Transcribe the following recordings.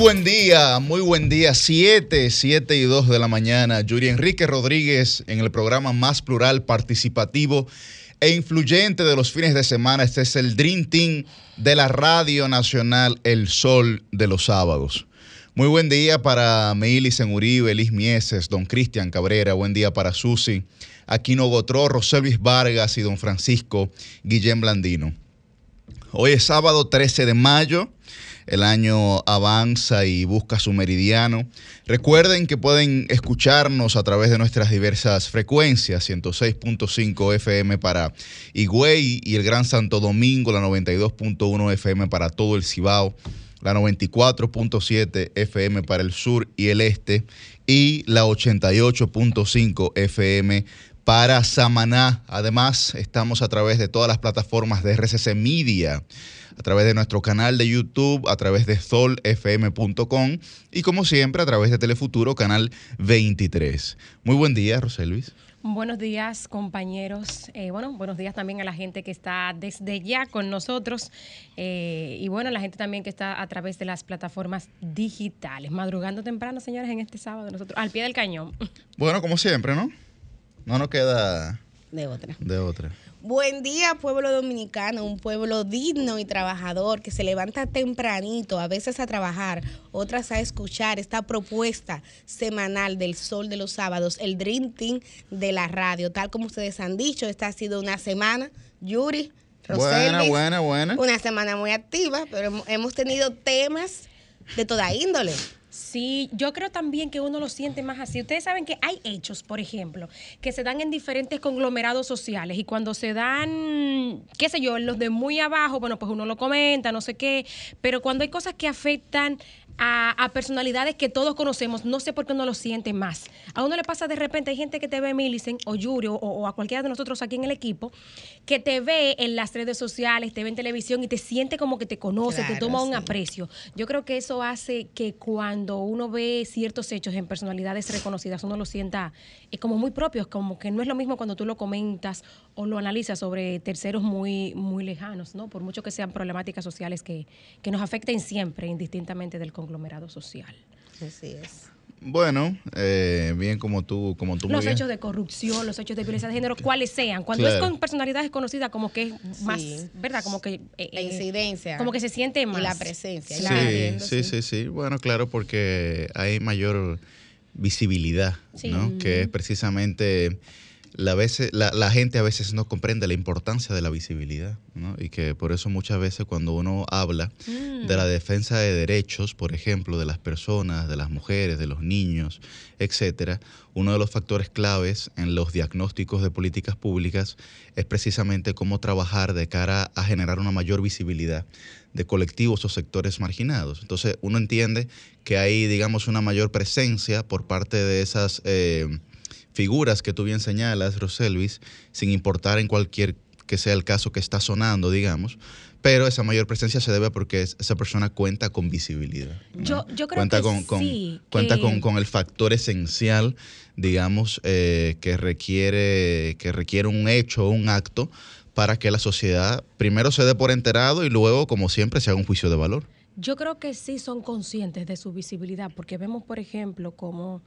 Buen día, muy buen día. 7, 7 y 2 de la mañana. Yuri Enrique Rodríguez en el programa más plural, participativo e influyente de los fines de semana. Este es el Dream Team de la Radio Nacional El Sol de los sábados. Muy buen día para Meilis Uribe, Elis Mieses, don Cristian Cabrera. Buen día para Susi, Aquino Gotró, Roselvis Vargas y don Francisco Guillén Blandino. Hoy es sábado 13 de mayo. El año avanza y busca su meridiano. Recuerden que pueden escucharnos a través de nuestras diversas frecuencias, 106.5 FM para Higüey y el Gran Santo Domingo, la 92.1 FM para todo el Cibao, la 94.7 FM para el sur y el este y la 88.5 FM para Samaná. Además, estamos a través de todas las plataformas de RCC Media a través de nuestro canal de YouTube, a través de solfm.com y como siempre a través de Telefuturo, canal 23. Muy buen día, Roselvis. Buenos días, compañeros. Eh, bueno, buenos días también a la gente que está desde ya con nosotros eh, y bueno, la gente también que está a través de las plataformas digitales. Madrugando temprano, señores, en este sábado, nosotros al pie del cañón. Bueno, como siempre, ¿no? No nos queda de otra. De otra. Buen día, pueblo dominicano, un pueblo digno y trabajador que se levanta tempranito, a veces a trabajar, otras a escuchar esta propuesta semanal del Sol de los Sábados, el Dream Team de la radio. Tal como ustedes han dicho, esta ha sido una semana, Yuri, buena, buena, buena. Una semana muy activa, pero hemos tenido temas de toda índole. Sí, yo creo también que uno lo siente más así. Ustedes saben que hay hechos, por ejemplo, que se dan en diferentes conglomerados sociales y cuando se dan, qué sé yo, en los de muy abajo, bueno, pues uno lo comenta, no sé qué, pero cuando hay cosas que afectan a, personalidades que todos conocemos, no sé por qué no lo sienten más. A uno le pasa de repente, hay gente que te ve, Millicent o Yuri o, a cualquiera de nosotros aquí en el equipo, que te ve en las redes sociales, te ve en televisión y te siente como que te conoce, te toma un aprecio. Yo creo que eso hace que cuando uno ve ciertos hechos en personalidades reconocidas, uno lo sienta eh, como muy propios, como que no es lo mismo cuando tú lo comentas o lo analizas sobre terceros muy, muy lejanos, ¿no? Por mucho que sean problemáticas sociales que, que nos afecten siempre, indistintamente del conglomerado social. Así es. Bueno, eh, bien como tú, como tú Los hechos de corrupción, los hechos de violencia de género, cuáles sean. Cuando es con personalidades conocidas, como que es más, ¿verdad? Como que... Eh, la eh, incidencia. Como que se siente más. la presencia. Sí, sí, sí, sí, Bueno, claro, porque hay mayor visibilidad, ¿no? Que es precisamente la, veces, la, gente a veces no comprende la importancia de la visibilidad, ¿no? Y que por eso muchas veces cuando uno habla de la mm. defensa de derechos, por ejemplo, de las personas, de las mujeres, de los niños, etcétera, uno de los factores claves en los diagnósticos de políticas públicas es precisamente cómo trabajar de cara a generar una mayor visibilidad de colectivos o sectores marginados. Entonces, uno entiende que hay, digamos, una mayor presencia por parte de esas eh, figuras que tú bien señalas, Roselvis, sin importar en cualquier que sea el caso que está sonando, digamos, pero esa mayor presencia se debe porque esa persona cuenta con visibilidad. Yo, yo creo cuenta que con, sí, Cuenta con, el factor esencial, digamos, eh, que, requiere, que requiere un hecho o un acto para que la sociedad primero se dé por enterado y luego, como siempre, se haga un juicio de valor. Yo creo que sí son conscientes de su visibilidad, porque vemos, por ejemplo, como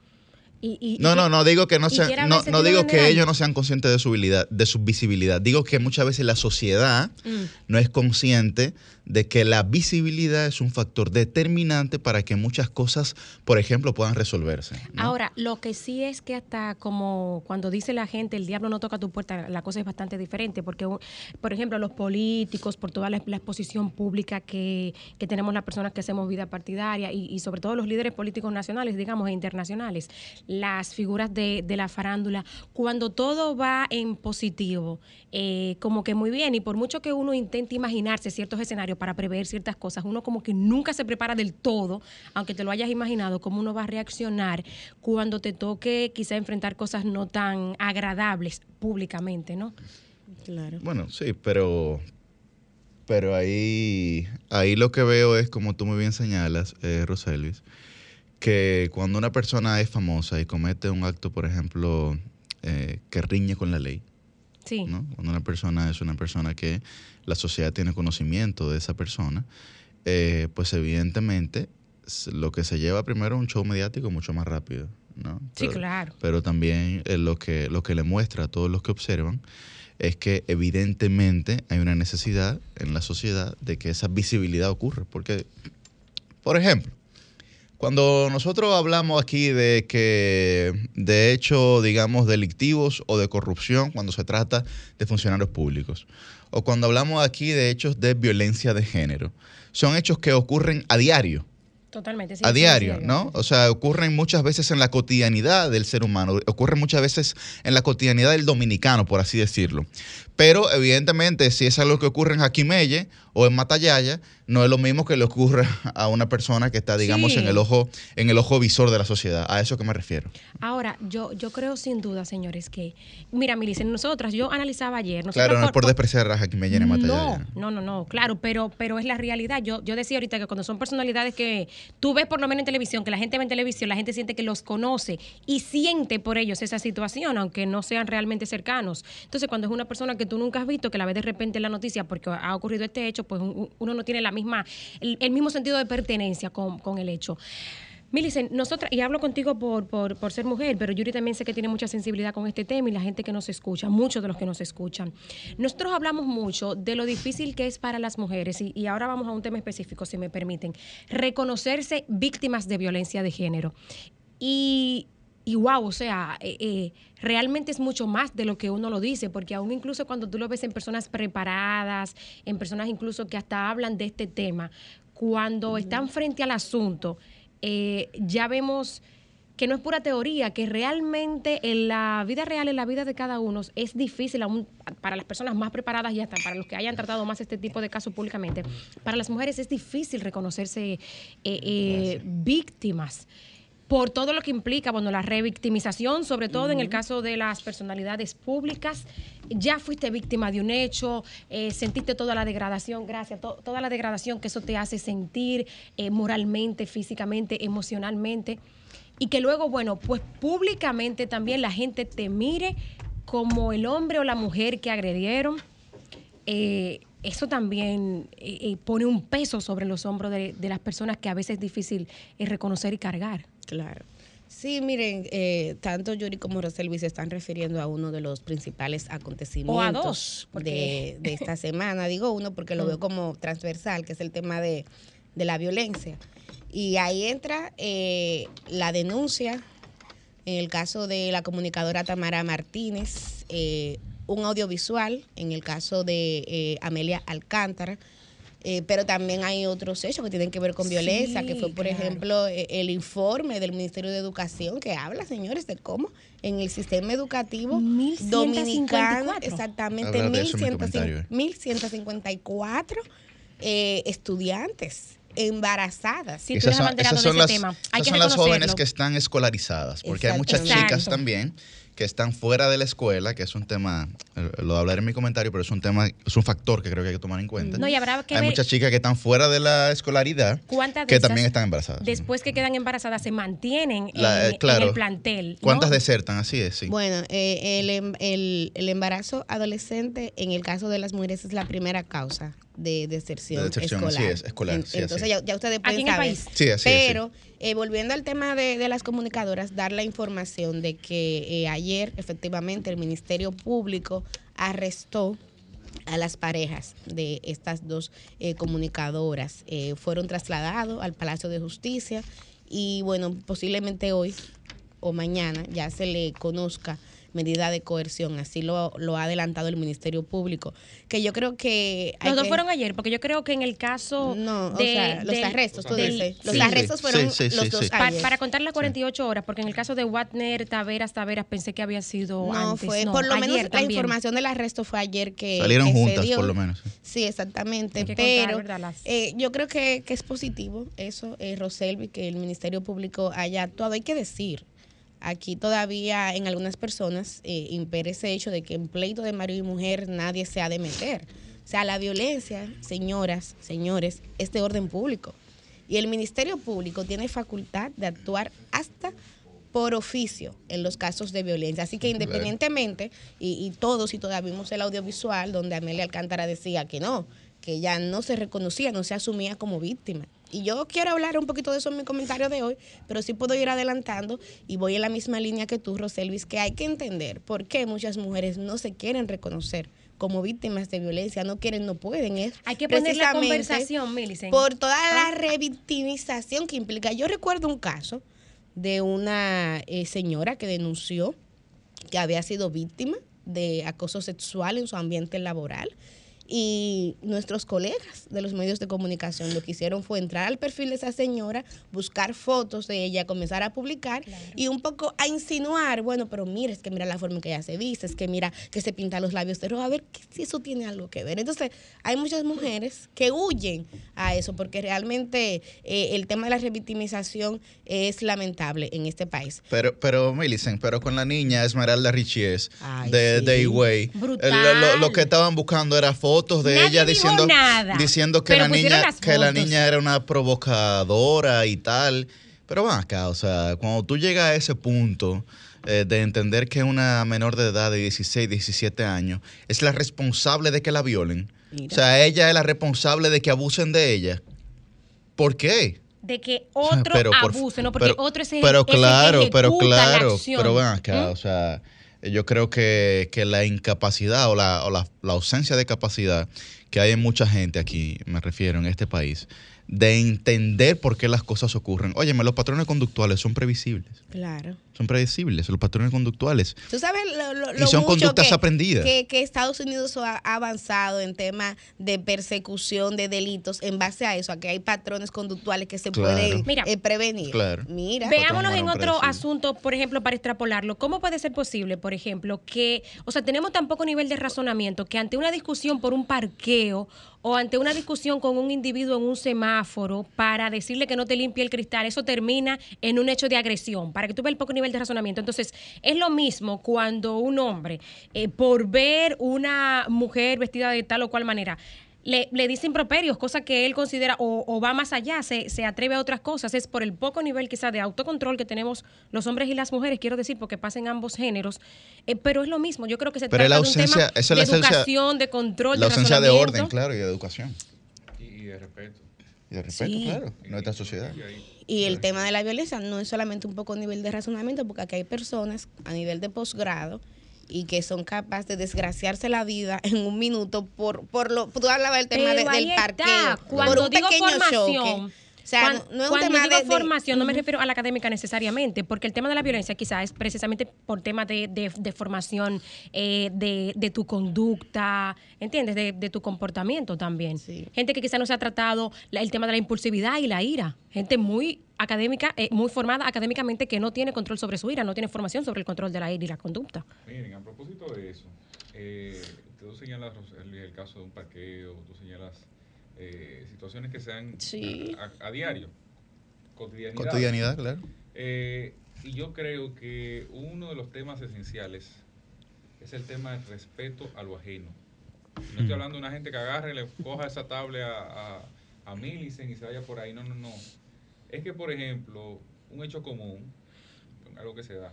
no, no, no digo que no sean, no, digo que ellos no sean conscientes de su, visibilidad, de su visibilidad. Digo que muchas veces la sociedad mm. no es consciente de que la visibilidad es un factor determinante para que muchas cosas, por ejemplo, puedan resolverse. Ahora, lo que sí es que hasta como cuando dice la gente, el diablo no toca tu puerta, la cosa es bastante diferente, porque, por ejemplo, los políticos, por toda la, exposición pública que, tenemos las personas que hacemos vida partidaria y, sobre todo los líderes políticos nacionales, digamos, e internacionales, las figuras de, de la farándula, cuando todo va en positivo, eh, como que muy bien, y por mucho que uno intente imaginarse ciertos escenarios, para prever ciertas cosas. Uno como que nunca se prepara del todo, aunque te lo hayas imaginado, cómo uno va a reaccionar cuando te toque quizá enfrentar cosas no tan agradables públicamente, ¿no? Claro. Bueno, sí, pero, pero ahí, ahí lo que veo es, como tú muy bien señalas, eh, Roselvis, que cuando una persona es famosa y comete un acto, por ejemplo, eh, que riñe con la ley, sí. ¿no? cuando una persona es una persona que la sociedad tiene conocimiento de esa persona, eh, pues evidentemente lo que se lleva primero es un show mediático mucho más rápido, ¿no? Sí, claro. Pero también eh, lo, que, lo que le muestra a todos los que observan es que evidentemente hay una necesidad en la sociedad de que esa visibilidad ocurra. Porque, por ejemplo, cuando nosotros hablamos aquí de que de hechos, digamos, delictivos o de corrupción, cuando se trata de funcionarios públicos, o cuando hablamos aquí de hechos de violencia de género, son hechos que ocurren a diario Totalmente. sí, a diario, sí, ¿no? O sea, ocurren muchas veces en la cotidianidad del ser humano, ocurren muchas veces en la cotidianidad del dominicano, por así decirlo. Pero evidentemente, si es algo que ocurre en Jaquimelle o en Matallaya, no es lo mismo que le ocurra a una persona que está, digamos, Sí. en el ojo, en el ojo visor de la sociedad. A eso que me refiero. Ahora, yo, yo creo sin duda, señores, que, mira, Milicen, nosotras, yo analizaba ayer. Claro, no es por por- despreciar a Jaquimelle ni Matallaya. No, no, no, no, claro, pero, pero es la realidad. Yo, yo decía ahorita que cuando son personalidades que tú ves por lo menos en televisión, que la gente ve en televisión, la gente siente que los conoce y siente por ellos esa situación, aunque no sean realmente cercanos. Entonces, cuando es una persona que tú nunca has visto, que la ves de repente en la noticia porque ha ocurrido este hecho, pues un- uno no tiene la misma, el, el mismo sentido de pertenencia con, con el hecho. Milicen, nosotras, y hablo contigo por, por, por ser mujer, pero Yuri también sé que tiene mucha sensibilidad con este tema y la gente que nos escucha, muchos de los que nos escuchan. Nosotros hablamos mucho de lo difícil que es para las mujeres, y, y ahora vamos a un tema específico, si me permiten, reconocerse víctimas de violencia de género. Y, y wow, o sea, eh, eh, realmente es mucho más de lo que uno lo dice, porque aún incluso cuando tú lo ves en personas preparadas, en personas incluso que hasta hablan de este tema, cuando están frente al asunto, eh, ya vemos que no es pura teoría, que realmente en la vida real, en la vida de cada uno, es difícil aún para las personas más preparadas y hasta para los que hayan tratado más este tipo de casos públicamente, para las mujeres es difícil reconocerse eh, eh, víctimas por todo lo que implica, bueno, la revictimización, sobre todo en el caso de las personalidades públicas. Ya fuiste víctima de un hecho, eh, sentiste toda la degradación, gracias, to- toda la degradación que eso te hace sentir eh, moralmente, físicamente, emocionalmente. Y que luego, bueno, pues públicamente también la gente te mire como el hombre o la mujer que agredieron. Eh, eso también pone un peso sobre los hombros de, de las personas que a veces es difícil reconocer y cargar. Claro. Sí, miren, eh, tanto Yuri como Roselvi se están refiriendo a uno de los principales acontecimientos dos, porque- de, de esta semana. Digo uno porque lo veo como transversal, que es el tema de, de la violencia. Y ahí entra eh, la denuncia en el caso de la comunicadora Tamara Martínez, eh, un audiovisual en el caso de eh, Amelia Alcántara. Eh, pero también hay otros hechos que tienen que ver con Sí, violencia, que fue, por claro. ejemplo, eh, el informe del Ministerio de Educación que habla, señores, de cómo en el sistema educativo 1154. dominicano, exactamente, Hablar de eso en mi 1100 comentario, eh. 1154 eh, estudiantes embarazadas. Sí, tú esas son, esas son ese las, tema. Hay esas que son las jóvenes que están escolarizadas, porque hay muchas chicas Exacto. también que están fuera de la escuela, que es un tema, lo hablaré en mi comentario, pero es un tema, es un factor que creo que hay que tomar en cuenta. No, y habrá que hay ver muchas chicas que están fuera de la escolaridad cuántas de que esas, también están embarazadas. después que quedan embarazadas se mantienen La- en, claro. en el plantel. ¿no? ¿Cuántas desertan? Así es, sí. Bueno, eh, el, em- el- el embarazo adolescente en el caso de las mujeres es la primera causa de deserción, De deserción, escolar. así es, escolar, sí, entonces ya, ya ustedes pueden Aquí en el saber. país. Sí, así es, sí. Pero eh, volviendo al tema de, de las comunicadoras, dar la información de que eh, ayer efectivamente el Ministerio Público arrestó a las parejas de estas dos eh, comunicadoras. Eh, fueron trasladados al Palacio de Justicia y bueno, posiblemente hoy o mañana ya se le conozca medida de coerción, así lo, lo ha adelantado el Ministerio Público, que yo creo que... Los dos que- fueron ayer, porque yo creo que en el caso No, o de- sea, los del- arrestos, tú dices. Los Sí, arrestos fueron sí, sí, los dos. Pa- ayer. para contar las 48 horas, porque en el caso de Watner, Taveras, Taveras, pensé que había sido No, antes. fue, No, por lo menos la también. información del arresto fue ayer que Salieron que se juntas, dio. por lo menos. sí. Exactamente. Hay que contar, Pero eh, yo creo que, que es positivo eso, eh, Roselvi, que el Ministerio Público haya actuado. Hay que decir, aquí todavía en algunas personas eh, impera ese hecho de que en pleito de marido y mujer nadie se ha de meter. O sea, la violencia, señoras, señores, es de orden público. Y el Ministerio Público tiene facultad de actuar hasta por oficio en los casos de violencia. Así que independientemente, y, y todos y todas vimos el audiovisual donde Amelia Alcántara decía que no, que ella no se reconocía, no se asumía como víctima. Y yo quiero hablar un poquito de eso en mi comentario de hoy, pero sí puedo ir adelantando y voy en la misma línea que tú, Roselvis, que hay que entender por qué muchas mujeres no se quieren reconocer como víctimas de violencia, no quieren, no pueden. Es Hay que poner la conversación, Millicent. Por toda Ah. la revictimización que implica. Yo recuerdo un caso de una eh, señora que denunció que había sido víctima de acoso sexual en su ambiente laboral. Y nuestros colegas de los medios de comunicación lo que hicieron fue entrar al perfil de esa señora, buscar fotos de ella, comenzar a publicar y un poco a insinuar, bueno, pero mira, es que mira la forma en que ella se viste, es que mira que se pinta los labios de rojo, a ver que- si eso tiene algo que ver. Entonces, hay muchas mujeres que huyen a eso porque realmente eh, el tema de la revictimización es lamentable en este país. Pero, pero, Millicent, pero con la niña Esmeralda Richies Ay, de, sí. de Higüey, el- lo, lo que estaban buscando era fotos de Nadie ella diciendo, nada, diciendo que, pero la niña, que la fotos. niña era una provocadora y tal. Pero van acá, o sea, cuando tú llegas a ese punto eh, de entender que una menor de edad de 16, 17 años es la responsable de que la violen, Mira. o sea, ella es la responsable de que abusen de ella. ¿Por qué? de que otro Pero por- abuse, ¿no? Porque pero- otro es el, pero claro, pero claro, pero ven acá, ¿Mm? o sea, yo creo que, que la incapacidad o, la, o la ausencia de capacidad que hay en mucha gente aquí, me refiero, en este país, de entender por qué las cosas ocurren. Óyeme, los patrones conductuales son previsibles, Claro. son predecibles, los patrones conductuales. Tú sabes lo, lo- Y son mucho conductas que, aprendidas. Que, que Estados Unidos ha avanzado en temas de persecución de delitos en base a eso, a que hay patrones conductuales que se Claro. pueden Mira. eh, prevenir. Claro. Mira. Ve- Veámonos en otro asunto, por ejemplo, para extrapolarlo. ¿Cómo puede ser posible, por ejemplo, que, o sea, tenemos tan poco nivel de razonamiento que ante una discusión por un parqueo o ante una discusión con un individuo en un semáforo para decirle que no te limpie el cristal, eso termina en un hecho de agresión, para que tú veas el poco nivel de razonamiento. Entonces, es lo mismo cuando un hombre, eh, por ver una mujer vestida de tal o cual manera, le, le dice improperios, cosa que él considera o, o va más allá, se, se atreve a otras cosas. Es por el poco nivel quizá de autocontrol que tenemos los hombres y las mujeres, quiero decir, porque pasa en ambos géneros. Eh, pero es lo mismo, yo creo que se Pero es trata la de un ausencia- tema de la ausencia- educación, de control, La de ausencia de orden, claro, y de educación. Y, y de respeto. Y de respeto, Sí. claro, en nuestra sociedad. Y el tema de la violencia no es solamente un poco nivel de razonamiento, porque aquí hay personas a nivel de posgrado y que son capaces de desgraciarse la vida en un minuto por por lo tú hablabas del tema de- del parqueo Cuando por un digo pequeño formación, choque. o sea cuan- no, no es un cuando tema digo de, de- formación, no me refiero a la académica necesariamente, porque el tema de la violencia quizás es precisamente por temas de, de- de formación, eh, de, de tu conducta, ¿entiendes? De, de tu comportamiento también. Sí. Gente que quizás no se ha tratado la- el tema de la impulsividad y la ira. Gente muy académica, eh, muy formada académicamente que no tiene control sobre su ira, no tiene formación sobre el control de la ira y la conducta. Miren, a propósito de eso, eh, tú señalas Roseli, el caso de un parqueo, tú señalas eh, situaciones que se dan Sí. a, a diario, cotidianidad. Cotidianidad, claro. Eh, y yo creo que uno de los temas esenciales es el tema del respeto a lo ajeno. No estoy hablando de una gente que agarre y le coja esa tablet a, a, a Millicent y se vaya por ahí. No, no, no. Es que, por ejemplo, un hecho común, algo que se da.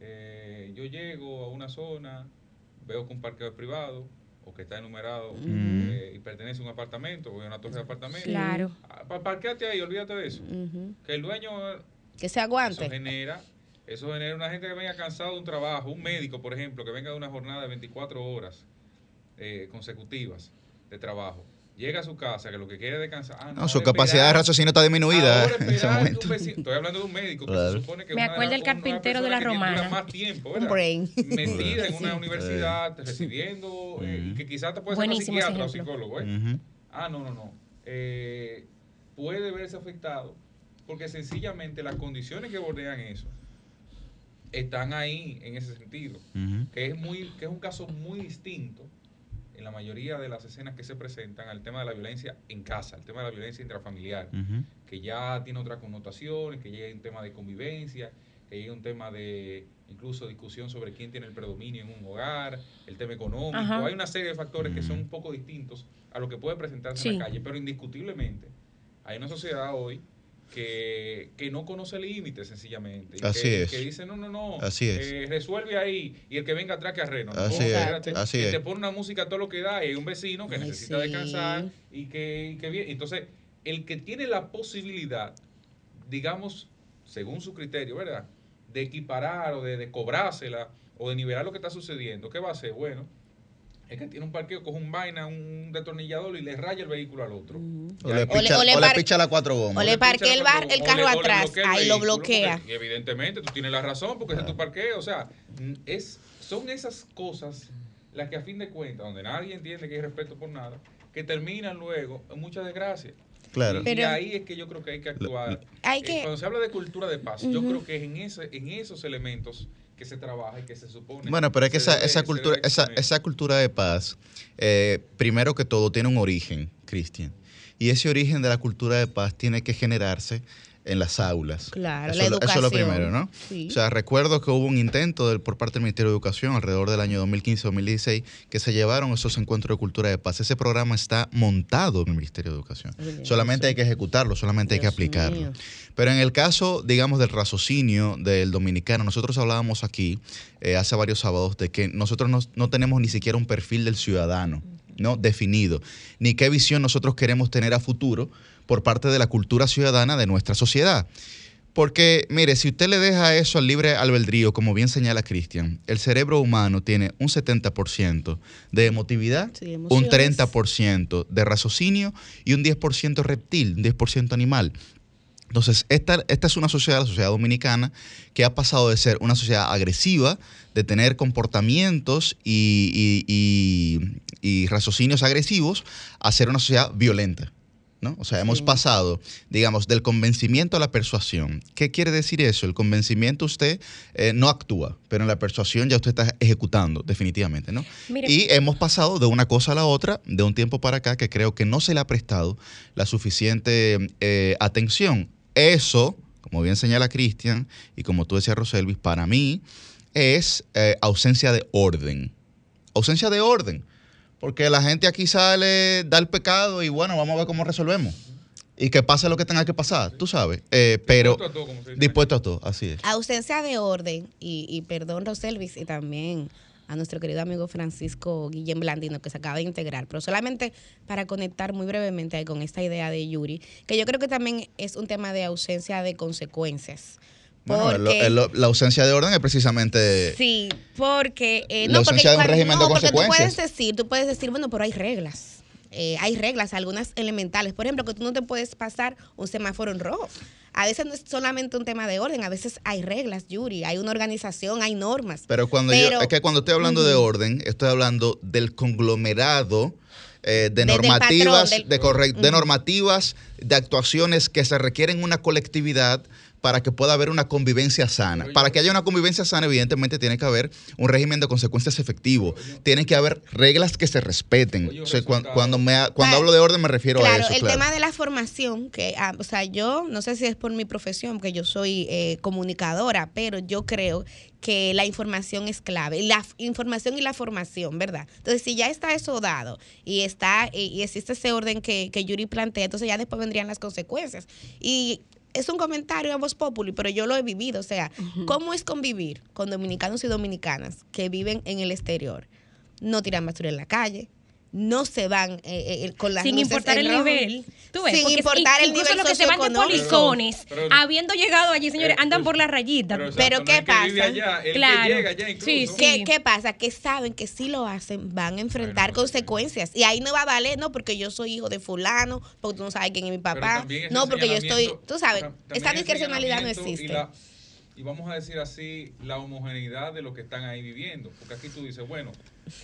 eh, yo llego a una zona, veo que un parqueo es privado o que está enumerado Mm. eh, y pertenece a un apartamento o a una torre de apartamento. Claro. Ah, pa- parquéate ahí, olvídate de eso. Que el dueño que se eso aguante genera, eso genera una gente que venga cansado de un trabajo, un médico, por ejemplo, que venga de una jornada de 24 horas eh, consecutivas de trabajo. Llega a su casa, que lo que quiere es descansar. Ah, No, su ahora capacidad de esperar- raciocinio está disminuida ahora en ese esperar momento. vecino- Estoy hablando de un médico que Claro. se supone que Me acuerdo del carpintero de la Romana. más tiempo, un brain Metida en una Sí. universidad, recibiendo, eh, y Ujú. que quizás te puede ser psiquiatra o psicólogo, ¿eh? Ujú. Ah, no, no, no. Eh, puede verse afectado porque sencillamente las condiciones que bordean eso están ahí en ese sentido. Ujú. Que es, muy, que es un caso muy distinto en la mayoría de las escenas que se presentan al tema de la violencia en casa, el tema de la violencia intrafamiliar, que ya tiene otras connotaciones, que ya hay un tema de convivencia, que hay un tema de incluso discusión sobre quién tiene el predominio en un hogar, el tema económico. Ajá. Hay una serie de factores que son Ujú. un poco distintos a lo que puede presentarse en la calle, pero indiscutiblemente hay una sociedad hoy que, que no conoce límites sencillamente. y Así que, es. que dice, no, no, no, Así es. eh, resuelve ahí y el que venga atrás que arreno. No, Así es, espérate, así que es. te pone una música a todo lo que da y hay un vecino que Ay, necesita sí. descansar y que, y que bien. Entonces, el que tiene la posibilidad, digamos, según su criterio, ¿verdad? De equiparar o de, de cobrársela o de nivelar lo que está sucediendo, ¿qué va a hacer? Bueno, es que tiene un parqueo, coge un vaina, un detornillador y le raya el vehículo al otro. O Ya, le picha, o le o le par- picha las cuatro gomas. o le parquea el, la bar, el carro le- o le atrás, el ahí lo bloquea. porque evidentemente, tú tienes la razón porque ese es tu parqueo. O sea, es, son esas cosas las que a fin de cuentas, donde nadie entiende que hay respeto por nada, que terminan luego en mucha desgracia. Claro. Y, ahí es que yo creo que hay que actuar. Hay Eh, que- cuando se habla de cultura de paz, yo creo que es en, ese, en esos elementos que se trabaja y que se supone. Bueno, pero es que esa, debe- esa cultura, esa, esa cultura de paz, eh, primero que todo, tiene un origen, Cristian. Y ese origen de la cultura de paz tiene que generarse en las aulas. Claro, eso, la es lo- eso es lo educación. primero, ¿no? Sí. O sea, recuerdo que hubo un intento por parte del Ministerio de Educación alrededor del año 2015-2016 que se llevaron esos encuentros de cultura de paz. Ese programa está montado en el Ministerio de Educación. Solamente hay que ejecutarlo, solamente hay que aplicarlo. mío. Pero en el caso, digamos, del raciocinio del dominicano, nosotros hablábamos aquí eh, hace varios sábados de que nosotros no, no tenemos ni siquiera un perfil del ciudadano. ¿no? definido, ni qué visión nosotros queremos tener a futuro por parte de la cultura ciudadana de nuestra sociedad. Porque, mire, si usted le deja eso al libre albedrío, como bien señala Cristian, el cerebro humano tiene un 70% de emotividad, Sí, un emociones. 30% de raciocinio y un 10% reptil, un 10% animal. Entonces, esta, esta es una sociedad, la sociedad dominicana, que ha pasado de ser una sociedad agresiva, de tener comportamientos y, y- y- y raciocinios agresivos, a ser una sociedad violenta. ¿No? O sea, hemos Sí. pasado, digamos, del convencimiento a la persuasión. ¿Qué quiere decir eso? El convencimiento usted eh, no actúa, pero en la persuasión ya usted está ejecutando, definitivamente, ¿no? Mire- y hemos pasado de una cosa a la otra, de un tiempo para acá, que creo que no se le ha prestado la suficiente eh, atención. Eso, como bien señala Cristian, y como tú decías, Roselvis, para mí es eh, ausencia de orden. Ausencia de orden. Porque la gente aquí sale, da el pecado y bueno, vamos a ver cómo resolvemos. Y que pase lo que tenga que pasar, tú sabes. Eh, pero Dispuesto a todo, como se dice. dispuesto a todo, así es. ausencia de orden y, y perdón Roselvis y también a nuestro querido amigo Francisco Guillén Blandino que se acaba de integrar, pero solamente para conectar muy brevemente con esta idea de Yuri, que yo creo que también es un tema de ausencia de consecuencias. Bueno, el- Porque- el- la ausencia de orden es precisamente... Sí, porque eh, La no, porque ausencia de un régimen de porque tú consecuencias. puedes decir, tú puedes decir, bueno, pero hay reglas. Eh, hay reglas, algunas elementales. Por ejemplo, que tú no te puedes pasar un semáforo en rojo. A veces no es solamente un tema de orden, a veces hay reglas, Yuri, hay una organización, hay normas. Pero cuando Pero- yo, es que cuando estoy hablando de orden, estoy hablando del conglomerado eh, de normativas, patrón, del- de, correct- de normativas, de actuaciones que se requieren una colectividad para que pueda haber una convivencia sana. Para que haya una convivencia sana, evidentemente tiene que haber un régimen de consecuencias efectivo. Tienen que haber reglas que se respeten. Oye, O sea, cuan- resultado. cuando, me ha- cuando hablo de orden me refiero a Claro, eso. el claro. tema de la formación, que, ah, o sea, yo no sé si es por mi profesión, porque yo soy eh, comunicadora, pero yo creo que la información es clave, la información y la formación, ¿verdad? Entonces, si ya está eso dado y está y, y existe ese orden que, que Yuri plantea, entonces ya después vendrían las consecuencias. Y es un comentario a voz populi, pero yo lo he vivido, o sea, ¿cómo es convivir con dominicanos y dominicanas que viven en el exterior? No tiran basura en la calle, no se van eh, eh, con las sin luces importar en el rojo. nivel. Tú ves, sin porque importar el incluso nivel los que se van de polizones, Pero- pero- habiendo llegado allí, señores, Eh, andan pues, por la rayita. Pero, ¿qué pasa? allá, el Claro. que llega allá incluso. Sí, sí. ¿Qué, qué pasa? Que saben que si lo hacen van a enfrentar Bueno, consecuencias. Y ahí no va a valer, no, porque yo soy hijo de fulano, porque tú no sabes quién es mi papá. No, porque yo estoy, tú sabes, el discrecionalidad no y existe. la- Y, vamos a decir así, la homogeneidad de los que están ahí viviendo. Porque aquí tú dices, bueno,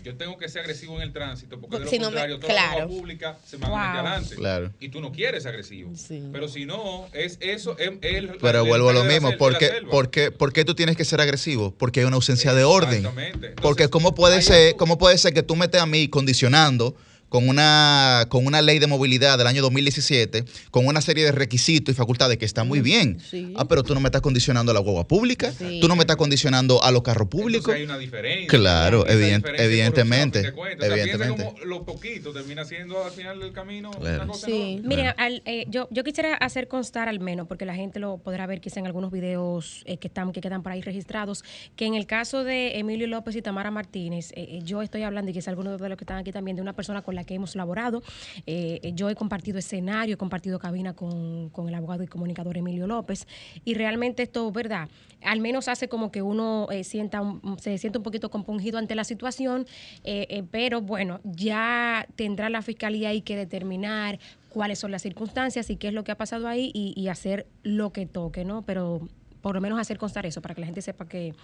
yo tengo que ser agresivo en el tránsito, porque de Porque lo si no me- contrario, toda la claro. pública se me van a Wow. meter adelante. Claro. Y tú no quieres ser agresivo. Sí. Pero si no, es eso, es, es la- Pero el vuelvo a lo mismo. ¿Por qué, selva. por, qué, por qué tú tienes que ser agresivo? Porque hay una ausencia de orden. Exactamente. Entonces, Porque cómo puede ser, cómo puede ser que tú metes a mí condicionando con una, con una ley de movilidad del año 2017, con una serie de requisitos y facultades que está muy bien. Sí. Ah, pero tú no me estás condicionando a la guagua pública, Sí. tú no me estás condicionando a los carros Entonces públicos. hay una diferencia. Claro, evident- diferencia evidentemente, cuentas. O sea, evidentemente. como lo poquito termina siendo al final del camino Claro. una cosa Sí. Bueno. al- eh, yo, yo quisiera hacer constar al menos, porque la gente lo podrá ver quizá en algunos videos eh, que están que quedan por ahí registrados, que en el caso de Emilio López y Tamara Martínez, eh, eh, yo estoy hablando, y quizá algunos de los que están aquí también, de una persona con la que hemos laborado. Eh, yo he compartido escenario, he compartido cabina con, con el abogado y comunicador Emilio López y realmente esto, ¿verdad? Al menos hace como que uno eh, sienta un- se siente un poquito compungido ante la situación, eh, pero bueno, ya tendrá la fiscalía ahí que determinar cuáles son las circunstancias y qué es lo que ha pasado ahí y hacer lo que toque, ¿no? Pero por lo menos hacer constar eso para que la gente sepa que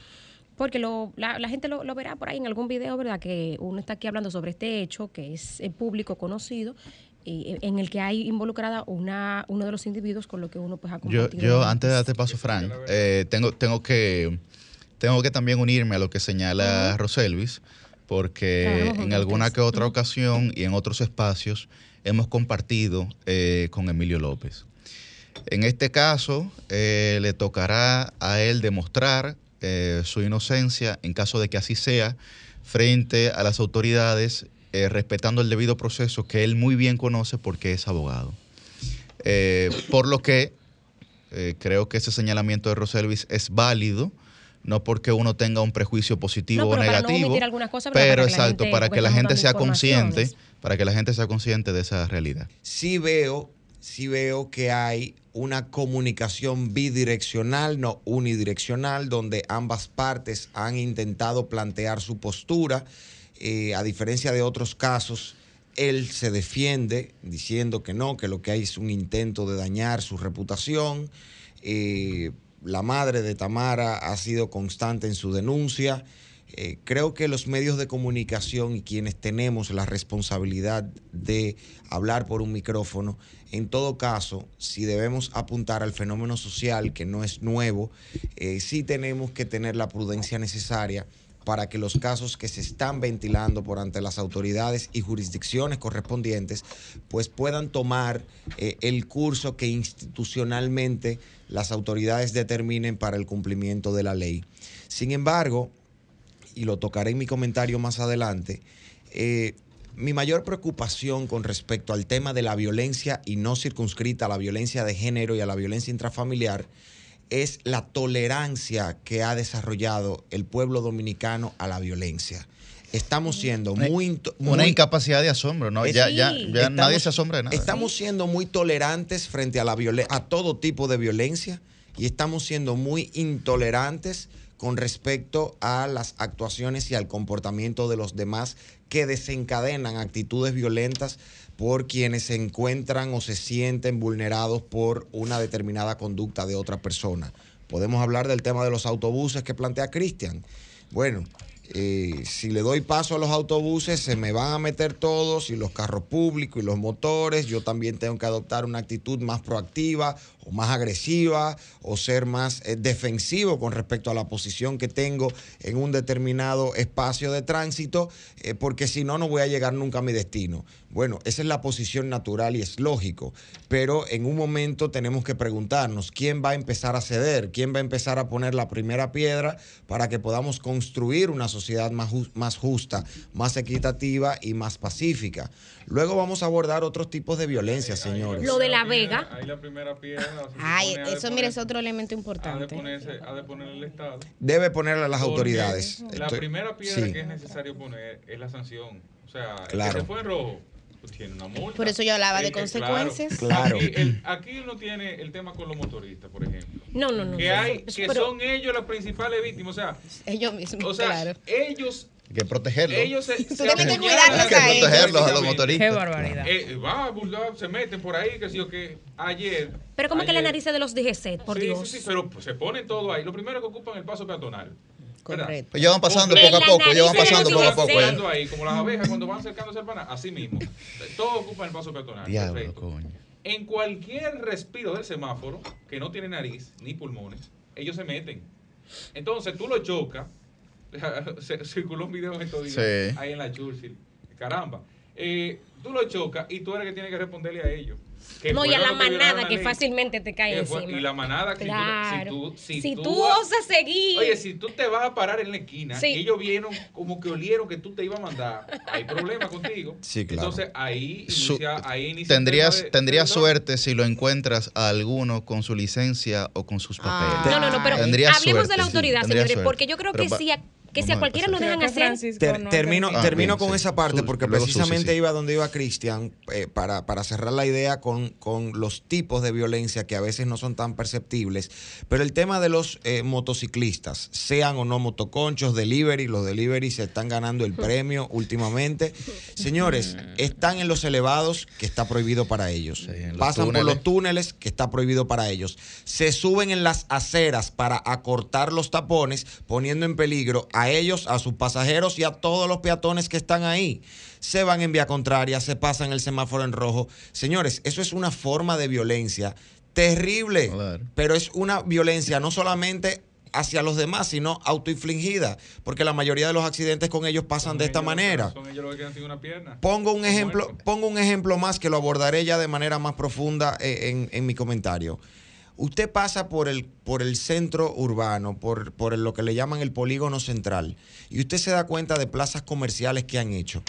porque lo, la, la gente lo, lo verá por ahí en algún video, ¿verdad? Que uno está aquí hablando sobre este hecho, que es eh, público, conocido, y, eh, en el que hay involucrada una, uno de los individuos con lo que uno pues ha Yo, compartido. yo antes de darte paso, Frank, eh, tengo, tengo, que, tengo que también unirme a lo que señala Roselvis, porque en alguna que otra ocasión y en otros espacios hemos compartido eh, con Emilio López. En este caso, eh, le tocará a él demostrar eh, su inocencia en caso de que así sea frente a las autoridades, eh, respetando el debido proceso que él muy bien conoce porque es abogado. Eh, por lo que eh, creo que ese señalamiento de Roselvis es válido, no porque uno tenga un prejuicio positivo No, o pero para no negativo, pero Para que la exacto, gente, para que la estamos gente sea consciente, para que la gente sea consciente de esa realidad. sí veo, sí veo que hay una comunicación bidireccional, no unidireccional, donde ambas partes han intentado plantear su postura. Eh, a diferencia de otros casos, él se defiende diciendo que no, que lo que hay es un intento de dañar su reputación. Eh, la madre de Tamara ha sido constante en su denuncia. Eh, creo que los medios de comunicación y quienes tenemos la responsabilidad de hablar por un micrófono, en todo caso, si debemos apuntar al fenómeno social, que no es nuevo, eh, sí tenemos que tener la prudencia necesaria para que los casos que se están ventilando por ante las autoridades y jurisdicciones correspondientes, pues puedan tomar eh, el curso que institucionalmente las autoridades determinen para el cumplimiento de la ley. Sin embargo, y lo tocaré en mi comentario más adelante, eh, mi mayor preocupación con respecto al tema de la violencia y no circunscrita a la violencia de género y a la violencia intrafamiliar es la tolerancia que ha desarrollado el pueblo dominicano a la violencia. Estamos siendo muy... into- Una muy- incapacidad de asombro, ¿no? Es- Ya, ya, ya nadie Estamos- se asombra de nada. Estamos siendo muy tolerantes frente a la a todo tipo de violencia y estamos siendo muy intolerantes con respecto a las actuaciones y al comportamiento de los demás que desencadenan actitudes violentas por quienes se encuentran o se sienten vulnerados por una determinada conducta de otra persona. Podemos hablar del tema de los autobuses que plantea Cristian. Bueno, eh, si le doy paso a los autobuses, se me van a meter todos y los carros públicos y los motores. Yo también tengo que adoptar una actitud más proactiva o más agresiva o ser más eh, defensivo con respecto a la posición que tengo en un determinado espacio de tránsito, eh, porque si no, no voy a llegar nunca a mi destino. Bueno, esa es la posición natural y es lógico, pero en un momento tenemos que preguntarnos quién va a empezar a ceder, quién va a empezar a poner la primera piedra para que podamos construir una sociedad más, más justa, más equitativa y más pacífica. Luego vamos a abordar otros tipos de violencia, señores. Lo de La Vega. Ahí la primera piedra. Ay, eso mira, es otro elemento Ha de, importante. ponerse, ha de poner el Estado. Debe ponerle a las Porque autoridades. La Estoy- primera piedra sí. que es necesario poner es la sanción. O sea, el Claro. que se fue en rojo pues tiene una multa. Por eso yo hablaba de El consecuencias. Claro. Aquí, el- aquí uno tiene el tema con los motoristas, por ejemplo. No, no, no. Que hay, Eso- que pero- son ellos las principales víctimas. O sea, Ellos mismos, o sea, claro. ellos, Hay que protegerlo. ellos se, se tienes que cuidarlos Hay que a ellos. protegerlos a los motoristas. Qué barbaridad. Eh, va, se meten por ahí, que sí o que ayer. Pero como que la nariz de los DGC, por sí, Dios. Sí, sí, pero pues, se ponen todo ahí. Lo primero que ocupan es el paso peatonal. Correcto. Pues ya van pasando poco a poco, ya van pasando poco a poco. ahí, como las abejas cuando van acercándose al pana, así mismo. Todos ocupan el paso peatonal. Diablo, Perfecto. coño. En cualquier respiro del semáforo, que no tiene nariz ni pulmones, ellos se meten. Entonces tú lo chocas. Circuló un video en estos días Sí. ahí en la Churchill. Caramba. Eh, tú lo chocas y tú eres el que tiene que responderle a ellos. Que No, y a la manada la que ley. fácilmente te cae encima. Y la manada, que si tú- Claro. si tú, si Si tú osas seguir. Oye, si tú te vas a parar en la esquina Sí. y ellos vieron como que olieron que tú te ibas a mandar, hay problema contigo. Sí, claro. Entonces ahí Su- inicia, ahí inicia Tendrías, de- tendrías de- suerte si lo encuentras a alguno con su licencia o con sus Ah. papeles. No, no, no, pero Tendría hablemos de la sí, autoridad, tendría señores, suerte. porque yo creo Pero que sí, a- Que si a cualquiera lo empezar. dejan hacer. Ter- no termino. Ah, termino bien, con sí. esa parte Sus- porque Susi, precisamente sí. iba donde iba Cristian eh, para, para cerrar la idea con, con los tipos de violencia que a veces no son tan perceptibles. Pero el tema de los eh, motociclistas, sean o no motoconchos, delivery, los delivery se están ganando el premio últimamente. Señores, están en los elevados que está prohibido para ellos. Sí, Pasan por los túneles que está prohibido para ellos. Se suben en las aceras para acortar los tapones, poniendo en peligro a ellos, a sus pasajeros y a todos los peatones que están ahí. Se van en vía contraria, se pasan el semáforo en rojo. Señores, eso es una forma de violencia terrible, Claro. pero es una violencia no solamente hacia los demás, sino autoinfligida, porque la mayoría de los accidentes con ellos pasan Son de esta ellos- manera. Son ellos los que quedan sin una pierna. Pongo un ejemplo, pongo un ejemplo más que lo abordaré ya de manera más profunda eh, en, en mi comentario. Usted pasa por el, por el centro urbano, por, por el- lo que le llaman el polígono central, y usted se da cuenta de plazas comerciales que han hecho,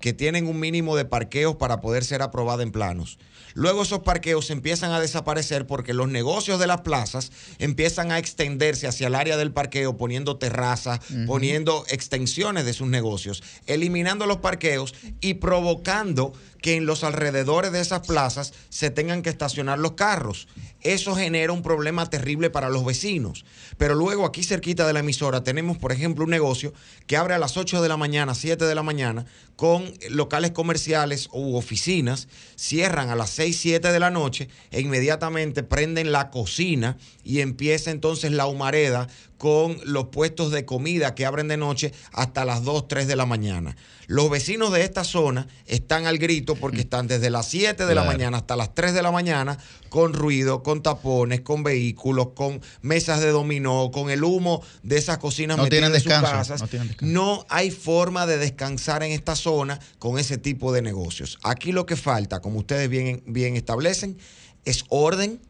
que tienen un mínimo de parqueos para poder ser aprobada en planos. Luego esos parqueos empiezan a desaparecer porque los negocios de las plazas empiezan a extenderse hacia el área del parqueo, poniendo terrazas, poniendo extensiones de sus negocios, eliminando los parqueos y provocando que en los alrededores de esas plazas se tengan que estacionar los carros. Eso genera un problema terrible para los vecinos. Pero luego aquí cerquita de la emisora tenemos, por ejemplo, un negocio que abre a las 8 de la mañana, 7 de la mañana, con locales comerciales u oficinas, cierran a las 6, 7 de la noche e inmediatamente prenden la cocina y empieza entonces la humareda con los puestos de comida que abren de noche hasta las 2, 3 de la mañana. Los vecinos de esta zona están al grito porque están desde las 7 de la mañana hasta las 3 de la mañana con ruido, con tapones, con vehículos, con mesas de dominó, con el humo de esas cocinas No metidas tienen en sus casas. no tienen descanso. No hay forma de descansar en esta zona con ese tipo de negocios. Aquí lo que falta, como ustedes bien, bien establecen, es orden,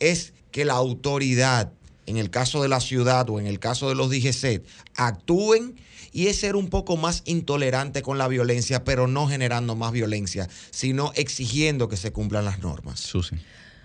es que la autoridad, en el caso de la ciudad o en el caso de los DGC, actúen y es ser un poco más intolerante con la violencia, pero no generando más violencia, sino exigiendo que se cumplan las normas. Susi.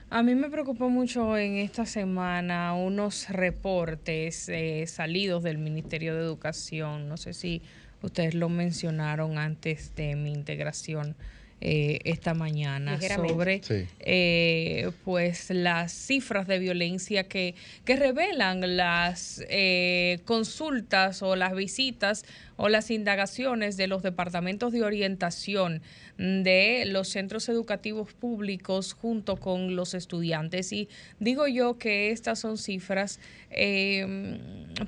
A mí me preocupó mucho en esta semana unos reportes eh, salidos del Ministerio de Educación. No sé si ustedes lo mencionaron antes de mi integración eh, esta mañana sobre Sí. eh, pues las cifras de violencia que, que revelan las eh, consultas o las visitas o las indagaciones de los departamentos de orientación de los centros educativos públicos junto con los estudiantes. Y digo yo que estas son cifras eh,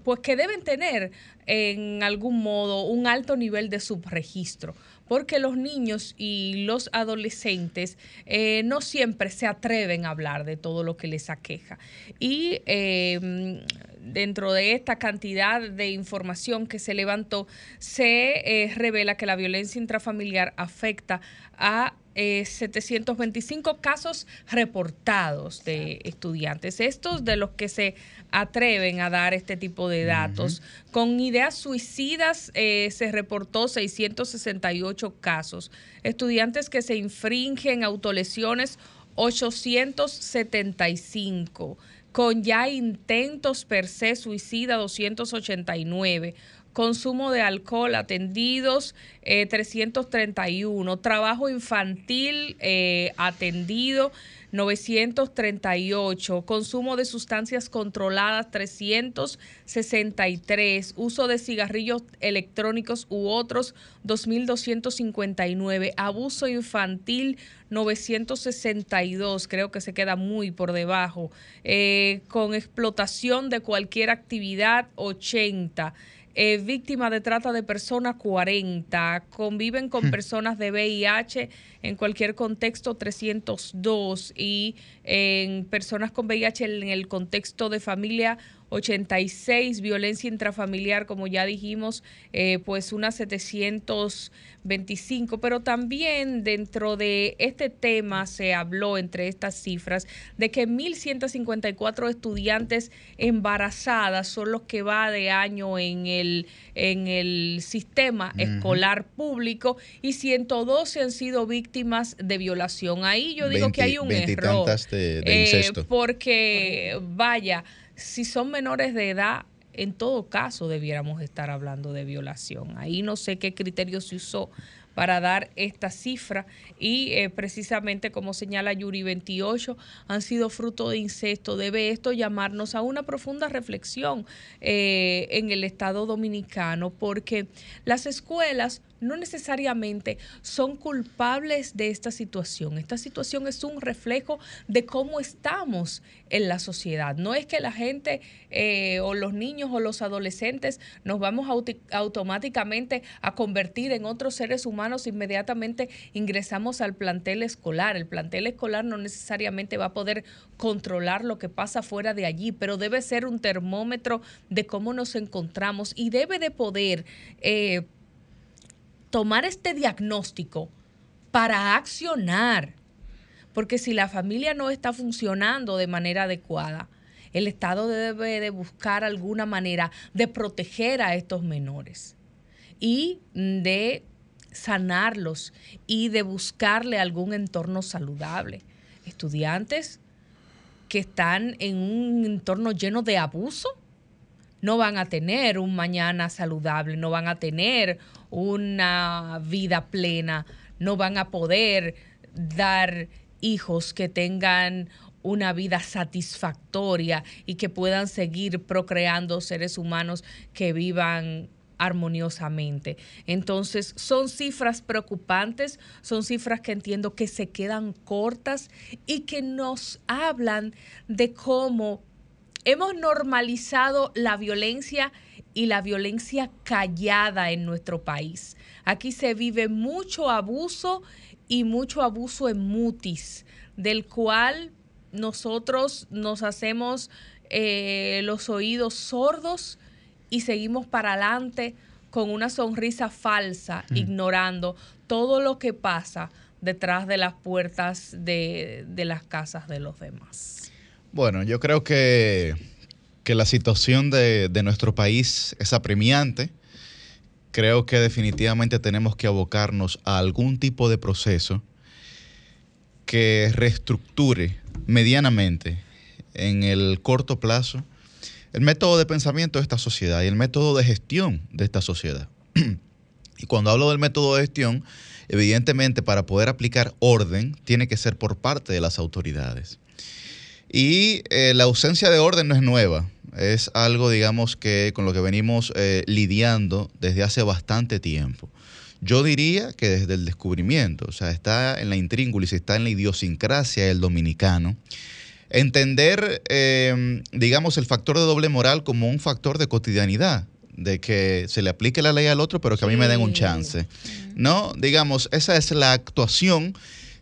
pues que deben tener en algún modo un alto nivel de subregistro porque los niños y los adolescentes eh, no siempre se atreven a hablar de todo lo que les aqueja. Y eh, dentro de esta cantidad de información que se levantó, se eh, revela que la violencia intrafamiliar afecta a eh, 725 casos reportados de estudiantes. Estos de los que se atreven a dar este tipo de datos. Con ideas suicidas eh, se reportó 668 casos. Estudiantes que se infringen autolesiones 875. Con ya intentos per se suicida 289 consumo de alcohol atendidos eh, 331, trabajo infantil eh, atendido 938, consumo de sustancias controladas 363, uso de cigarrillos electrónicos u otros 2259, abuso infantil 962, creo que se queda muy por debajo, eh, con explotación de cualquier actividad 80 eh, víctima de trata de personas 40, conviven con personas de VIH en cualquier contexto 302 y en personas con VIH en el contexto de familia 86, violencia intrafamiliar, como ya dijimos, eh, pues unas 725, pero también dentro de este tema se habló entre estas cifras de que 1.154 estudiantes embarazadas son los que va de año en el, en el sistema escolar público y 112 han sido víctimas de violación. Ahí yo digo que hay un error. Veintitantas de, de Eh, porque, vaya, si son menores de edad, en todo caso debiéramos estar hablando de violación. Ahí no sé qué criterio se usó para dar esta cifra y eh, precisamente como señala Yuri 28 han sido fruto de incesto. Debe esto llamarnos a una profunda reflexión eh, en el Estado dominicano porque las escuelas no necesariamente son culpables de esta situación. Esta situación es un reflejo de cómo estamos en la sociedad. No es que la gente eh, o los niños o los adolescentes nos vamos automáticamente a convertir en otros seres humanos inmediatamente ingresamos al plantel escolar. El plantel escolar no necesariamente va a poder controlar lo que pasa fuera de allí, pero debe ser un termómetro de cómo nos encontramos y debe de poder... Eh, tomar este diagnóstico para accionar. Porque si la familia no está funcionando de manera adecuada, el Estado debe de buscar alguna manera de proteger a estos menores y de sanarlos y de buscarle algún entorno saludable. Estudiantes que están en un entorno lleno de abuso no van a tener un mañana saludable, no van a tener una vida plena, no van a poder dar hijos que tengan una vida satisfactoria y que puedan seguir procreando seres humanos que vivan armoniosamente. Entonces, son cifras preocupantes, son cifras que entiendo que se quedan cortas y que nos hablan de cómo hemos normalizado la violencia y la violencia callada en nuestro país. Aquí se vive mucho abuso y mucho abuso en mutis, del cual nosotros nos hacemos eh, los oídos sordos y seguimos para adelante con una sonrisa falsa, mm. ignorando todo lo que pasa detrás de las puertas de, de las casas de los demás. Bueno, yo creo que, la situación de, nuestro país es apremiante. Creo que definitivamente tenemos que abocarnos a algún tipo de proceso que reestructure medianamente en el corto plazo el método de pensamiento de esta sociedad y el método de gestión de esta sociedad. y cuando hablo del método de gestión, evidentemente para poder aplicar orden tiene que ser por parte de las autoridades. Y eh, la ausencia de orden no es nueva, es algo, digamos, que con lo que venimos eh, lidiando desde hace bastante tiempo. Yo diría que desde el descubrimiento, o sea, está en la intríngulis, está en la idiosincrasia del dominicano. Entender, em, digamos, el factor de doble moral como un factor de cotidianidad, de que se le aplique la ley al otro, pero que a mí me den un chance. ¿No? Digamos, esa es la actuación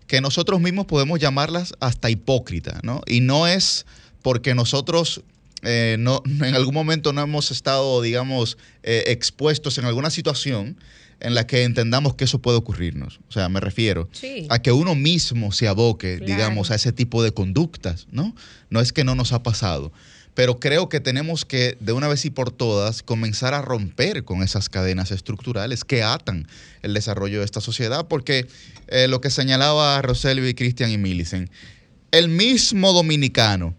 que nosotros mismos podemos llamarlas hasta hipócrita, ¿no? Y no es porque nosotros eh, no, en algún momento no hemos estado, digamos, eh, expuestos en alguna situación en la que entendamos que eso puede ocurrirnos. O sea, me refiero a que uno mismo se aboque, digamos, a ese tipo de conductas, ¿no? No es que no nos ha pasado pero creo que tenemos que de una vez y por todas comenzar a romper con esas cadenas estructurales que atan el desarrollo de esta sociedad, porque eh, lo que señalaba Roselvi, Cristian y Millicent, el mismo dominicano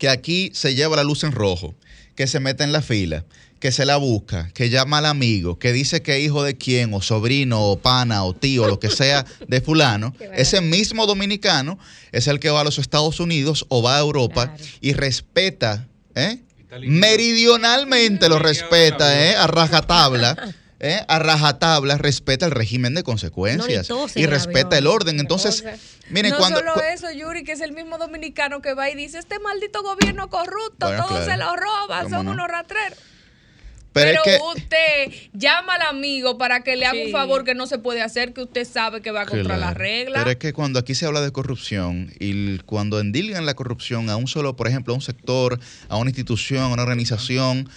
que aquí se lleva la luz en rojo, que se mete en la fila, que se la busca, que llama al amigo, que dice que es hijo de quién, o sobrino, o pana, o tío, lo que sea de fulano, ese mismo dominicano es el que va a los Estados Unidos o va a Europa y respeta, ¿eh? meridionalmente lo respeta, ¿eh? a rajatabla. ¿eh? a rajatabla respeta el régimen de consecuencias y respeta el orden. Entonces, miren, no cuando. No solo eso, Yuri, que es el mismo dominicano que va y dice: Este maldito gobierno corrupto, todos se lo roban, son unos ratreros. Pero, usted llama al amigo para que le haga un favor que no se puede hacer, que usted sabe que va contra la regla. Pero es que cuando aquí se habla de corrupción y cuando endilgan la corrupción a un solo, por ejemplo, a un sector, a una institución, a una organización,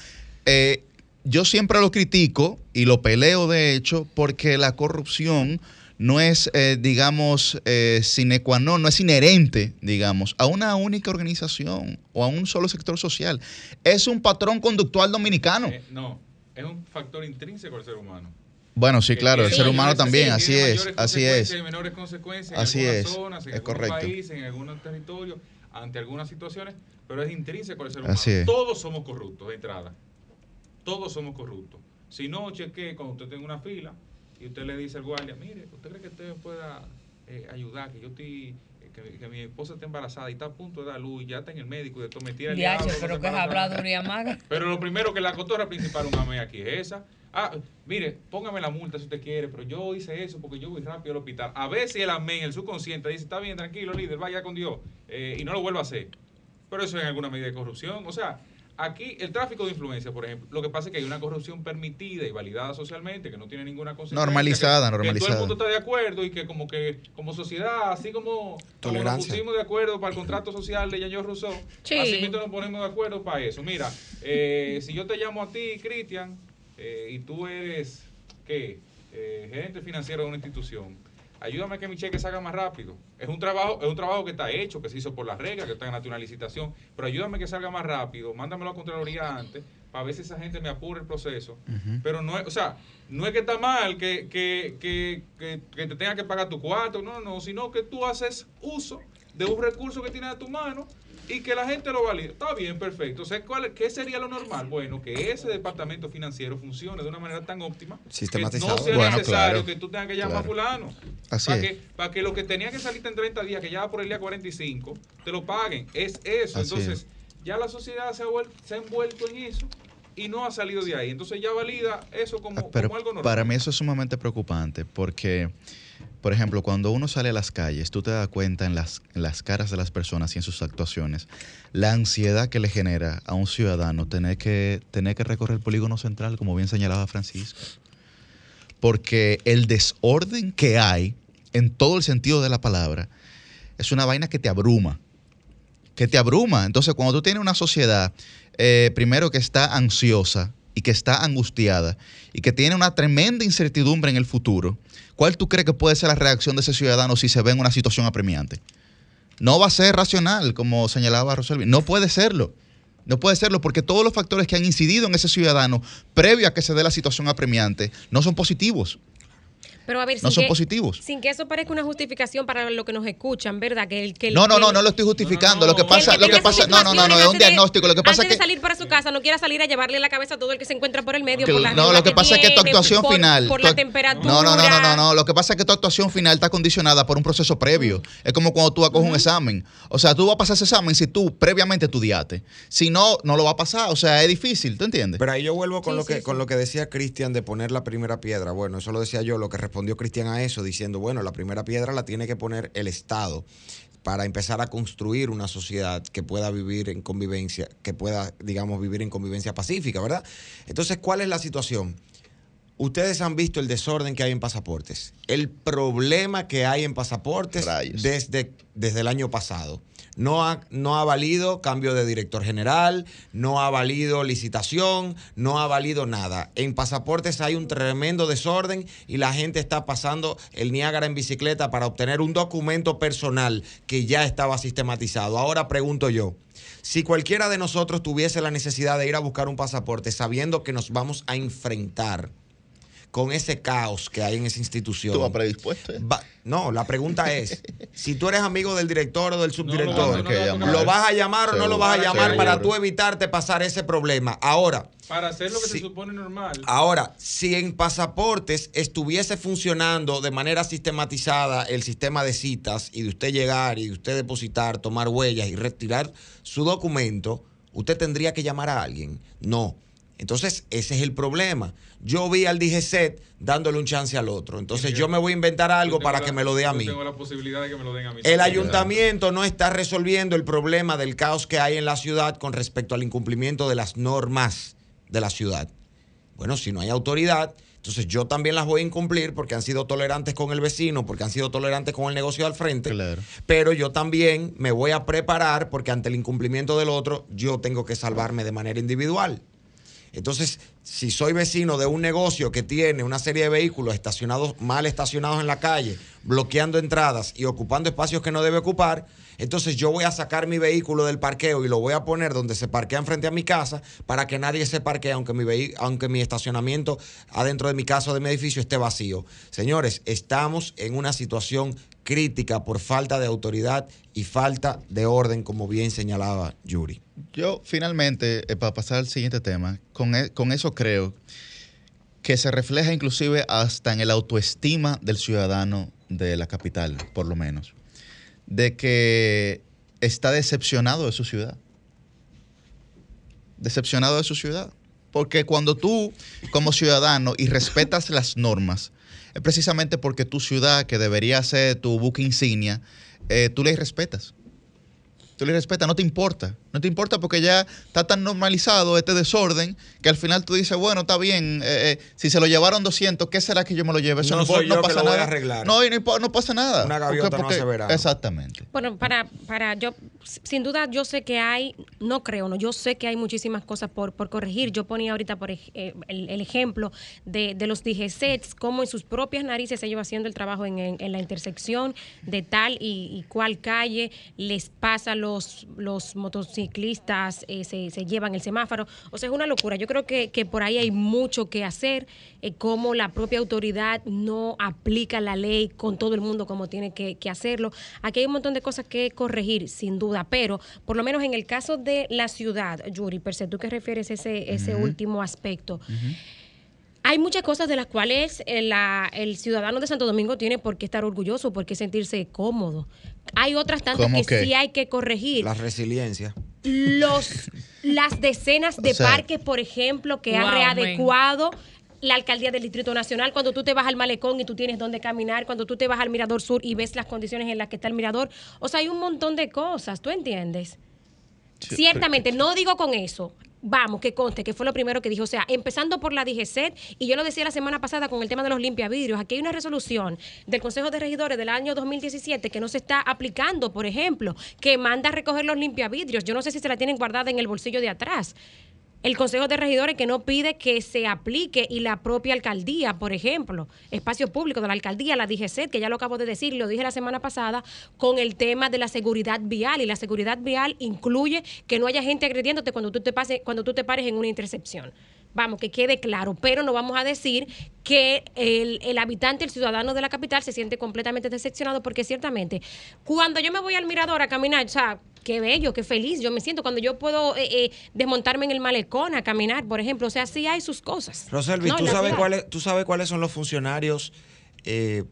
eh, yo siempre lo critico y lo peleo de hecho porque la corrupción no es, eh, digamos, eh, sine qua non, no es inherente, digamos, a una única organización o a un solo sector social. Es un patrón conductual dominicano. Eh, no, es un factor intrínseco al ser humano. Bueno, sí, claro, el ser humano también, así es, así es. menores consecuencias en algunas zonas, en algunos países, en algunos territorios, ante algunas situaciones, pero es intrínseco al ser humano. Así es. Todos somos corruptos de entrada. Todos somos corruptos. Si no, cheque cuando usted tenga una fila y usted le dice al guardia, mire, ¿usted cree que usted pueda eh, ayudar? Que yo estoy, eh, que, que mi esposa está embarazada y está a punto de dar luz y ya está en el médico y de todo me tira el Diache, diablo, pero que es habladuría maga. Pero lo primero que la cotorra principal, un aquí es esa. Ah, mire, póngame la multa si usted quiere, pero yo hice eso porque yo voy rápido al hospital. A si el amén, el subconsciente, dice, está bien, tranquilo, líder, vaya con Dios, eh, y no lo vuelva a hacer. Pero eso es en alguna medida de corrupción. O sea, aquí el tráfico de influencia, por ejemplo, lo que pasa es que hay una corrupción permitida y validada socialmente, que no tiene ninguna consecuencia. Normalizada, que- Que todo normalizada. el mundo está de acuerdo y que como que como sociedad, así como, como nos pusimos de acuerdo para el contrato social de Jean Rousseau, Sí. así mismo nos ponemos de acuerdo para eso. Mira, eh, si yo te llamo a ti, Cristian, eh, y tú eres, ¿qué? Eh, gerente financiero de una institución, ayúdame a que mi cheque salga más rápido. Es un trabajo es un trabajo que está hecho, que se hizo por las reglas, que está en una licitación, pero ayúdame a que salga más rápido, mándamelo a Contraloría antes, para ver si esa gente me apura el proceso. Pero no es, o sea, no es que está mal que, que, que, que, que te tenga que pagar tu cuarto, no, no, sino que tú haces uso de un recurso que tienes a tu mano y que la gente lo valide. Está bien, perfecto. O sea, ¿cuál, ¿qué sería lo normal? Bueno, que ese departamento financiero funcione de una manera tan óptima Sistematizado. que no sea Bueno, necesario claro. que tú tengas que llamar Claro. a fulano. Así para es. que, para que lo que tenía que salirte en 30 días, que ya va por el día 45, te lo paguen. Es eso. Así Entonces, ya la sociedad se ha, se ha envuelto en eso y no ha salido de ahí. Entonces ya valida eso como, Ah, Pero como algo normal. para mí eso es sumamente preocupante porque, por ejemplo, cuando uno sale a las calles, tú te das cuenta en las, las caras de las personas y en sus actuaciones, la ansiedad que le genera a un ciudadano tener que, tener que recorrer el polígono central, como bien señalaba Francisco. Porque el desorden que hay, en todo el sentido de la palabra, es una vaina que te abruma que te abruma. Entonces, cuando tú tienes una sociedad, eh, primero que está ansiosa y que está angustiada y que tiene una tremenda incertidumbre en el futuro, ¿cuál tú crees que puede ser la reacción de ese ciudadano si se ve en una situación apremiante? No va a ser racional, como señalaba Roselvi. No puede serlo. No puede serlo porque todos los factores que han incidido en ese ciudadano previo a que se dé la situación apremiante no son positivos. Pero a ver, No son que- positivos. Sin que eso parezca una justificación para lo que nos escuchan, ¿verdad? Que el, que el- No, no, no, no lo estoy justificando. No, no, Lo que pasa, que lo que pasa, no, no, no, no, es un diagnóstico. Lo que pasa es antes que de salir para su casa, no quiera salir a llevarle la cabeza a todo el que se encuentra por el medio. Que- por la no, lo que pasa es que tu actuación por- final. Por tu- la temperatura. No, no, no, no, no, no. Lo que pasa es que tu actuación final está condicionada por un proceso previo. Es como cuando tú vas a coger un examen. O sea, tú vas a pasar ese examen si tú previamente estudiaste. Si no, no lo va a pasar. O sea, es difícil, ¿tú entiendes? Pero ahí yo vuelvo con Sí, lo que sí, con sí. lo que decía Cristian de poner la primera piedra. Bueno, eso lo decía yo, lo que respondió Cristian a eso, diciendo, bueno, la primera piedra la tiene que poner el Estado para empezar a construir una sociedad que pueda vivir en convivencia, que pueda, digamos, vivir en convivencia pacífica, ¿verdad? Entonces, ¿cuál es la situación? Ustedes han visto el desorden que hay en pasaportes, el problema que hay en pasaportes Rayos. desde, desde el año pasado. No ha, no ha valido cambio de director general, no ha valido licitación, no ha valido nada. En pasaportes hay un tremendo desorden y la gente está pasando el Niágara en bicicleta para obtener un documento personal que ya estaba sistematizado. Ahora pregunto yo, si cualquiera de nosotros tuviese la necesidad de ir a buscar un pasaporte sabiendo que nos vamos a enfrentar con ese caos que hay en esa institución. Tú vas predispuesto. ¿eh? Va- no, la pregunta es, si tú eres amigo del director o del subdirector, no, que no, no, llamar. no, ¿lo vas a llamar o no lo vas a llamar para tú evitarte pasar ese problema? Ahora, Para hacer lo que Sí. se supone normal. ahora, si en pasaportes estuviese funcionando de manera sistematizada el sistema de citas y de usted llegar y de usted depositar, tomar huellas y retirar su documento, usted tendría que llamar a alguien. No. Entonces, ese es el problema. Yo vi al DGCET dándole un chance al otro. Entonces, yo me voy a inventar algo para la- que me lo dé a mí. tengo la posibilidad de que me lo den a mí. El ayuntamiento no está resolviendo el problema del caos que hay en la ciudad con respecto al incumplimiento de las normas de la ciudad. Bueno, si no hay autoridad, entonces yo también las voy a incumplir porque han sido tolerantes con el vecino, porque han sido tolerantes con el negocio al frente. Claro. Pero yo también me voy a preparar porque ante el incumplimiento del otro, yo tengo que salvarme de manera individual. Entonces, si soy vecino de un negocio que tiene una serie de vehículos estacionados, mal estacionados en la calle, bloqueando entradas y ocupando espacios que no debe ocupar, entonces yo voy a sacar mi vehículo del parqueo y lo voy a poner donde se parquean frente a mi casa para que nadie se parquee, aunque mi, aunque mi estacionamiento adentro de mi casa o de mi edificio esté vacío. Señores, estamos en una situación crítica por falta de autoridad y falta de orden, como bien señalaba Yuri. Yo finalmente, eh, para pasar al siguiente tema, con, e- con eso creo que se refleja inclusive hasta en el autoestima del ciudadano de la capital, por lo menos, de que está decepcionado de su ciudad. Decepcionado de su ciudad. Porque cuando tú, como ciudadano, y respetas las normas, es precisamente porque tu ciudad, que debería ser tu buque insignia, eh, tú le respetas. Tú le respetas, no te importa. No te importa porque ya está tan normalizado este desorden que al final tú dices, bueno, está bien, eh, eh, si se lo llevaron 200, ¿qué será que yo me lo lleve? Eso No no, soy no yo que pasa lo voy a nada. arreglar. No, y no, no pasa nada. Una gaviota no hace verano. Exactamente. Bueno, para, para yo, sin duda, yo sé que hay, no creo, no, yo sé que hay muchísimas cosas por, por corregir. Yo ponía ahorita por eh, el, ejemplo de, los DGCETs, cómo en sus propias narices lleva haciendo el trabajo en la intersección de tal y, y cual calle les pasa los, los motociclistas, eh, se, se llevan el semáforo. O sea, es una locura. Yo creo que, que por ahí hay mucho que hacer, eh, cómo la propia autoridad no aplica la ley con todo el mundo como tiene que, que hacerlo. Aquí hay un montón de cosas que corregir, sin duda, pero por lo menos en el caso de la ciudad, Yuri, per se, tú que refieres ese, ese último aspecto. Hay muchas cosas de las cuales eh, la- el ciudadano de Santo Domingo tiene por qué estar orgulloso, por qué sentirse cómodo. Hay otras tantas ¿Cómo que qué? sí hay que corregir La resiliencia. los las decenas de O sea, parques, por ejemplo, que ha Wow, readecuado la alcaldía del Distrito Nacional, cuando tú te vas al malecón y tú tienes dónde caminar, cuando tú te vas al Mirador Sur y ves las condiciones en las que está el mirador. O sea, hay un montón de cosas, ¿tú entiendes? Sí, Ciertamente, no digo con eso. Vamos, que conste, que fue lo primero que dijo. O sea, empezando por la DGCET, y yo lo decía la semana pasada con el tema de los limpiavidrios. Aquí hay una resolución del Consejo de Regidores del año 2017 que no se está aplicando, por ejemplo, que manda a recoger los limpiavidrios. Yo no sé si se la tienen guardada en el bolsillo de atrás. El Consejo de Regidores que no pide que se aplique y la propia alcaldía, por ejemplo, espacio público de la alcaldía, la DGC, que ya lo acabo de decir, lo dije la semana pasada, con el tema de la seguridad vial. Y la seguridad vial incluye que no haya gente agrediéndote cuando tú te, pases, cuando tú te pares en una intercepción. Vamos, que quede claro, pero no vamos a decir que el, el habitante, el ciudadano de la capital se siente completamente decepcionado porque ciertamente cuando yo me voy al mirador a caminar, o sea, qué bello, qué feliz yo me siento cuando yo puedo eh, eh, desmontarme en el malecón a caminar, por ejemplo, o sea, sí hay sus cosas. Roselvi, No, ¿tú, sabes cuáles, ¿tú sabes cuáles son los funcionarios eh,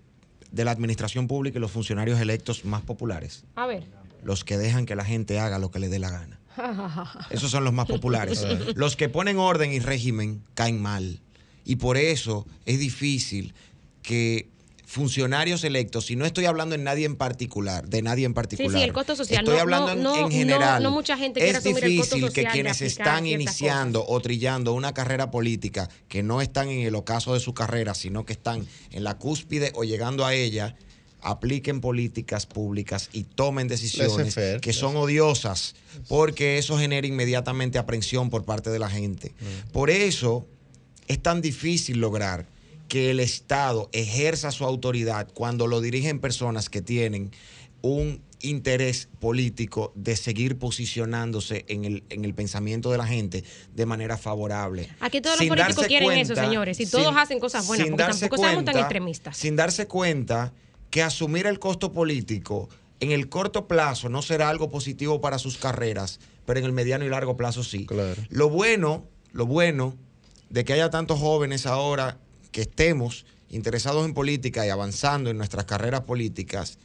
de la administración pública y los funcionarios electos más populares? A ver. Los que dejan que la gente haga lo que le dé la gana. Esos son los más populares. los que ponen orden y régimen caen mal. Y por eso es difícil que funcionarios electos, y no estoy hablando en nadie en particular, de nadie en particular. sí, el costo social. Estoy No, hablando no, en, no, general. no mucha gente quiere es asumir el costo difícil social que quienes están iniciando o trillando una carrera política, que no están en el ocaso de su carrera, sino que están en la cúspide o llegando a ella, apliquen políticas públicas y tomen decisiones que son odiosas, porque eso genera inmediatamente aprensión por parte de la gente. Por eso es tan difícil lograr que el Estado ejerza su autoridad cuando lo dirigen personas que tienen un interés político de seguir posicionándose en el, en el pensamiento de la gente de manera favorable. Aquí todos los políticos quieren eso, señores, y todos hacen cosas buenas, porque tampoco seamos tan cuenta- extremistas. Sin darse cuenta que asumir el costo político en el corto plazo no será algo positivo para sus carreras, pero en el mediano y largo plazo sí. Claro. Lo bueno, lo bueno de que haya tantos jóvenes ahora que estemos interesados en política y avanzando en nuestras carreras políticas,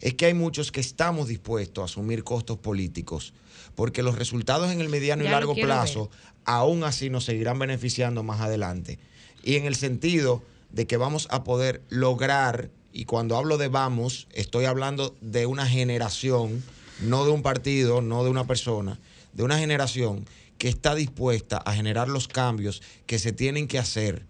es que hay muchos que estamos dispuestos a asumir costos políticos, porque los resultados en el mediano y Ya largo plazo aún así nos seguirán beneficiando más adelante. Y en el sentido de que vamos a poder lograr, y cuando hablo de vamos, estoy hablando de una generación, no de un partido, no de una persona, de una generación que está dispuesta a generar los cambios que se tienen que hacer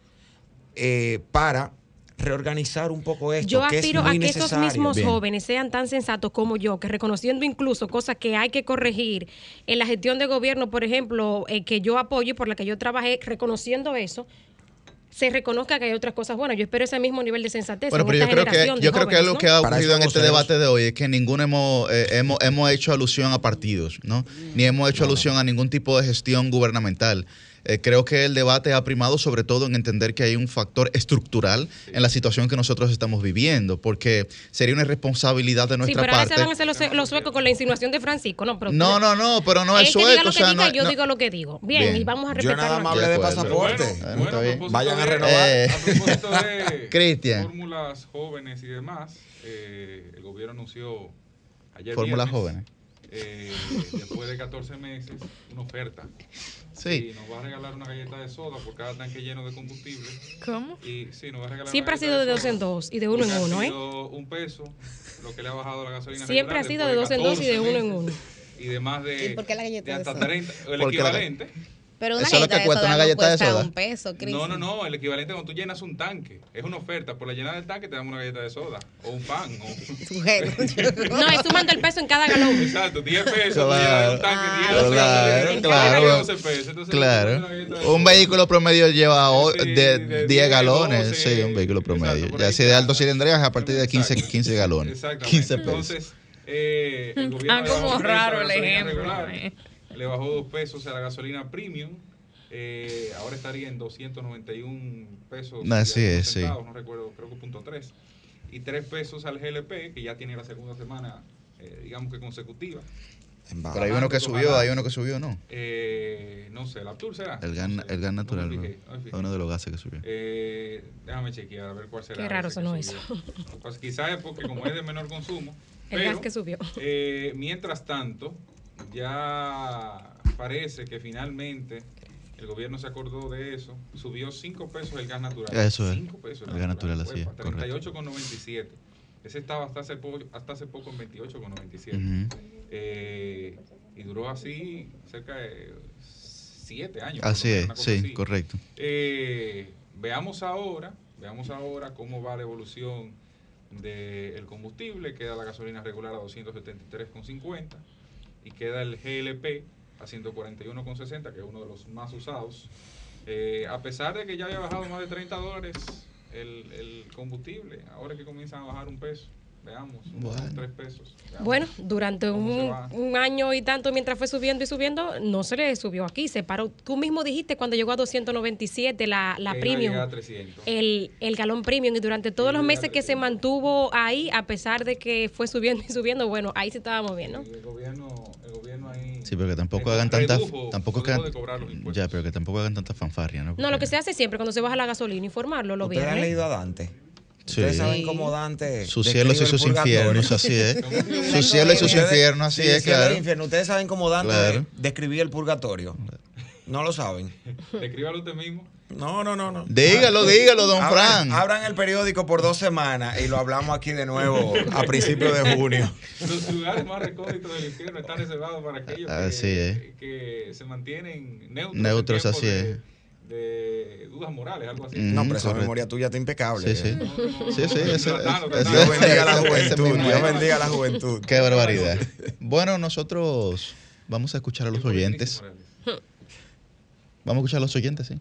eh, para reorganizar un poco esto. Yo que es aspiro a muy que esos necesario. mismos Bien. jóvenes sean tan sensatos como yo, que reconociendo incluso cosas que hay que corregir en la gestión de gobierno, por ejemplo, eh, que yo apoyo y por la que yo trabajé, reconociendo eso, se reconozca que hay otras cosas buenas. Yo espero ese mismo nivel de sensatez. Bueno, en pero yo esta creo que, yo creo que ¿no? que ha ocurrido en este debate de hoy es que ninguno hemos, eh, hemos, hemos hecho alusión a partidos, ¿no? Ni hemos hecho alusión a ningún tipo de gestión gubernamental. Eh, creo que el debate ha primado sobre todo en entender que hay un factor estructural en la situación que nosotros estamos viviendo, porque sería una irresponsabilidad de Sí, nuestra pero ahora parte. se van a hacer los, los suecos con la insinuación de Francisco. No, pero No, no, no, pero no es que diga sueco. lo o que sea, diga, no- yo no- digo lo que digo. Bien, Bien. y vamos a Yo nada más De hablé de. Pero bueno, pasaporte. Ah, bueno, está a Vayan a de- renovar. Eh. A propósito de Cristian. fórmulas jóvenes y demás, eh, el gobierno anunció ayer Fórmulas jóvenes. eh, después de 14 meses, una oferta. Sí. Y nos va a regalar una galleta de soda por cada tanque lleno de combustible. ¿Cómo? Y sí, nos va a regalar Siempre ha sido de galleta dos en dos y de uno en porque ha uno, ¿eh? sido un peso, lo que le ha bajado la gasolina. Siempre regular ha sido de dos en dos y de 14 uno en uno. Y de más de, ¿Y por qué la galleta de de hasta soda? 30, el Porque la- equivalente. Pero una Eso es lo galleta que de cuesta soda una no galleta de cuesta soda. un peso, Cris. No, no, no, el equivalente cuando tú llenas un tanque, es una oferta, por la llenada del tanque te damos una galleta de soda, o un pan, o... No, es sumando el peso en cada galón. Exacto, 10 pesos, Claro. un tanque, 10 Ah, o sea, Claro, en claro. cada 12 pesos. Entonces, Claro. galleta de Un vehículo promedio lleva o- Sí, de de 10 10, galones. 12, Sí, un vehículo promedio. exacto, ya si de alto cilindraje a partir de 15, Exacto. 15 galones. Exactamente. 15 pesos. Entonces, eh, el gobierno Ah, le bajó como raro el ejemplo. regular. Le bajó dos pesos a la gasolina premium. eh, ahora estaría en 291 pesos. y Así es, sí. centavos, No recuerdo, creo que punto 3. Y 3 pesos al GLP, que ya tiene la segunda semana, eh, digamos que consecutiva. Pero hay uno que subió, hay uno que subió, ¿no? Eh, no sé, la Aptur será. El gas, No sé, el natural, ¿no? fijé, uno de los gases que subió. Eh, déjame chequear a ver cuál será. Qué raro sonó eso. Pues quizás es porque como es de menor consumo. El pero, gas que subió. eh, mientras tanto, ya parece que finalmente el gobierno se acordó de eso. Subió 5 pesos el gas natural. Eso es. 5 pesos El gas natural, así es, Uepa, 38,97. Ese estaba hasta hace poco, hasta hace poco en 28,97. Ujú. Eh, y duró así cerca de 7 años. Así es, sí, así. correcto. Eh, veamos ahora, veamos ahora cómo va la evolución del combustible. Queda la gasolina regular a 273,50 y queda el GLP a 141,60, que es uno de los más usados. Eh, a pesar de que ya había bajado más de 30 dólares el, el combustible, ahora que comienzan a bajar un peso, veamos, unos Bueno. tres pesos. veamos Bueno, durante se un, un año y tanto, mientras fue subiendo y subiendo, no se le subió aquí, se paró. Tú mismo dijiste cuando llegó a 297 la, la Que premium, llegar a 300. el, el galón premium, y durante todos los meses que se 300. mantuvo ahí, a pesar de que fue subiendo y subiendo, bueno, ahí sí estábamos bien, ¿no? El gobierno, el gobierno ahí. Sí, pero que tampoco hagan tanta. Tampoco que redujo hagan- de cobrar los impuestos. Ya, pero que tampoco hagan tanta fanfarria, ¿no? No, lo que se hace siempre cuando se baja la gasolina, informarlo los ¿Ustedes han leído a Dante? Sí. Ustedes saben cómo Dante. Sus cielos y sus infiernos, así es. Ustedes- Sus cielos y sus infiernos, así sí, es, claro. infierno. Ustedes saben cómo Dante Claro. describía el purgatorio. No lo saben. Descríbalo usted mismo. No, no, no, no. Dígalo, dígalo, don Abran- Fran. Abran el periódico por dos semanas y lo hablamos aquí de nuevo a principios de junio. Los lugares más recónditos del infierno están reservados para aquellos que, Así es. que se mantienen neutros. Neutros, así de, es. De dudas morales, algo así. Mm. No, pero esa memoria tuya está impecable. Sí, sí. Sí, sí. Dios bendiga a la juventud. Dios bendiga a la juventud. Qué barbaridad. Bueno, nosotros vamos a escuchar a los oyentes. Vamos a escuchar a los oyentes, sí.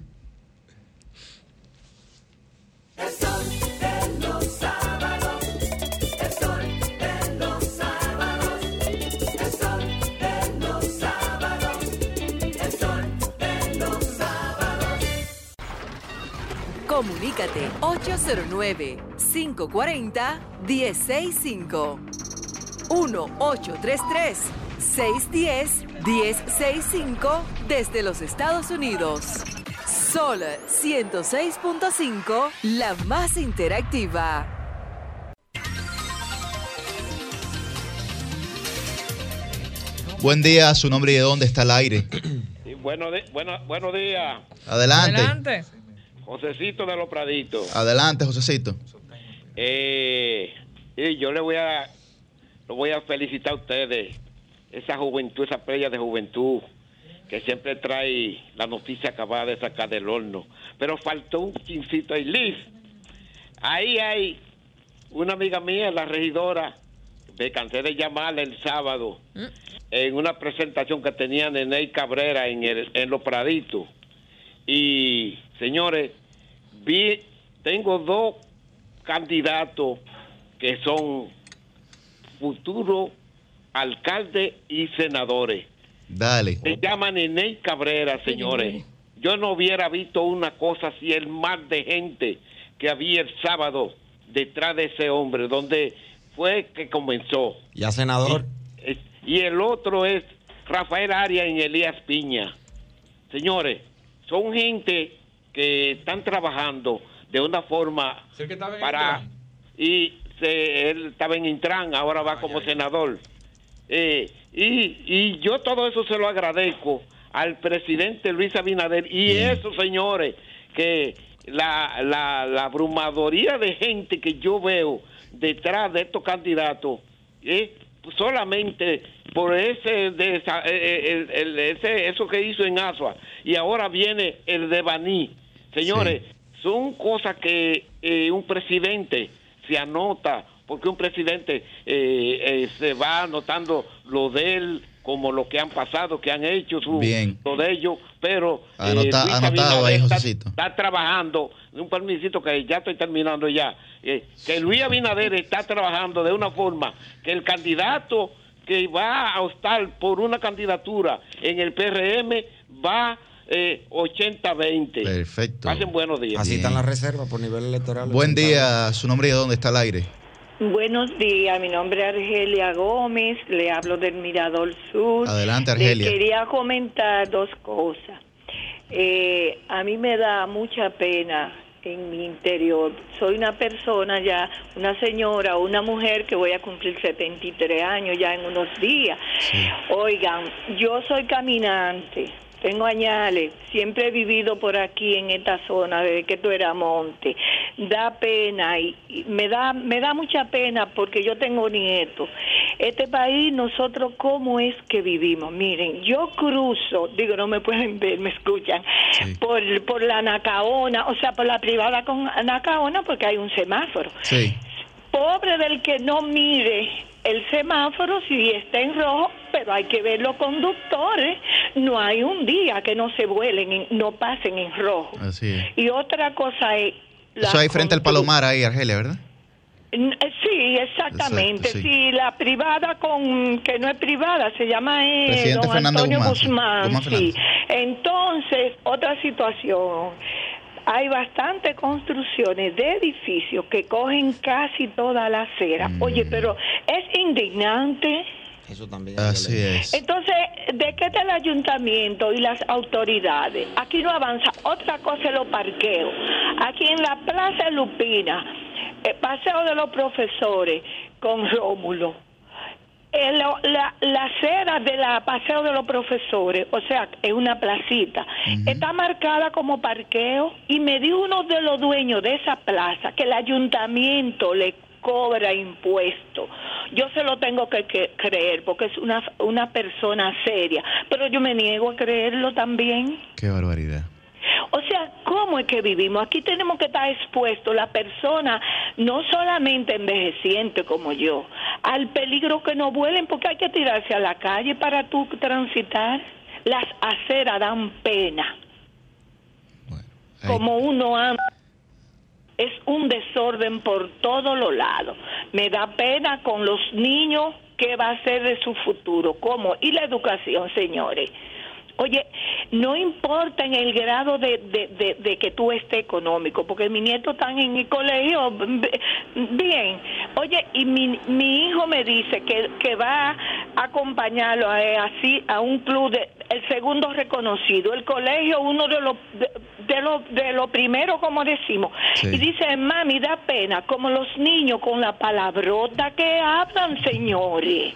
Comunícate 809-540-1065. 1-833-610-1065 desde los Estados Unidos. Sol 106.5, la más interactiva. Buen día, su nombre y de dónde está el aire. Sí, bueno, di- bueno- buenos días, Adelante. Adelante. Josecito de los Praditos. Adelante, Josecito. Eh, y yo le voy a, lo voy a felicitar a ustedes, esa juventud, esa playa de juventud que siempre trae la noticia acabada de sacar del horno. Pero faltó un chincito ahí, Liz. Ahí hay una amiga mía, la regidora, me cansé de llamarla el sábado en una presentación que tenían en Ney Cabrera en, el, en Los Praditos. Y, señores, vi, tengo dos candidatos que son futuros alcaldes y senadores. Dale. Se llaman Eney Cabrera, señores. yo no hubiera visto una cosa así, el mar de gente que había el sábado detrás de ese hombre, donde fue que comenzó. Ya, senador. Eh, Y el otro es Rafael Arias y Elías Piña. Señores, son gente que están trabajando de una forma Es que para y se- él estaba en Intran, ahora va como senador. Eh, y, y yo todo eso se lo agradezco al presidente Luis Abinader y eso, señores, que la, la, la abrumadoría de gente que yo veo detrás de estos candidatos es solamente por ese, de esa- eh, eh, el- el- ese eso que hizo en Asua y ahora viene el de Baní. Señores, son cosas que eh, un presidente se anota, porque un presidente eh, eh, se va anotando lo de él como lo que han pasado, que han hecho, su, Bien. lo de ellos, pero eh, Anota- anotado ahí, está, está trabajando, un permisito que ya estoy terminando ya, eh, que Luis Abinader está trabajando de una forma que el candidato que va a optar por una candidatura en el PRM va eh, 80-20. Perfecto. Pasen buenos días. Así Bien. están las reservas por nivel electoral. Buen día, su nombre y de dónde está el aire. Buenos días, mi nombre es Argelia Gómez, le hablo del Mirador Sur. Adelante, Argelia. Le quería comentar dos cosas. Eh, a mí me da mucha pena en mi interior. Soy una persona ya, una señora o una mujer que voy a cumplir 73 años ya en unos días. Oigan, yo soy caminante, tengo añales, siempre he vivido por aquí en esta zona desde que tú eras monte. Da pena y, y me da me da mucha pena porque yo tengo nietos. Este país nosotros cómo es que vivimos. Miren, yo cruzo, digo no me pueden ver, me escuchan, por por la Nacaona, o sea, por la privada con Nacaona porque hay un semáforo Sí. pobre del que no mire el semáforo si está en rojo, pero hay que ver los conductores. No hay un día que no se vuelen, en- no pasen en rojo. Así es. Y otra cosa es... la Eso ahí frente al Palomar, ahí, Argelia, ¿verdad? Eh, Sí, exactamente. Exacto, sí. Si la privada con que no es privada se llama eh, Presidente don Fernando Antonio Guzmán, sí. Guzmán. Guzmán sí. Entonces, otra situación. Hay bastantes construcciones de edificios que cogen casi toda la acera. Mm. Oye, pero es indignante. Eso también. Así es. Entonces, ¿de qué está el ayuntamiento y las autoridades? Aquí no avanza. Otra cosa es los parqueos. Aquí en la Plaza Lupina, el Paseo de los Profesores con Rómulo. El- la, la acera de la Paseo de los Profesores, o sea, es una placita, está marcada como parqueo y me dio uno de los dueños de esa plaza que el ayuntamiento le cobra impuesto. Yo se lo tengo que, que creer porque es una, una persona seria, pero yo me niego a creerlo también. Qué barbaridad. O sea, ¿cómo es que vivimos? Aquí tenemos que estar expuestos, la persona, no solamente envejeciente como yo, al peligro que nos vuelen porque hay que tirarse a la calle para tú transitar. Las aceras dan pena. Ahí. Como uno anda, es un desorden por todos los lados. Me da pena con los niños qué va a ser de su futuro. ¿Cómo? Y la educación, señores. Oye, no importa en el grado de, de, de- de que tú estés económico, porque mis nietos están en el colegio bien. Oye, y mi, mi hijo me dice que, que va a acompañarlo a, así a un club, de, el segundo reconocido, el colegio, uno de los de, de lo, de lo primero, como decimos. Sí. Y dice, mami, da pena, como los niños con la palabrota que hablan, señores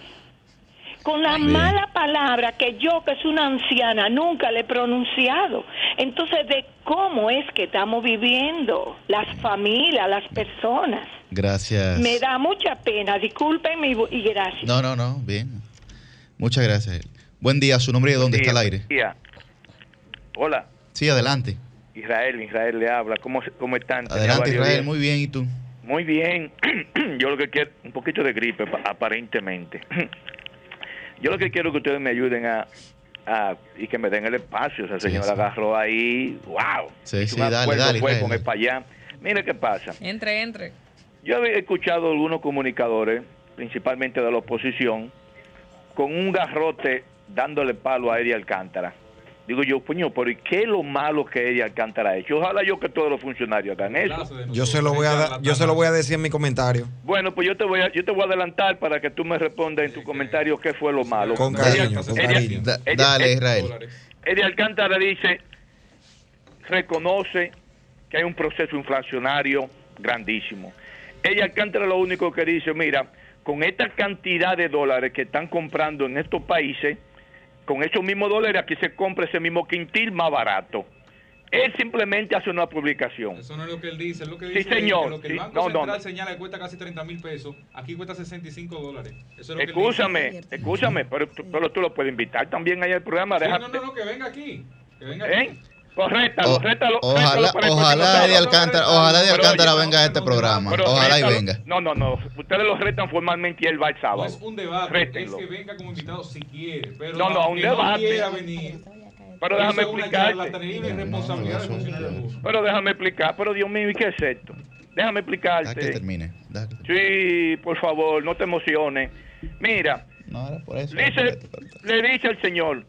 con la Bien. mala palabra que yo, que soy una anciana, nunca le he pronunciado. Entonces, ¿de cómo es que estamos viviendo las familias, las personas? Gracias. Me da mucha pena, discúlpenme y, y gracias. No, no, no, bien. Muchas gracias. Buen día, su nombre y de dónde está el aire. Día. Hola, Sí, adelante. Israel, Israel le habla. ¿Cómo, cómo están? Adelante, Israel. días. Muy bien, ¿y tú? Muy bien. Yo lo que quiero, un poquito de gripe, pa- aparentemente. Yo lo que quiero es que ustedes me ayuden a, a- y que me den el espacio. Esa Sí, señora sí. agarró ahí, wow. Sí, sí, un dale, acuerdo, dale, fue Israel. con el para allá. Mire qué pasa. Entre, entre. Yo había escuchado algunos comunicadores, principalmente de la oposición, con un garrote dándole palo a Eddie Alcántara. Digo yo, puño, pero ¿y qué es lo malo que ella Alcántara ha hecho? Ojalá yo que todos los funcionarios hagan eso. Yo se lo voy a da- yo se lo voy a decir en mi comentario. Bueno, pues yo te voy a, yo te voy a adelantar para que tú me respondas en tu comentario qué fue lo malo. Con Ella- cariño, con ella- cariño. Dale, eh, Israel. Eddie Alcántara dice, reconoce que hay un proceso inflacionario grandísimo. Ella Alcántara lo único que dice, mira, con esta cantidad de dólares que están comprando en estos países, con esos mismos dólares aquí se compra ese mismo quintil más barato. Él simplemente hace una publicación. Eso no es lo que él dice, es lo que Sí, dice señor, que lo que el Banco no, no, Central no. señala que cuesta casi 30 mil pesos, aquí cuesta 65 dólares. Eso es lo que él Escúchame, dice. escúchame, pero, tú- pero tú lo puedes invitar también ahí al programa. Sí, no, no, no, que venga aquí. Que venga ¿Eh? aquí. O- rétalo, ojalá, rétalo ojalá. Eddie Alcántara, ojalá Eddie Pero, Alcántara venga a este programa. Ojalá y venga. No, no, no. Ustedes lo retan formalmente y él va el No sábado. es un debate, Rétenlo. es que venga como invitado si quiere. Pero No, no, un debate. quiera venir. Pero déjame público. Pero déjame explicar. Pero Dios mío, ¿y qué es esto? Déjame que explicarte. termine. Deja que- Sí, por favor, no te emociones. Mira, No, era por eso. dice, le dice el Señor,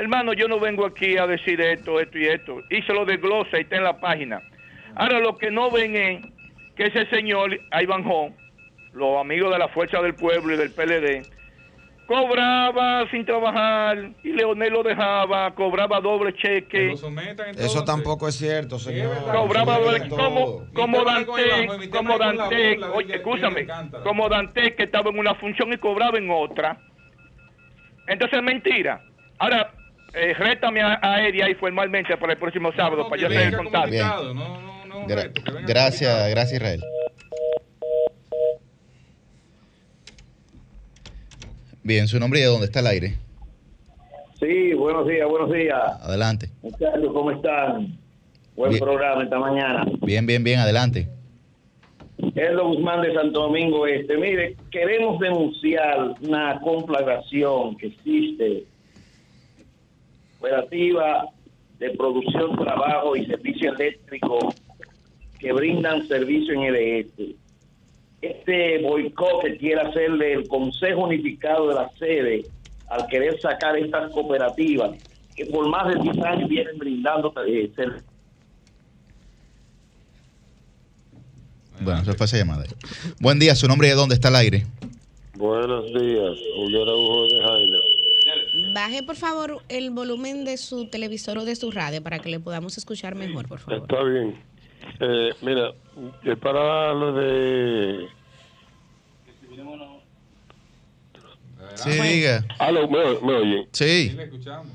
hermano, yo no vengo aquí a decir esto, esto y esto. Y se lo desglosa y está en la página. Ahora lo que no ven es que ese señor, Ivanhoe, los amigos de la Fuerza del Pueblo y del PLD, cobraba sin trabajar y Leonel lo dejaba, cobraba doble cheque. Eso tampoco es cierto, señor. Cobraba doble como, Dante, como Dante, oye, escúchame, como Dante que estaba en una función y cobraba en otra. Entonces es mentira. Ahora, eh, rétame a, a Eddie ahí formalmente para el próximo sábado, para yo que hacer el contacto. Gra- gracias, gracias Israel. Bien, su nombre y de dónde está el aire. Sí, buenos días, buenos días. Adelante. Muchachos, ¿cómo están? Buen Bien. programa esta mañana. Bien, bien, bien, adelante. Edlo Guzmán de Santo Domingo Este. Mire, queremos denunciar una conflagración que existe operativa de producción, trabajo y servicio eléctrico que brindan servicio en el este. Este boicot que quiere hacerle el Consejo Unificado de la sede al querer sacar estas cooperativas que por más de 10 años vienen brindando eh, servicios Bueno, se fue esa llamada. Buen día, su nombre y de dónde está el aire. Buenos días, Julio Araujo de Jaina. Baje por favor el volumen de su televisor o de su radio para que le podamos escuchar mejor, por favor. Está bien. Eh, mira, es para lo de... Sí, diga. Aló, ¿me, me oyen? Sí.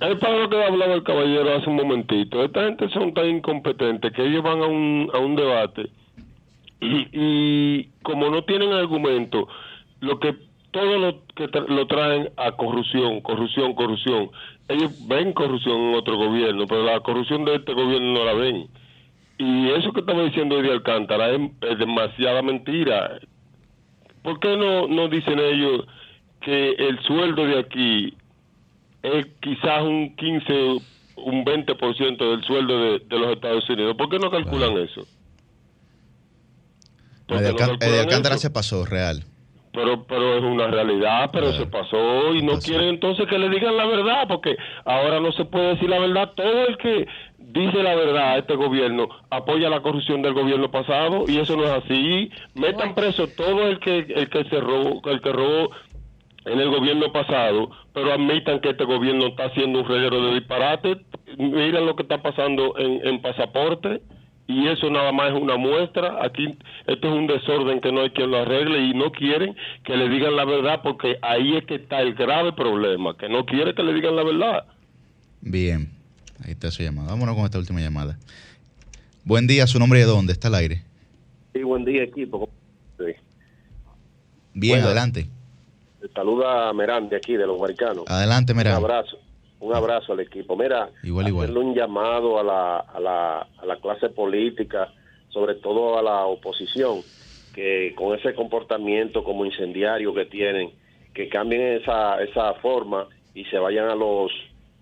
Es para lo que hablaba el caballero hace un momentito. Esta gente son tan incompetentes que ellos van a un, a un debate y, y como no tienen argumento, lo que todo lo que tra- lo traen a corrupción, corrupción, corrupción. Ellos ven corrupción en otro gobierno, pero la corrupción de este gobierno no la ven. Y eso que estaba diciendo Eddie Alcántara es, es demasiada mentira. ¿Por qué no, no dicen ellos que el sueldo de aquí es quizás un 15, un 20% del sueldo de, de los Estados Unidos? ¿Por qué no calculan eso? No Eddie Alcántara eso. se pasó, real. Pero, pero es una realidad, pero se pasó y no quieren entonces que le digan la verdad, porque ahora no se puede decir la verdad. Todo el que dice la verdad a este gobierno apoya la corrupción del gobierno pasado y eso no es así. Metan preso todo el que el que se robó, el que robó en el gobierno pasado, pero admitan que este gobierno está haciendo un reguero de disparate. Miren lo que está pasando en, en pasaporte y eso nada más es una muestra. Aquí esto es un desorden que no hay quien lo arregle y no quieren que le digan la verdad porque ahí es que está el grave problema, que no quiere que le digan la verdad. Bien. Ahí está su llamada. Vámonos con esta última llamada. Buen día, su nombre de dónde está el aire. Sí, buen día equipo. Bien, Bueno. adelante. Saluda a Merán de aquí, de los americanos. Adelante, Merán. Un abrazo, un abrazo al equipo. Mira, Igual, igual. hacerle un llamado a la, a, la, a la clase política, sobre todo a la oposición, que con ese comportamiento como incendiario que tienen, que cambien esa, esa forma y se vayan a los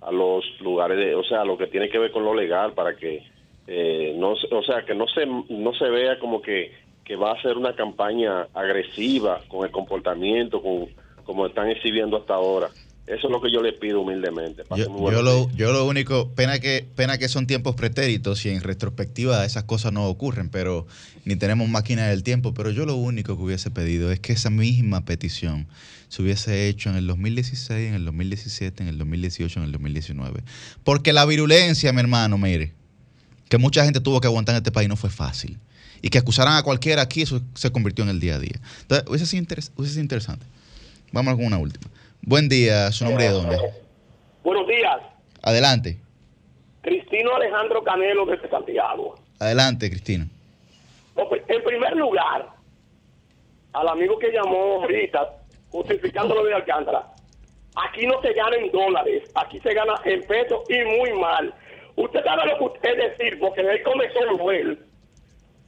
a los lugares, de, o sea, lo que tiene que ver con lo legal para que eh, no, se- o sea, que no se no se vea como que, que va a ser una campaña agresiva con el comportamiento, con como están exhibiendo hasta ahora. Eso es lo que yo le pido humildemente. Yo, lo, yo lo único, pena que, pena que son tiempos pretéritos y en retrospectiva esas cosas no ocurren, pero ni tenemos máquina del tiempo, pero yo lo único que hubiese pedido es que esa misma petición se hubiese hecho en el 2016, en el 2017, en el 2018, en el 2019. Porque la virulencia, mi hermano, mire, que mucha gente tuvo que aguantar en este país no fue fácil. Y que acusaran a cualquiera aquí, eso se convirtió en el día a día. Entonces, hubiese sido, interes- hubiese sido interesante. Vamos con una última. Buen día, su nombre de dónde. Buenos días, Adelante, Cristino Alejandro Canelo desde Santiago. adelante, Cristina. No, pues, En primer lugar, al amigo que llamó ahorita, justificando lo de Alcántara, aquí no se gana en dólares, aquí se gana en pesos y muy mal. Usted sabe lo que usted es decir, porque él come solo él.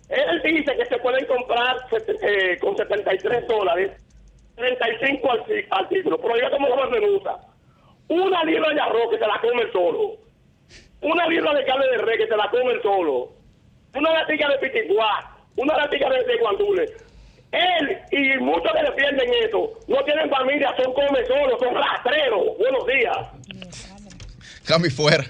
Él dice que se pueden comprar eh, con 73 dólares, 35 al, ci- al título, pero yo como lo menusa. Una libra de arroz que se la come solo. Una libra de carne de res que se la come solo. Una latica de pitiguá. Una latica de, de guandules. Él y muchos que defienden eso no tienen familia, son come solos, son rastreros. Buenos días. Cambio y fuera.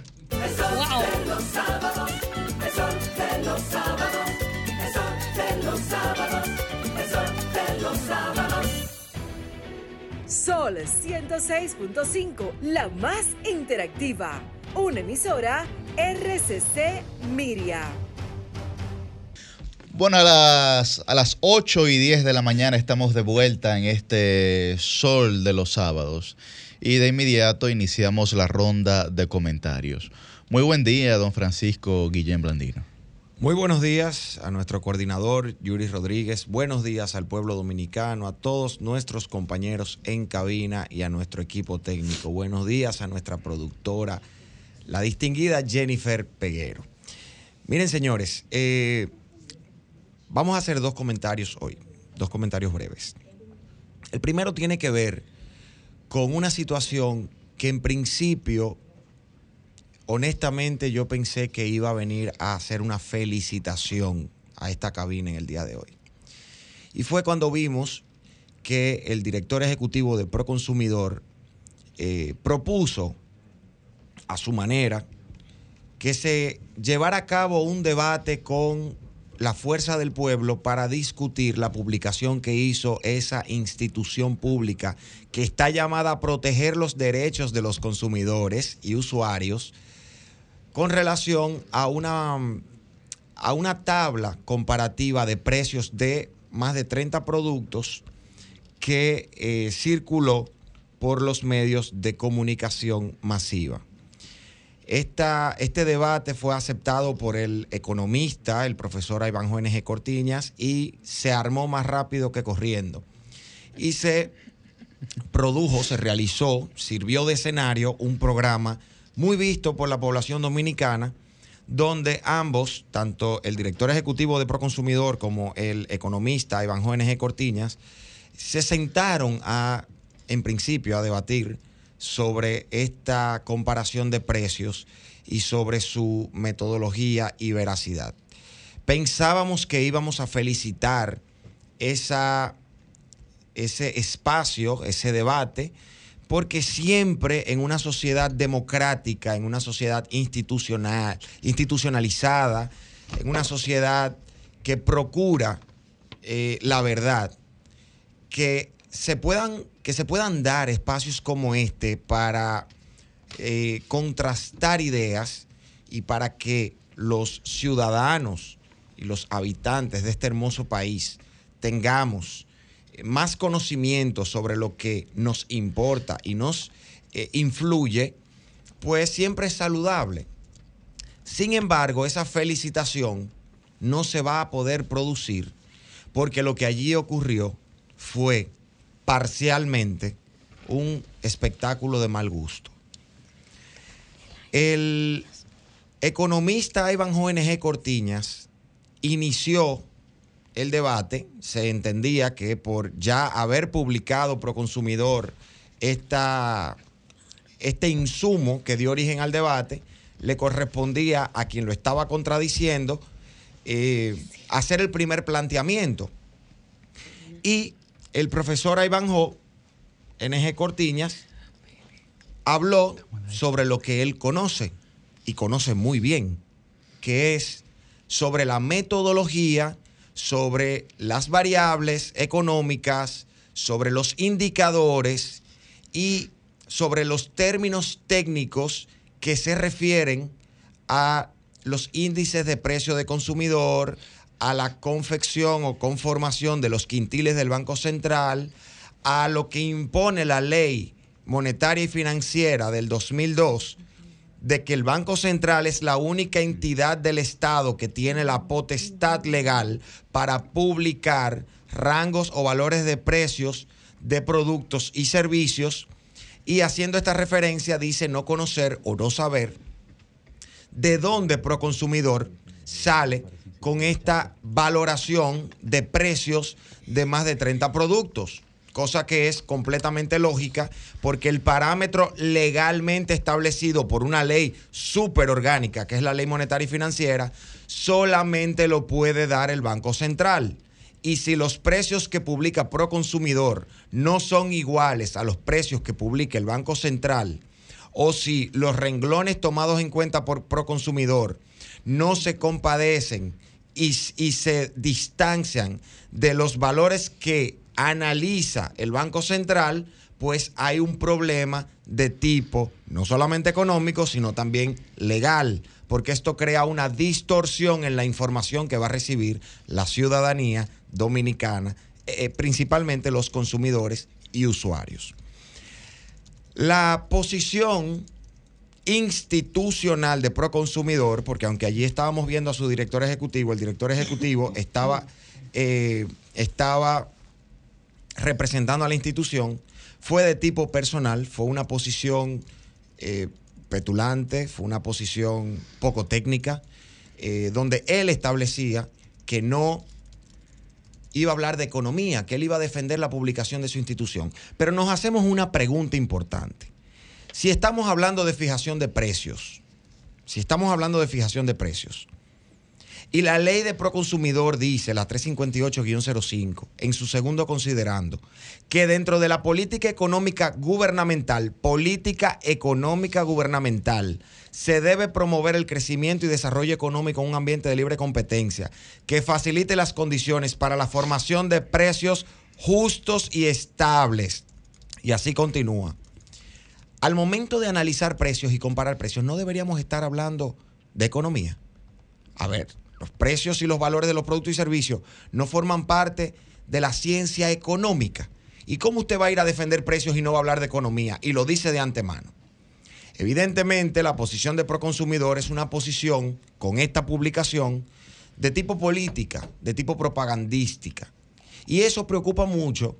Sol 106.5, la más interactiva. Una emisora RCC Miria. Bueno, a las, a las 8 y 10 de la mañana estamos de vuelta en este sol de los sábados y de inmediato iniciamos la ronda de comentarios. Muy buen día, don Francisco Guillén Blandino. Muy buenos días a nuestro coordinador Yuri Rodríguez, buenos días al pueblo dominicano, a todos nuestros compañeros en cabina y a nuestro equipo técnico. Buenos días a nuestra productora, la distinguida Jennifer Peguero. Miren señores, eh, vamos a hacer dos comentarios hoy, dos comentarios breves. El primero tiene que ver con una situación que en principio honestamente yo pensé que iba a venir a hacer una felicitación a esta cabina en el día de hoy. Y fue cuando vimos que el director ejecutivo de Proconsumidor eh, propuso a su manera que se llevara a cabo un debate con la fuerza del pueblo para discutir la publicación que hizo esa institución pública que está llamada a proteger los derechos de los consumidores y usuarios con relación a una, a una tabla comparativa de precios de más de 30 productos que eh, circuló por los medios de comunicación masiva. Esta- este debate fue aceptado por el economista, el profesor Iván G. Cortiñas, y se armó más rápido que corriendo. Y se produjo, se realizó, sirvió de escenario un programa muy visto por la población dominicana, donde ambos, tanto el director ejecutivo de Proconsumidor como el economista Iván G. Cortiñas, se sentaron a, en principio, a debatir sobre esta comparación de precios y sobre su metodología y veracidad. Pensábamos que íbamos a felicitar esa, ese espacio, ese debate, porque siempre en una sociedad democrática, en una sociedad institucional, institucionalizada, en una sociedad que procura eh, la verdad, que se puedan, que se puedan dar espacios como este para eh, contrastar ideas y para que los ciudadanos y los habitantes de este hermoso país tengamos más conocimiento sobre lo que nos importa y nos eh, influye, pues siempre es saludable. Sin embargo, esa felicitación no se va a poder producir porque lo que allí ocurrió fue parcialmente un espectáculo de mal gusto. El economista Iván G. Cortiñas inició el debate, se entendía que por ya haber publicado Proconsumidor esta, este insumo que dio origen al debate, le correspondía a quien lo estaba contradiciendo eh, hacer el primer planteamiento. Y el profesor Iván Jo, NG Cortiñas, habló sobre lo que él conoce y conoce muy bien, que es sobre la metodología, sobre las variables económicas, sobre los indicadores y sobre los términos técnicos que se refieren a los índices de precio de consumidor, a la confección o conformación de los quintiles del Banco Central, a lo que impone la ley monetaria y financiera del 2002, de que el Banco Central es la única entidad del Estado que tiene la potestad legal para publicar rangos o valores de precios de productos y servicios. Y haciendo esta referencia dice no conocer o no saber de dónde Proconsumidor sale con esta valoración de precios de más de 30 productos, cosa que es completamente lógica porque el parámetro legalmente establecido por una ley súper orgánica, que es la ley monetaria y financiera, solamente lo puede dar el Banco Central. Y si los precios que publica Proconsumidor no son iguales a los precios que publica el Banco Central, o si los renglones tomados en cuenta por Proconsumidor no se compadecen y, y se distancian de los valores que analiza el Banco Central, pues hay un problema de tipo no solamente económico, sino también legal, porque esto crea una distorsión en la información que va a recibir la ciudadanía dominicana, eh, principalmente los consumidores y usuarios. La posición institucional de Proconsumidor, porque aunque allí estábamos viendo a su director ejecutivo, el director ejecutivo estaba, eh, estaba representando a la institución, fue de tipo personal, fue una posición eh, petulante, fue una posición poco técnica, eh, donde él establecía que no iba a hablar de economía, que él iba a defender la publicación de su institución. Pero nos hacemos una pregunta importante. Si estamos hablando de fijación de precios, si estamos hablando de fijación de precios, y la ley de proconsumidor dice, la 358-05, en su segundo considerando, que dentro de la política económica gubernamental, política económica gubernamental, se debe promover el crecimiento y desarrollo económico en un ambiente de libre competencia, que facilite las condiciones para la formación de precios justos y estables. Y así continúa. Al momento de analizar precios y comparar precios, no deberíamos estar hablando de economía. A ver, los precios y los valores de los productos y servicios no forman parte de la ciencia económica. ¿Y cómo usted va a ir a defender precios y no va a hablar de economía? Y lo dice de antemano. Evidentemente, la posición de Proconsumidor es una posición con esta publicación de tipo política, de tipo propagandística. Y eso preocupa mucho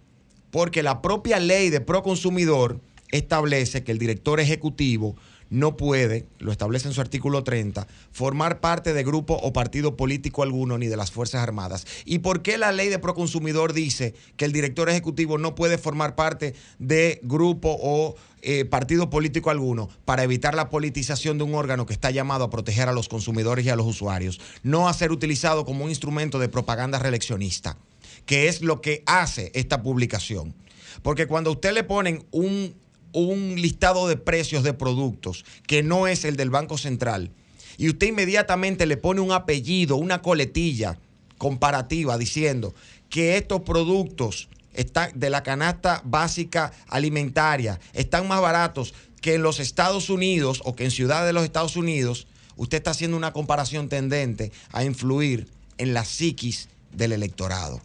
porque la propia ley de Proconsumidor establece que el director ejecutivo no puede, lo establece en su artículo 30, formar parte de grupo o partido político alguno ni de las Fuerzas Armadas. ¿Y por qué la ley de Proconsumidor dice que el director ejecutivo no puede formar parte de grupo o eh, partido político alguno para evitar la politización de un órgano que está llamado a proteger a los consumidores y a los usuarios? No a ser utilizado como un instrumento de propaganda reeleccionista, que es lo que hace esta publicación. Porque cuando usted le ponen un un listado de precios de productos que no es el del Banco Central y usted inmediatamente le pone un apellido, una coletilla comparativa diciendo que estos productos están de la canasta básica alimentaria están más baratos que en los Estados Unidos o que en ciudades de los Estados Unidos, usted está haciendo una comparación tendente a influir en la psiquis del electorado.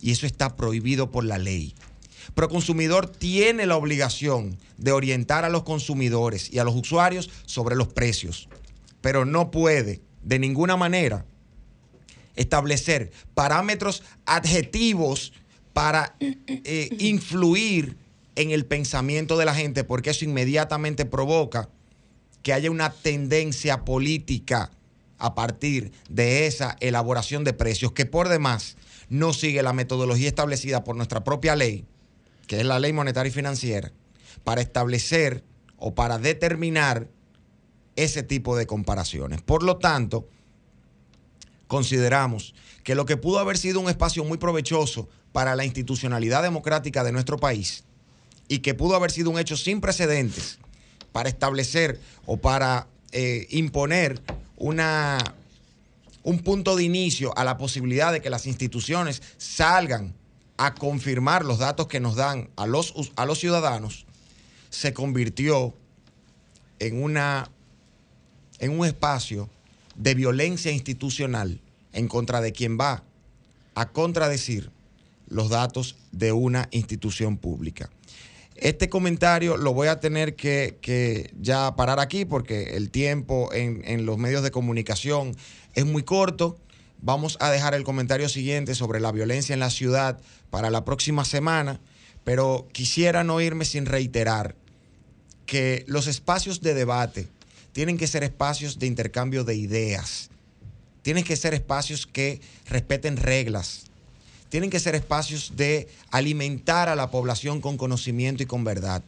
Y eso está prohibido por la ley. Proconsumidor tiene la obligación de orientar a los consumidores y a los usuarios sobre los precios, pero no puede de ninguna manera establecer parámetros adjetivos para eh, influir en el pensamiento de la gente, porque eso inmediatamente provoca que haya una tendencia política a partir de esa elaboración de precios, que por demás no sigue la metodología establecida por nuestra propia ley, que es la ley monetaria y financiera, para establecer o para determinar ese tipo de comparaciones. Por lo tanto, consideramos que lo que pudo haber sido un espacio muy provechoso para la institucionalidad democrática de nuestro país y que pudo haber sido un hecho sin precedentes para establecer o para eh, imponer una, un punto de inicio a la posibilidad de que las instituciones salgan a confirmar los datos que nos dan a los, a los ciudadanos, se convirtió en, una, en un espacio de violencia institucional en contra de quien va a contradecir los datos de una institución pública. Este comentario lo voy a tener que, que ya parar aquí porque el tiempo en, en los medios de comunicación es muy corto. Vamos a dejar el comentario siguiente sobre la violencia en la ciudad para la próxima semana, pero quisiera no irme sin reiterar que los espacios de debate tienen que ser espacios de intercambio de ideas, tienen que ser espacios que respeten reglas, tienen que ser espacios de alimentar a la población con conocimiento y con verdad.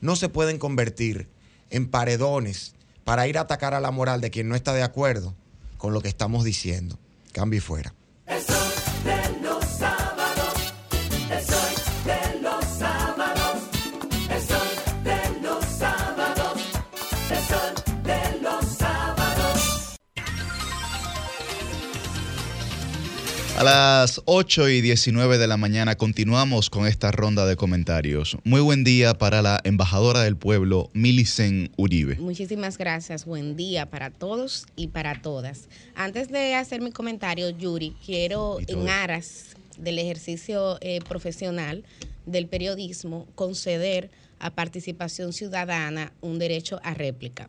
No se pueden convertir en paredones para ir a atacar a la moral de quien no está de acuerdo con lo que estamos diciendo. Cambio fuera. A las 8 y 19 de la mañana continuamos con esta ronda de comentarios. Muy buen día para la embajadora del pueblo, Milicen Uribe. Muchísimas gracias. Buen día para todos y para todas. Antes de hacer mi comentario, Yuri, quiero en aras del ejercicio eh, profesional del periodismo conceder a participación ciudadana un derecho a réplica.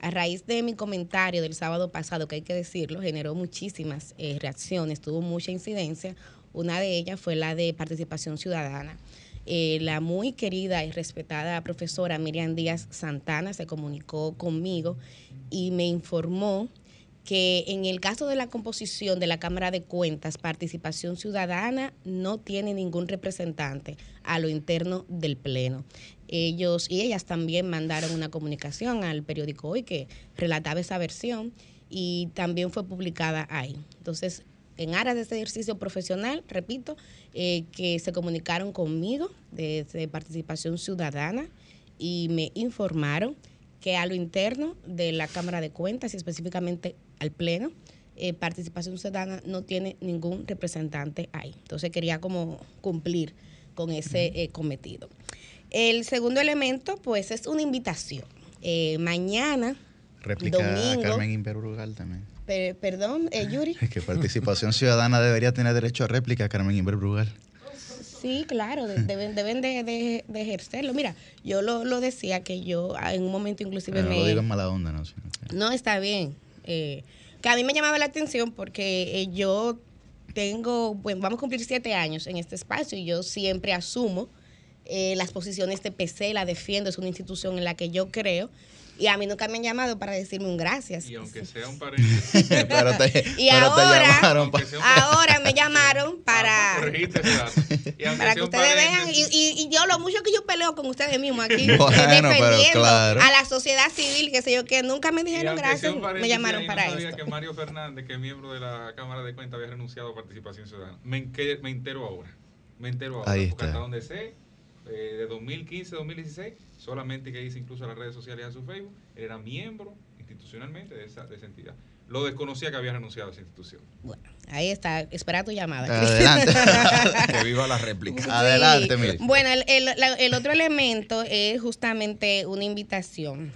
A raíz de mi comentario del sábado pasado, que hay que decirlo, generó muchísimas eh, reacciones, tuvo mucha incidencia. Una de ellas fue la de participación ciudadana. Eh, la muy querida y respetada profesora Miriam Díaz Santana se comunicó conmigo y me informó que en el caso de la composición de la Cámara de Cuentas, participación ciudadana no tiene ningún representante a lo interno del Pleno. Ellos y ellas también mandaron una comunicación al periódico Hoy que relataba esa versión y también fue publicada ahí. Entonces, en aras de este ejercicio profesional, repito, eh, que se comunicaron conmigo desde participación ciudadana y me informaron que a lo interno de la Cámara de Cuentas y específicamente al Pleno, eh, participación ciudadana no tiene ningún representante ahí. Entonces quería como cumplir con ese eh, cometido. El segundo elemento, pues, es una invitación. Eh, mañana, Réplica a Domingo. Carmen Inverugal también. per- perdón, eh, Yuri. Que participación ciudadana debería tener derecho a réplica, Carmen Inverugal. Sí, claro, de- deben, deben de, de- de ejercerlo. Mira, yo lo, lo decía que yo ah, en un momento inclusive No me... lo digo en mala onda, ¿no? No, está bien. Eh, que a mí me llamaba la atención porque eh, yo tengo, bueno, vamos a cumplir siete años en este espacio y yo siempre asumo eh, las posiciones de PC, la defiendo, es una institución en la que yo creo y a mí nunca me han llamado para decirme un gracias. Y aunque sea un paréntesis. pero te, Y pero te ahora- llamaron pa- Ahora me llamaron para, Corregiste ese dato. Y para que ustedes vean y, y- y yo lo mucho que yo peleo con ustedes mismos aquí, Bueno, pero defendiendo claro. a la sociedad civil, que sé yo, que nunca me y dijeron gracias, un me llamaron para no sabía esto. que Mario Fernández, que es miembro de la Cámara de Cuentas, había renunciado a participación ciudadana. Me, entero ahora. Me entero ahora. Ahí porque está. hasta donde sé, eh, de 2015 2016, solamente que dice incluso a las redes sociales y a su Facebook, él era miembro institucionalmente de esa, de esa entidad. Lo desconocía que había renunciado a esa institución. Ahí está, espera tu llamada. Adelante. que viva la réplica. Adelante, mire. Bueno, el, el- la- el otro elemento es justamente una invitación.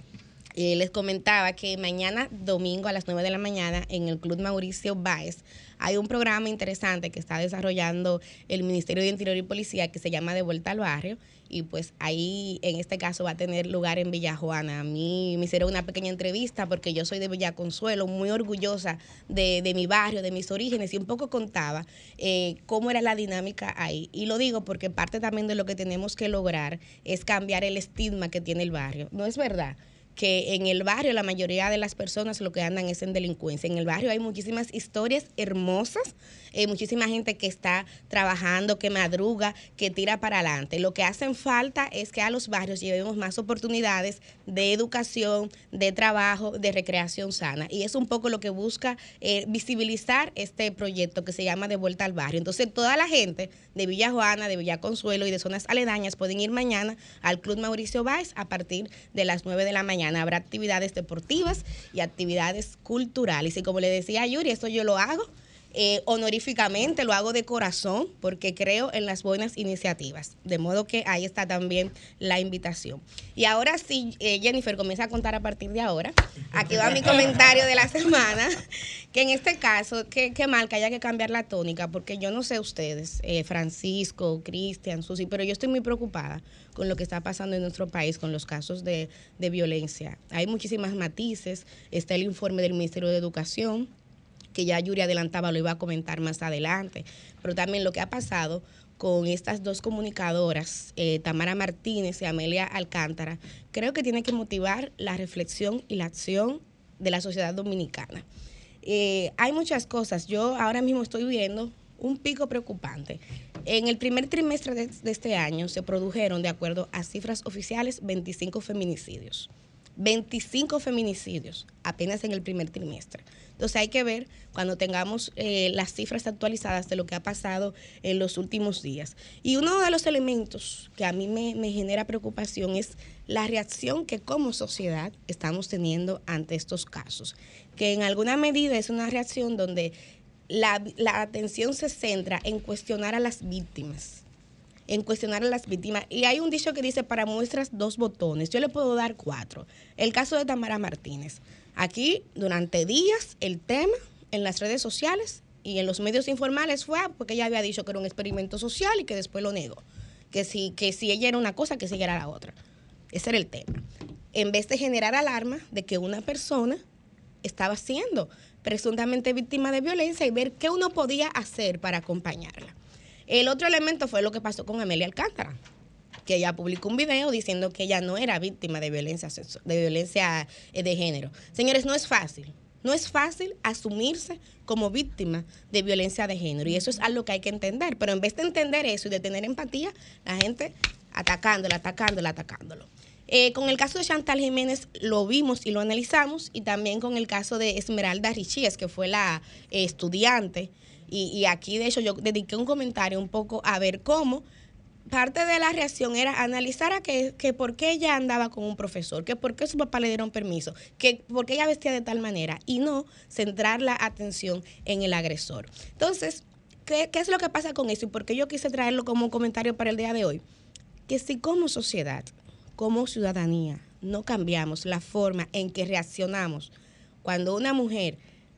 Eh, les comentaba que mañana domingo a las 9 de la mañana en el Club Mauricio Báez hay un programa interesante que está desarrollando el Ministerio de Interior y Policía que se llama De Vuelta al Barrio y pues ahí en este caso va a tener lugar en Villa Juana. A mí me hicieron una pequeña entrevista porque yo soy de Villa Consuelo, muy orgullosa de, de mi barrio, de mis orígenes y un poco contaba eh, cómo era la dinámica ahí. Y lo digo porque parte también de lo que tenemos que lograr es cambiar el estigma que tiene el barrio. No es verdad que en el barrio la mayoría de las personas lo que andan es en delincuencia. En el barrio hay muchísimas historias hermosas, eh, muchísima gente que está trabajando, que madruga, que tira para adelante. Lo que hacen falta es que a los barrios llevemos más oportunidades de educación, de trabajo, de recreación sana. Y es un poco lo que busca eh, visibilizar este proyecto que se llama De Vuelta al Barrio. Entonces, toda la gente de Villa Juana, de Villa Consuelo y de zonas aledañas pueden ir mañana al Club Mauricio Báez a partir de las 9 de la mañana. Habrá actividades deportivas y actividades culturales. Y como le decía Yuri, eso yo lo hago eh, honoríficamente, lo hago de corazón porque creo en las buenas iniciativas. De modo que ahí está también la invitación. Y ahora sí, eh, Jennifer comienza a contar a partir de ahora. Aquí va mi comentario de la semana, que en este caso, qué, qué mal que haya que cambiar la tónica, porque yo no sé ustedes, eh, Francisco, Cristian, Susi, pero yo estoy muy preocupada con lo que está pasando en nuestro país, con los casos de, de violencia. Hay muchísimas matices, está el informe del Ministerio de Educación, que ya Yuri adelantaba, lo iba a comentar más adelante, pero también lo que ha pasado con estas dos comunicadoras, eh, Tamara Martínez y Amelia Alcántara, creo que tiene que motivar la reflexión y la acción de la sociedad dominicana. Eh, hay muchas cosas, yo ahora mismo estoy viendo un pico preocupante. En el primer trimestre de, de este año se produjeron, de acuerdo a cifras oficiales, 25 feminicidios. 25 feminicidios apenas en el primer trimestre. Entonces hay que ver cuando tengamos eh, las cifras actualizadas de lo que ha pasado en los últimos días. Y uno de los elementos que a mí me, genera preocupación es la reacción que como sociedad estamos teniendo ante estos casos, que en alguna medida es una reacción donde la atención se centra en cuestionar a las víctimas en cuestionar a las víctimas. Y hay un dicho que dice, para muestras dos botones. Yo le puedo dar cuatro. El caso de Tamara Martínez. Aquí, durante días, el tema en las redes sociales y en los medios informales fue ah, porque ella había dicho que era un experimento social y que después lo negó. Que si, que si ella era una cosa, que si ella era la otra. Ese era el tema. En vez de generar alarma de que una persona estaba siendo presuntamente víctima de violencia y ver qué uno podía hacer para acompañarla. El otro elemento fue lo que pasó con Amelia Alcántara, que ella publicó un video diciendo que ella no era víctima de violencia, de violencia eh, de género. Señores, no es fácil. No es fácil asumirse como víctima de violencia de género y eso es algo que hay que entender. Pero en vez de entender eso y de tener empatía, la gente atacándola, atacándola, atacándolo. Eh, con el caso de Chantal Jiménez lo vimos y lo analizamos y también con el caso de Esmeralda Richíes, que fue la eh, estudiante. Y aquí, de hecho, yo dediqué un comentario un poco a ver cómo parte de la reacción era analizar a que, que por qué ella andaba con un profesor, que por qué su papá le dieron permiso, que por qué ella vestía de tal manera y no centrar la atención en el agresor. Entonces, ¿qué, qué es lo que pasa con eso y por qué yo quise traerlo como un comentario para el día de hoy? Que si como sociedad, como ciudadanía, no cambiamos la forma en que reaccionamos cuando una mujer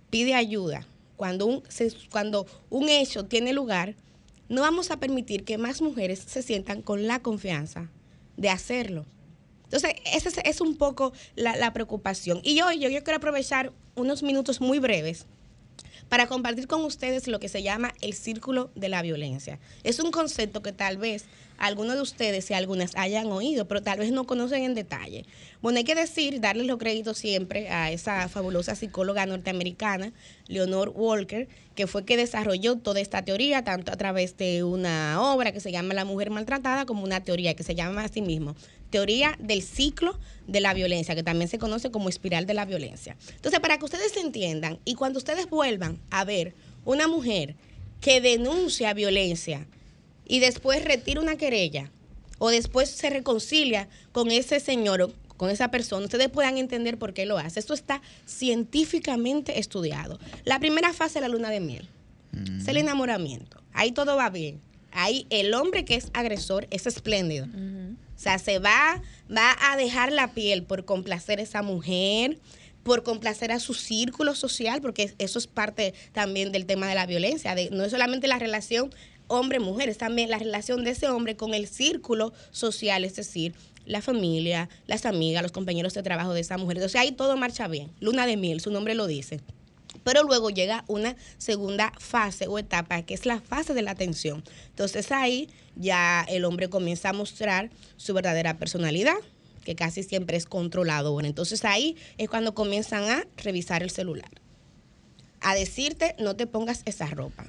pide ayuda, cuando un, cuando un hecho tiene lugar, no vamos a permitir que más mujeres se sientan con la confianza de hacerlo. Entonces, esa es, un poco la, preocupación. Y hoy yo quiero aprovechar unos minutos muy breves para compartir con ustedes lo que se llama el círculo de la violencia. Es un concepto que tal vez algunos de ustedes y algunas hayan oído, pero tal vez no conocen en detalle. Bueno, hay que decir, darle los créditos siempre a esa fabulosa psicóloga norteamericana, Leonor Walker, que fue que desarrolló toda esta teoría, tanto a través de una obra que se llama La mujer maltratada, como una teoría que se llama así mismo, teoría del ciclo de la violencia, que también se conoce como espiral de la violencia. Entonces, para que ustedes entiendan, y cuando ustedes vuelvan a ver una mujer que denuncia violencia y después retira una querella, o después se reconcilia con ese señor o con esa persona, ustedes puedan entender por qué lo hace. Esto está científicamente estudiado. La primera fase es la luna de miel. Es el enamoramiento. Ahí todo va bien. Ahí el hombre que es agresor es espléndido. O sea, se va, va a dejar la piel por complacer a esa mujer, por complacer a su círculo social, porque eso es parte también del tema de la violencia. de- no es solamente la relación hombre-mujer, es también la relación de ese hombre con el círculo social, es decir, la familia, las amigas, los compañeros de trabajo de esa mujer. Entonces ahí todo marcha bien. Luna de miel, su nombre lo dice. Pero luego llega una segunda fase o etapa, que es la fase de la atención. Entonces ahí ya el hombre comienza a mostrar su verdadera personalidad, que casi siempre es controladora. Entonces ahí es cuando comienzan a revisar el celular. A decirte, no te pongas esa ropa,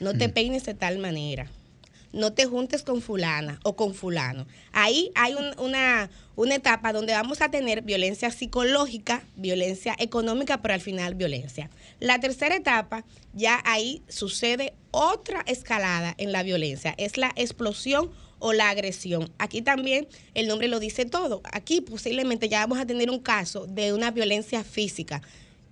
no te peines de tal manera, no te juntes con fulana o con fulano. Ahí hay un- una, una etapa donde vamos a tener violencia psicológica, violencia económica, pero al final violencia. La tercera etapa, ya ahí sucede otra escalada en la violencia, es la explosión o la agresión. Aquí también el nombre lo dice todo. Aquí posiblemente ya vamos a tener un caso de una violencia física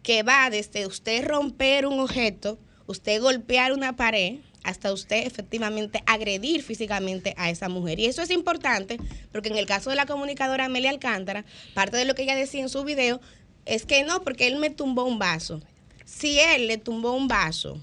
que va desde usted romper un objeto, usted golpear una pared, hasta usted efectivamente agredir físicamente a esa mujer. Y eso es importante porque en el caso de la comunicadora Amelia Alcántara, parte de lo que ella decía en su video es que no, porque él me tumbó un vaso. Si él le tumbó un vaso,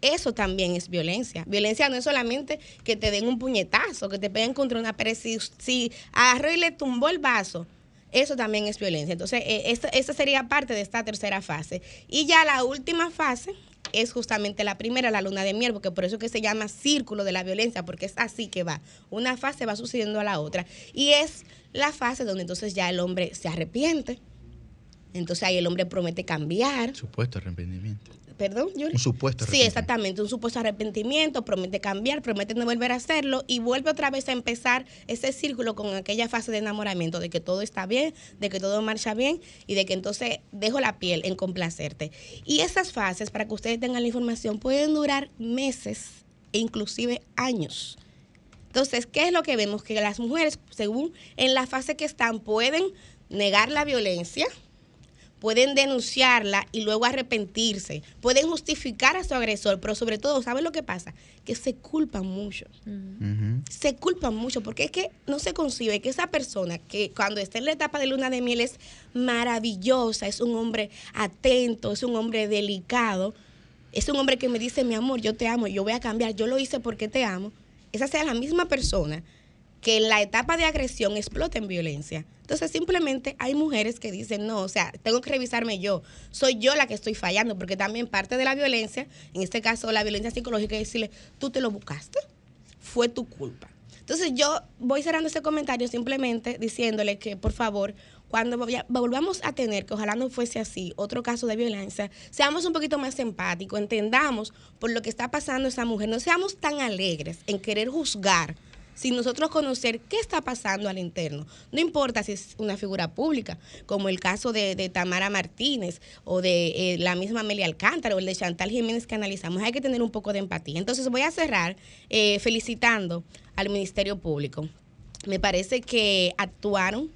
eso también es violencia. Violencia no es solamente que te den un puñetazo, que te peguen contra una pared. Si, si agarró y le tumbó el vaso, eso también es violencia. Entonces, eh, esa, esa sería parte de esta tercera fase. Y ya la última fase es justamente la primera, la luna de miel, porque por eso que se llama círculo de la violencia, porque es así que va. Una fase va sucediendo a la otra. Y es la fase donde entonces ya el hombre se arrepiente. Entonces ahí el hombre promete cambiar. Supuesto arrepentimiento. Perdón, Yuri. Un supuesto Sí, exactamente, un supuesto arrepentimiento, promete cambiar, promete no volver a hacerlo y vuelve otra vez a empezar ese círculo con aquella fase de enamoramiento, de que todo está bien, de que todo marcha bien y de que entonces dejo la piel en complacerte. Y esas fases, para que ustedes tengan la información, pueden durar meses e inclusive años. Entonces, ¿qué es lo que vemos? Que las mujeres, según en la fase que están, pueden negar la violencia, pueden denunciarla y luego arrepentirse, pueden justificar a su agresor, pero sobre todo, ¿saben lo que pasa? Que se culpan mucho. Se culpan mucho porque es que no se concibe que esa persona que cuando está en la etapa de luna de miel es maravillosa, es un hombre atento, es un hombre delicado, es un hombre que me dice, mi amor, yo te amo, yo voy a cambiar, yo lo hice porque te amo. Esa sea la misma persona que en la etapa de agresión explota en violencia. Entonces simplemente hay mujeres que dicen, no, o sea, tengo que revisarme yo, soy yo la que estoy fallando, porque también parte de la violencia, en este caso la violencia psicológica, es decirle, tú te lo buscaste, fue tu culpa. Entonces yo voy cerrando ese comentario simplemente diciéndole que por favor, cuando volvamos a tener, que ojalá no fuese así, otro caso de violencia, seamos un poquito más empáticos, entendamos por lo que está pasando esa mujer, no seamos tan alegres en querer juzgar sin nosotros conocer qué está pasando al interno. No importa si es una figura pública, como el caso de, Tamara Martínez o de eh, la misma Amelia Alcántara o el de Chantal Jiménez que analizamos, hay que tener un poco de empatía. Entonces voy a cerrar eh, felicitando al Ministerio Público. Me parece que actuaron,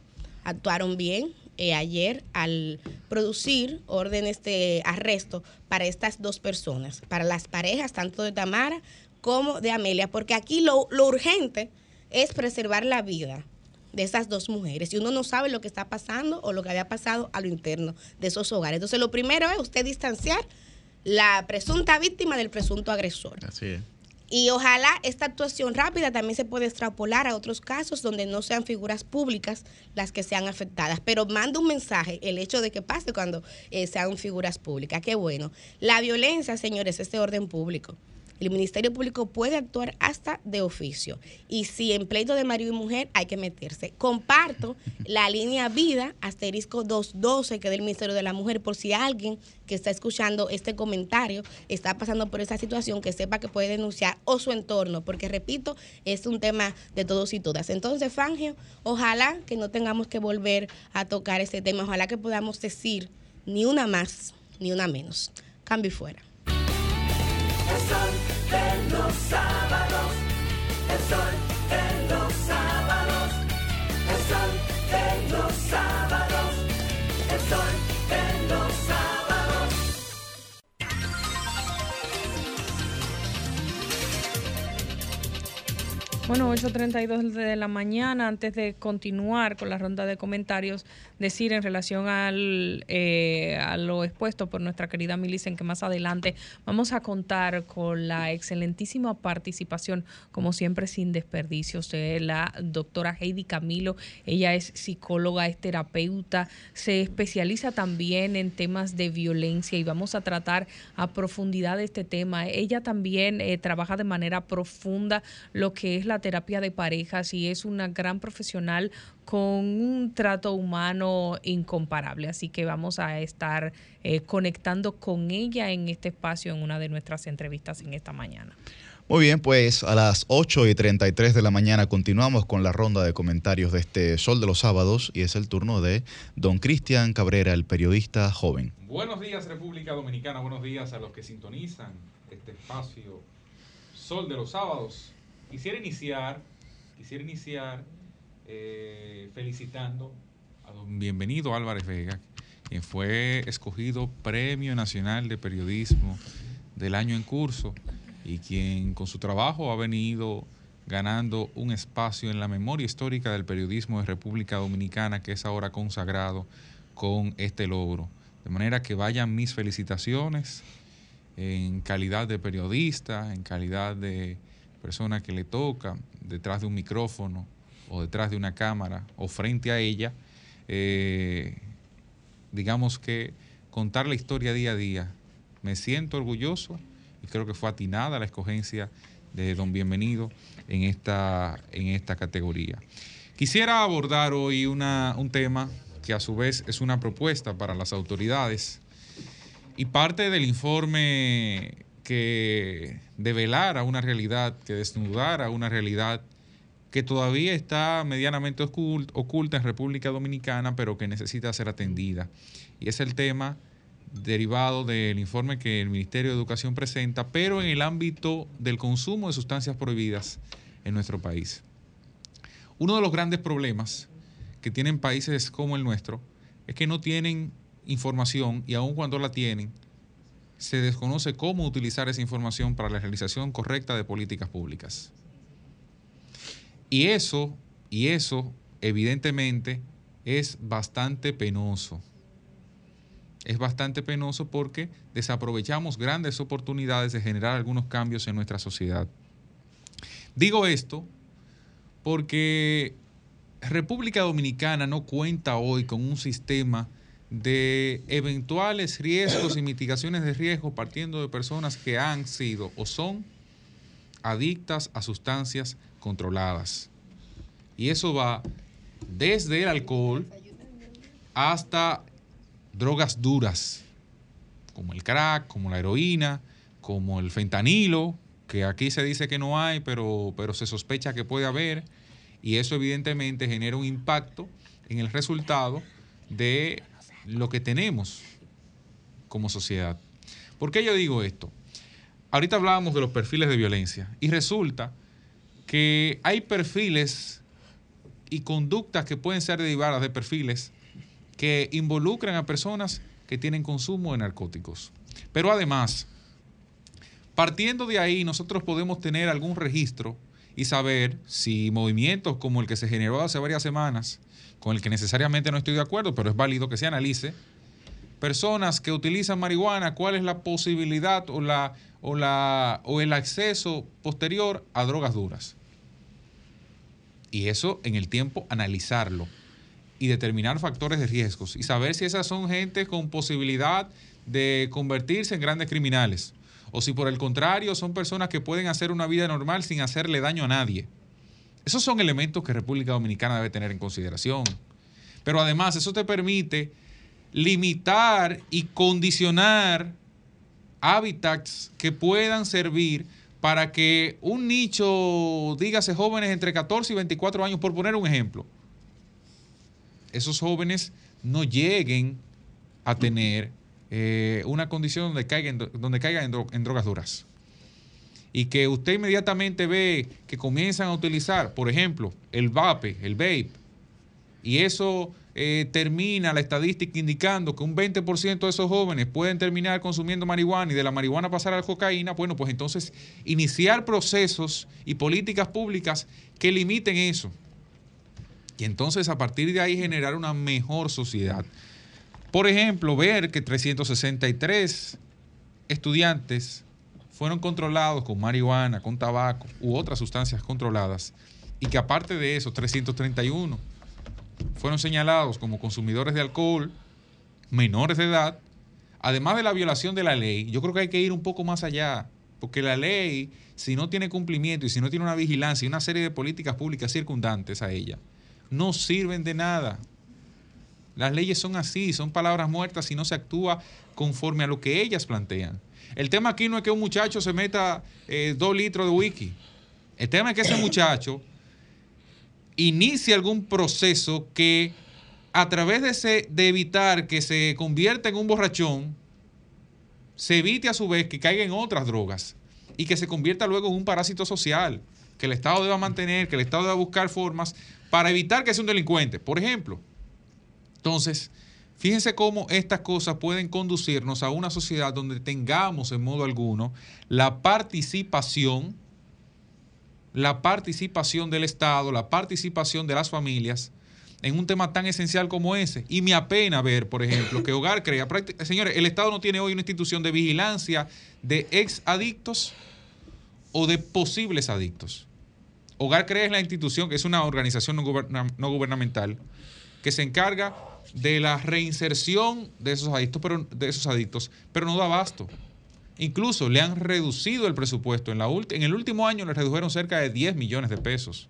actuaron bien. eh, ayer al producir órdenes de arresto para estas dos personas, para las parejas tanto de Tamara como de Amelia, porque aquí lo, lo urgente es preservar la vida de esas dos mujeres y uno no sabe lo que está pasando o lo que había pasado a lo interno de esos hogares. Entonces lo primero es usted distanciar la presunta víctima del presunto agresor. Así es. Y ojalá esta actuación rápida también se pueda extrapolar a otros casos donde no sean figuras públicas las que sean afectadas. Pero manda un mensaje el hecho de que pase cuando eh, sean figuras públicas. Qué bueno. La violencia, señores, es de orden público. El Ministerio Público puede actuar hasta de oficio. Y si en pleito de marido y mujer hay que meterse. Comparto la línea vida asterisco 212 que es del Ministerio de la Mujer por si alguien que está escuchando este comentario está pasando por esa situación que sepa que puede denunciar o su entorno, porque repito, es un tema de todos y todas. Entonces, Fangio, ojalá que no tengamos que volver a tocar este tema, ojalá que podamos decir ni una más ni una menos. Cambio y fuera. El sol 8.32 de la mañana, antes de continuar con la ronda de comentarios, decir en relación al, eh, a lo expuesto por nuestra querida Milicen, que más adelante vamos a contar con la excelentísima participación, como siempre sin desperdicios, de la doctora Heidi Camilo. Ella es psicóloga, es terapeuta, se especializa también en temas de violencia y vamos a tratar a profundidad este tema. Ella también eh, trabaja de manera profunda lo que es la la terapia de parejas y es una gran profesional con un trato humano incomparable. Así que vamos a estar eh, conectando con ella en este espacio en una de nuestras entrevistas en esta mañana. Muy bien, pues a las 8 y 33 de la mañana continuamos con la ronda de comentarios de este Sol de los Sábados y es el turno de don Cristian Cabrera, el periodista joven. Buenos días República Dominicana, buenos días a los que sintonizan este espacio Sol de los Sábados. Quisiera iniciar, quisiera iniciar eh, felicitando a don bienvenido Álvarez Vega, quien fue escogido Premio Nacional de Periodismo del año en curso y quien con su trabajo ha venido ganando un espacio en la memoria histórica del periodismo de República Dominicana que es ahora consagrado con este logro. De manera que vayan mis felicitaciones en calidad de periodista, en calidad de persona que le toca detrás de un micrófono o detrás de una cámara o frente a ella, eh, digamos que contar la historia día a día. Me siento orgulloso y creo que fue atinada la escogencia de don Bienvenido en esta, en esta categoría. Quisiera abordar hoy una, un tema que a su vez es una propuesta para las autoridades y parte del informe que develara una realidad, que desnudara una realidad que todavía está medianamente ocult- oculta en República Dominicana, pero que necesita ser atendida. Y es el tema derivado del informe que el Ministerio de Educación presenta, pero en el ámbito del consumo de sustancias prohibidas en nuestro país. Uno de los grandes problemas que tienen países como el nuestro es que no tienen información y aun cuando la tienen, se desconoce cómo utilizar esa información para la realización correcta de políticas públicas. Y eso, y eso, evidentemente, es bastante penoso. Es bastante penoso porque desaprovechamos grandes oportunidades de generar algunos cambios en nuestra sociedad. Digo esto porque República Dominicana no cuenta hoy con un sistema de eventuales riesgos y mitigaciones de riesgo partiendo de personas que han sido o son adictas a sustancias controladas. Y eso va desde el alcohol hasta drogas duras, como el crack, como la heroína, como el fentanilo, que aquí se dice que no hay, pero, pero se sospecha que puede haber, y eso evidentemente genera un impacto en el resultado de lo que tenemos como sociedad. ¿Por qué yo digo esto? Ahorita hablábamos de los perfiles de violencia y resulta que hay perfiles y conductas que pueden ser derivadas de perfiles que involucran a personas que tienen consumo de narcóticos. Pero además, partiendo de ahí, nosotros podemos tener algún registro y saber si movimientos como el que se generó hace varias semanas, con el que necesariamente no estoy de acuerdo, pero es válido que se analice, personas que utilizan marihuana, cuál es la posibilidad o, la, o, la, o el acceso posterior a drogas duras. Y eso en el tiempo analizarlo y determinar factores de riesgos y saber si esas son gente con posibilidad de convertirse en grandes criminales o si por el contrario son personas que pueden hacer una vida normal sin hacerle daño a nadie. Esos son elementos que República Dominicana debe tener en consideración. Pero además eso te permite limitar y condicionar hábitats que puedan servir para que un nicho, dígase jóvenes entre 14 y 24 años, por poner un ejemplo, esos jóvenes no lleguen a tener eh, una condición donde caigan, donde caigan en, dro- en drogas duras. Y que usted inmediatamente ve que comienzan a utilizar, por ejemplo, el vape, el vape, y eso eh, termina la estadística indicando que un 20% de esos jóvenes pueden terminar consumiendo marihuana y de la marihuana pasar a la cocaína, bueno, pues entonces iniciar procesos y políticas públicas que limiten eso. Y entonces a partir de ahí generar una mejor sociedad. Por ejemplo, ver que 363 estudiantes fueron controlados con marihuana, con tabaco u otras sustancias controladas y que aparte de eso 331 fueron señalados como consumidores de alcohol, menores de edad, además de la violación de la ley, yo creo que hay que ir un poco más allá. Porque la ley, si no tiene cumplimiento y si no tiene una vigilancia y una serie de políticas públicas circundantes a ella, no sirven de nada. Las leyes son así, son palabras muertas si no se actúa conforme a lo que ellas plantean. El tema aquí no es que un muchacho se meta eh, dos litros de wiki. El tema es que ese muchacho inicie algún proceso que a través de, ese- de evitar que se convierta en un borrachón, se evite a su vez que caiga en otras drogas y que se convierta luego en un parásito social, que el Estado deba mantener, que el Estado deba buscar formas para evitar que sea un delincuente, por ejemplo. Entonces, fíjense cómo estas cosas pueden conducirnos a una sociedad donde tengamos en modo alguno la participación, la participación del Estado, la participación de las familias en un tema tan esencial como ese. Y me apena ver, por ejemplo, que Hogar crea, señores, el Estado no tiene hoy una institución de vigilancia de ex adictos o de posibles adictos. Hogar Crea es la institución, que es una organización no gubernamental, que se encarga de la reinserción de esos adictos, pero, de esos adictos, pero no da abasto. Incluso le han reducido el presupuesto. En, la en el último año le redujeron cerca de 10 millones de pesos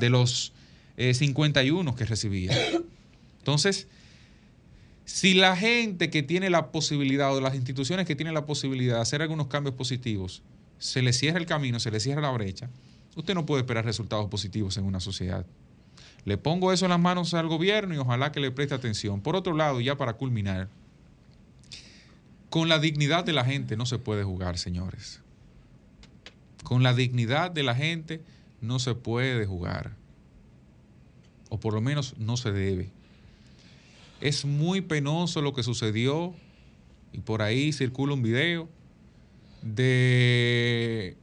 de los eh, 51 que recibía. Entonces, si la gente que tiene la posibilidad o las instituciones que tienen la posibilidad de hacer algunos cambios positivos, se le cierra el camino, se le cierra la brecha, usted no puede esperar resultados positivos en una sociedad. Le pongo eso en las manos al gobierno y ojalá que le preste atención. Por otro lado, ya para culminar, con la dignidad de la gente no se puede jugar, señores. Con la dignidad de la gente no se puede jugar. O por lo menos no se debe. Es muy penoso lo que sucedió y por ahí circula un video de,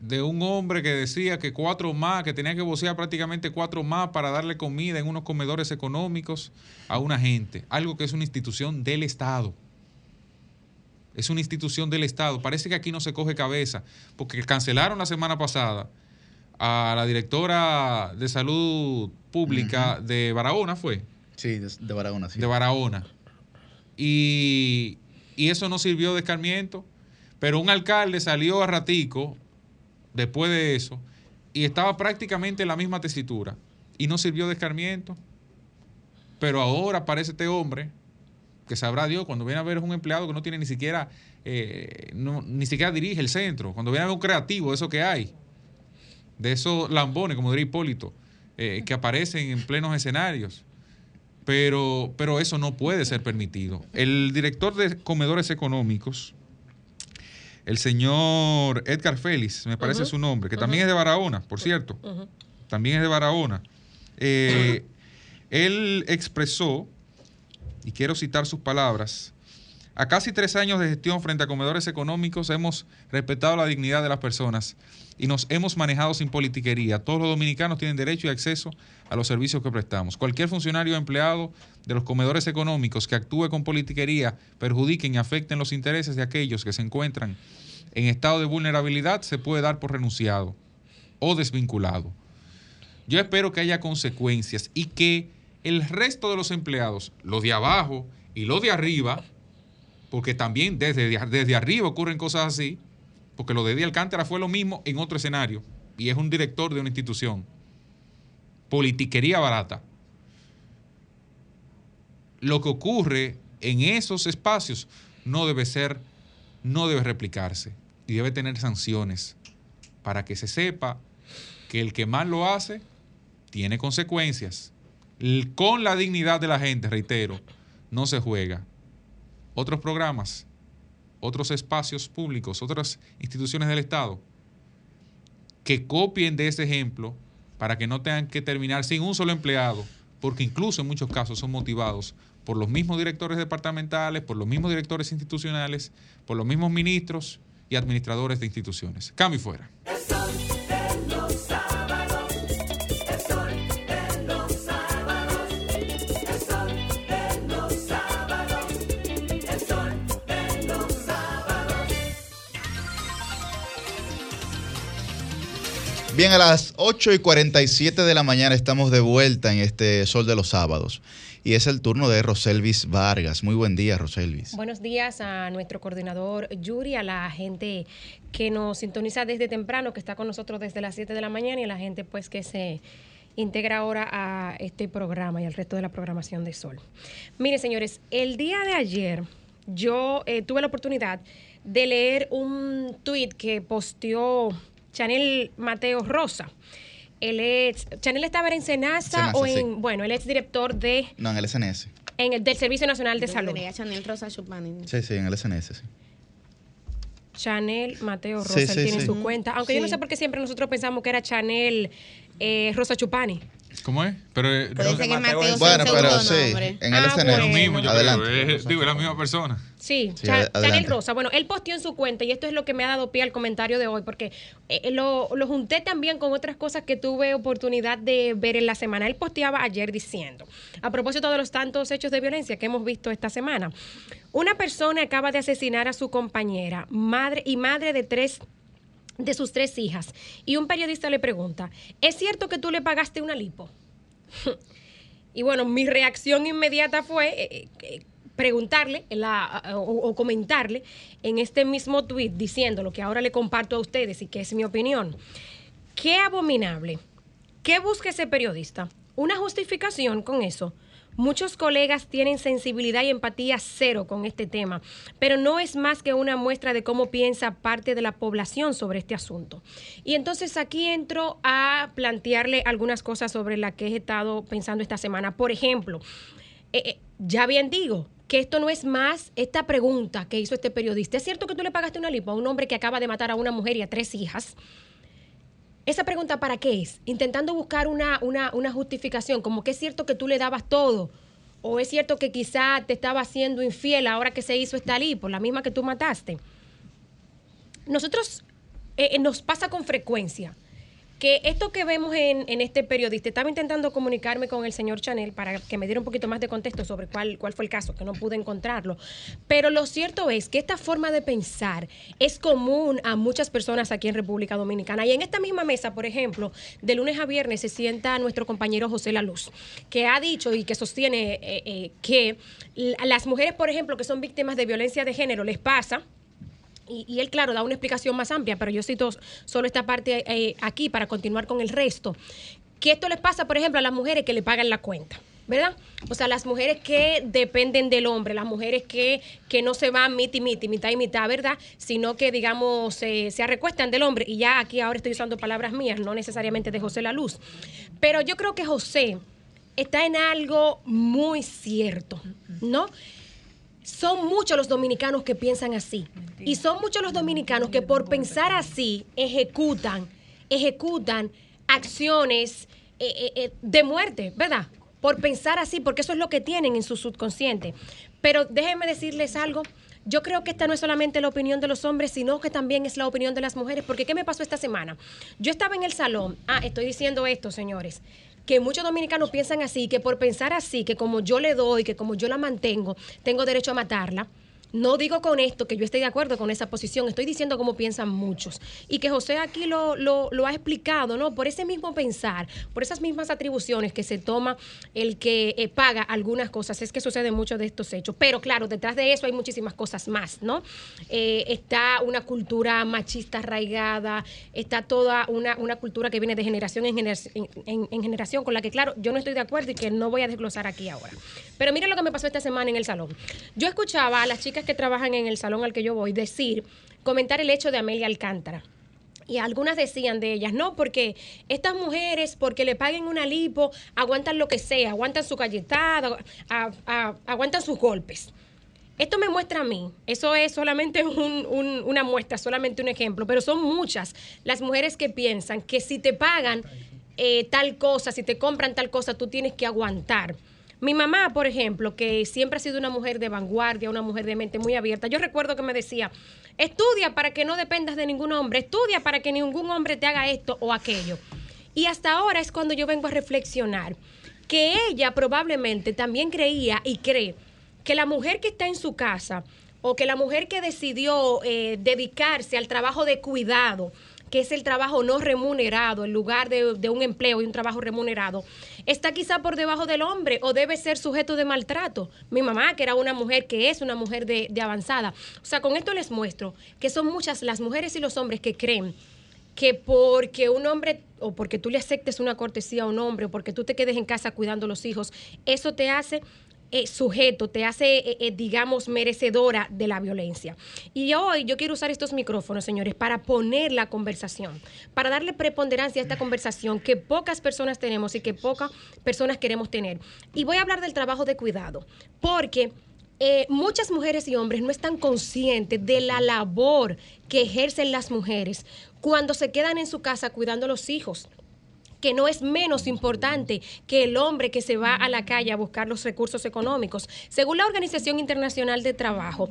de un hombre que decía que cuatro más, que tenía que vocear prácticamente cuatro más para darle comida en unos comedores económicos a una gente. Algo que es una institución del Estado. Es una institución del Estado. Parece que aquí no se coge cabeza, porque cancelaron la semana pasada a la directora de salud pública de Barahona, ¿fue? Sí, de, de Barahona, sí. de Barahona. Y, y eso no sirvió de escarmiento. Pero un alcalde salió a ratico después de eso y estaba prácticamente en la misma tesitura y no sirvió de escarmiento. Pero ahora aparece este hombre que sabrá Dios cuando viene a ver un empleado que no tiene ni siquiera eh, no- ni siquiera dirige el centro. Cuando viene a ver un creativo eso que hay, de esos lambones, como diría Hipólito, eh, que aparecen en plenos escenarios. Pero, pero eso no puede ser permitido. El director de comedores económicos, el señor Edgar Félix, me parece su nombre, que también es de Barahona, por cierto. También es de Barahona. Eh, él expresó, y quiero citar sus palabras, a casi tres años de gestión frente a comedores económicos hemos respetado la dignidad de las personas y nos hemos manejado sin politiquería. Todos los dominicanos tienen derecho y acceso a los servicios que prestamos. Cualquier funcionario o empleado de los comedores económicos que actúe con politiquería, perjudiquen y afecten los intereses de aquellos que se encuentran en estado de vulnerabilidad se puede dar por renunciado o desvinculado. Yo espero que haya consecuencias y que el resto de los empleados, los de abajo y los de arriba, porque también desde, desde arriba ocurren cosas así, porque lo de Eddie Alcántara fue lo mismo en otro escenario, y es un director de una institución. Politiquería barata. Lo que ocurre en esos espacios no debe ser, no debe replicarse, y debe tener sanciones para que se sepa que el que más lo hace tiene consecuencias. Con la dignidad de la gente, reitero, no se juega. Otros programas, otros espacios públicos, otras instituciones del Estado, que copien de ese ejemplo para que no tengan que terminar sin un solo empleado, porque incluso en muchos casos son motivados por los mismos directores departamentales, por los mismos directores institucionales, por los mismos ministros y administradores de instituciones. Cambio fuera. Bien, a las 8 y 47 de la mañana estamos de vuelta en este Sol de los Sábados. Y es el turno de Roselvis Vargas. Muy buen día, Roselvis. Buenos días a nuestro coordinador Yuri, a la gente que nos sintoniza desde temprano, que está con nosotros desde las 7 de la mañana y a la gente pues que se integra ahora a este programa y al resto de la programación de Sol. Mire, señores, el día de ayer yo eh, tuve la oportunidad de leer un tuit que posteó Chanel Mateo Rosa. Él es, Chanel estaba en Senasa Senasa, o sí. en, bueno, él es director de, No, en el SNS. en el, del Servicio Nacional de Salud. Chanel Rosa Chupani. Sí, sí, en el SNS, sí. Chanel Mateo Rosa, Sí, él sí, tiene sí. su cuenta. Aunque yo no sé por qué siempre nosotros pensamos que era Chanel eh, Rosa Chupani. ¿Cómo es? Pero, eh, no- ser que Mateo Bueno, pero sí, en el Ah, SNS. es lo bueno. mismo, yo Adelante. creo. Es, digo, es la misma persona. Sí, Sí, Chanel adelante. Rosa. Bueno, él posteó en su cuenta y esto es lo que me ha dado pie al comentario de hoy, porque eh, lo, lo junté también con otras cosas que tuve oportunidad de ver en la semana. Él posteaba ayer diciendo, a propósito de los tantos hechos de violencia que hemos visto esta semana, una persona acaba de asesinar a su compañera, madre y madre de tres de sus tres hijas. Y un periodista le pregunta, ¿es cierto que tú le pagaste una lipo? Y bueno, mi reacción inmediata fue eh, eh, preguntarle en la- o, o comentarle en este mismo tweet diciendo lo que ahora le comparto a ustedes y que es mi opinión. Qué abominable. ¿Qué busca ese periodista? Una justificación con eso. Muchos colegas tienen sensibilidad y empatía cero con este tema, pero no es más que una muestra de cómo piensa parte de la población sobre este asunto. Y entonces aquí entro a plantearle algunas cosas sobre las que he estado pensando esta semana. Por ejemplo, eh, eh, ya bien digo que esto no es más esta pregunta que hizo este periodista. ¿Es cierto que tú le pagaste una lipo a un hombre que acaba de matar a una mujer y a tres hijas? Esa pregunta para qué es? Intentando buscar una, una, una justificación, como que es cierto que tú le dabas todo, o es cierto que quizá te estaba haciendo infiel ahora que se hizo esta lipo, la misma que tú mataste. Nosotros eh, eh, nos pasa con frecuencia que esto que vemos en, este periodista, estaba intentando comunicarme con el señor Chanel para que me diera un poquito más de contexto sobre cuál, cuál fue el caso, que no pude encontrarlo. Pero lo cierto es que esta forma de pensar es común a muchas personas aquí en República Dominicana. Y en esta misma mesa, por ejemplo, de lunes a viernes se sienta nuestro compañero José La Luz, que ha dicho y que sostiene eh, eh, que las mujeres, por ejemplo, que son víctimas de violencia de género, les pasa y, él, claro, da una explicación más amplia, pero yo cito solo esta parte eh, aquí para continuar con el resto. Que esto les pasa, por ejemplo, a las mujeres que le pagan la cuenta. ¿Verdad? O sea, las mujeres que dependen del hombre, las mujeres que, que no se van miti miti, mitad y mitad, ¿verdad? Sino que, digamos, se se recuestan del hombre. Y ya aquí ahora estoy usando palabras mías, no necesariamente de José La Luz. Pero yo creo que José está en algo muy cierto, ¿no? Son muchos los dominicanos que piensan así. Y son muchos los dominicanos que por pensar así ejecutan, ejecutan acciones eh, eh, eh, de muerte, ¿verdad? Por pensar así, porque eso es lo que tienen en su subconsciente. Pero déjenme decirles algo. Yo creo que esta no es solamente la opinión de los hombres, sino que también es la opinión de las mujeres. Porque ¿qué me pasó esta semana? Yo estaba en el salón. Ah, estoy diciendo esto, señores que muchos dominicanos piensan así, que por pensar así, que como yo le doy, que como yo la mantengo, tengo derecho a matarla. No digo con esto que yo esté de acuerdo con esa posición, estoy diciendo cómo piensan muchos. Y que José aquí lo, lo- ha explicado, ¿no? Por ese mismo pensar, por esas mismas atribuciones que se toma el que eh, paga algunas cosas, es que sucede mucho de estos hechos. Pero claro, detrás de eso hay muchísimas cosas más, ¿no? Eh, está una cultura machista arraigada, está toda una, una cultura que viene de generación en, generación en, en- en generación, con la que, claro, yo no estoy de acuerdo y que no voy a desglosar aquí ahora. Pero miren lo que me pasó esta semana en el salón. Yo escuchaba a las chicas que trabajan en el salón al que yo voy decir, comentar el hecho de Amelia Alcántara. Y algunas decían de ellas, no, porque estas mujeres, porque le paguen una lipo, aguantan lo que sea, aguantan su galletada, aguantan sus golpes. Esto me muestra a mí, eso es solamente un- un- una muestra, solamente un ejemplo, pero son muchas las mujeres que piensan que si te pagan eh, tal cosa, si te compran tal cosa, tú tienes que aguantar. Mi mamá, por ejemplo, que siempre ha sido una mujer de vanguardia, una mujer de mente muy abierta, yo recuerdo que me decía, estudia para que no dependas de ningún hombre, estudia para que ningún hombre te haga esto o aquello. Y hasta ahora es cuando yo vengo a reflexionar que ella probablemente también creía y cree que la mujer que está en su casa o que la mujer que decidió eh, dedicarse al trabajo de cuidado, que es el trabajo no remunerado, en lugar de, de un empleo y un trabajo remunerado, está quizá por debajo del hombre o debe ser sujeto de maltrato. Mi mamá, que era una mujer que es una mujer de, de avanzada. O sea, con esto les muestro que son muchas las mujeres y los hombres que creen que porque un hombre o porque tú le aceptes una cortesía a un hombre o porque tú te quedes en casa cuidando los hijos, eso te hace eh, sujeto, te hace, eh, eh, digamos, merecedora de la violencia. Y hoy yo quiero usar estos micrófonos, señores, para poner la conversación, para darle preponderancia a esta conversación que pocas personas tenemos y que pocas personas queremos tener. Y voy a hablar del trabajo de cuidado, porque eh, muchas mujeres y hombres no están conscientes de la labor que ejercen las mujeres cuando se quedan en su casa cuidando a los hijos que no es menos importante que el hombre que se va a la calle a buscar los recursos económicos. Según la Organización Internacional de Trabajo,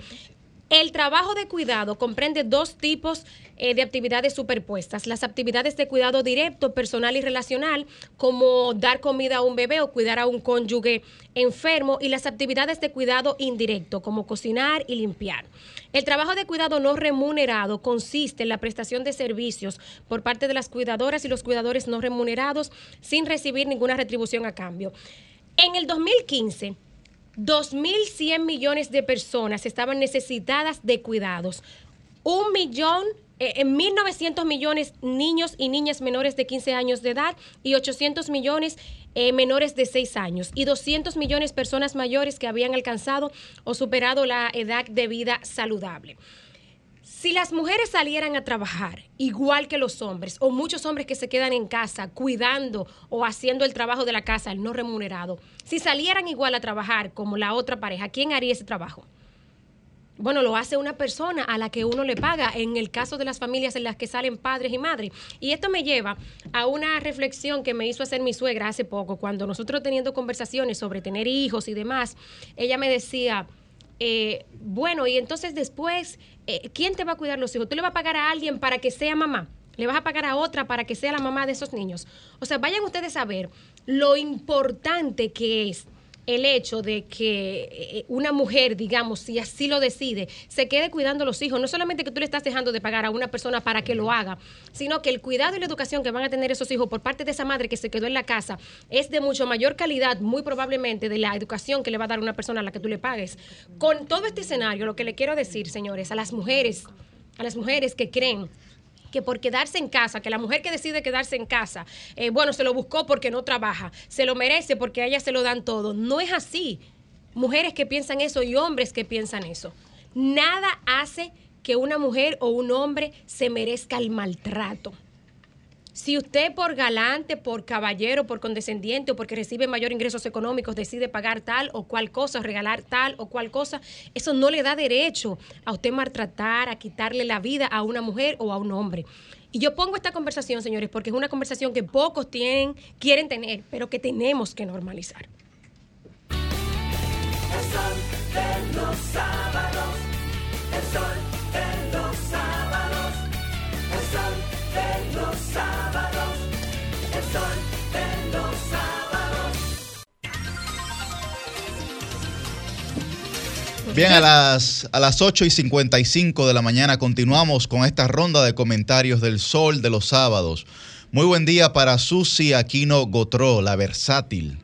el trabajo de cuidado comprende dos tipos eh, de actividades superpuestas. Las actividades de cuidado directo, personal y relacional, como dar comida a un bebé o cuidar a un cónyuge enfermo, y las actividades de cuidado indirecto, como cocinar y limpiar. El trabajo de cuidado no remunerado consiste en la prestación de servicios por parte de las cuidadoras y los cuidadores no remunerados sin recibir ninguna retribución a cambio. En el 2015, 2.100 millones de personas estaban necesitadas de cuidados. Un millón, eh, en 1.900 millones niños y niñas menores de 15 años de edad y 800 millones eh, menores de 6 años y 200 millones personas mayores que habían alcanzado o superado la edad de vida saludable. Si las mujeres salieran a trabajar igual que los hombres, o muchos hombres que se quedan en casa cuidando o haciendo el trabajo de la casa, el no remunerado, si salieran igual a trabajar como la otra pareja, ¿quién haría ese trabajo? Bueno, lo hace una persona a la que uno le paga, en el caso de las familias en las que salen padres y madres. Y esto me lleva a una reflexión que me hizo hacer mi suegra hace poco, cuando nosotros teniendo conversaciones sobre tener hijos y demás, ella me decía, eh, bueno, y entonces después, eh, ¿quién te va a cuidar los hijos? ¿Tú le vas a pagar a alguien para que sea mamá? ¿Le vas a pagar a otra para que sea la mamá de esos niños? O sea, vayan ustedes a ver lo importante que es el hecho de que eh, una mujer, digamos, si así lo decide, se quede cuidando a los hijos. No solamente que tú le estás dejando de pagar a una persona para que lo haga, sino que el cuidado y la educación que van a tener esos hijos por parte de esa madre que se quedó en la casa es de mucho mayor calidad, muy probablemente, de la educación que le va a dar una persona a la que tú le pagues. Con todo este escenario, lo que le quiero decir, señores, a las mujeres, a las mujeres que creen que por quedarse en casa, que la mujer que decide quedarse en casa, eh, bueno, se lo buscó porque no trabaja, se lo merece porque a ella se lo dan todo. No es así. Mujeres que piensan eso y hombres que piensan eso. Nada hace que una mujer o un hombre se merezca el maltrato. Si usted por galante, por caballero, por condescendiente o porque recibe mayor ingresos económicos decide pagar tal o cual cosa, regalar tal o cual cosa, eso no le da derecho a usted maltratar, a quitarle la vida a una mujer o a un hombre. Y yo pongo esta conversación, señores, porque es una conversación que pocos tienen, quieren tener, pero que tenemos que normalizar. El sol de los sábados, el sol de los sábados, el sol de los sábados, Bien, a las, a las 8 y 55 de la mañana continuamos con esta ronda de comentarios del sol de los sábados. Muy buen día para Susi Aquino Gotró, la versátil.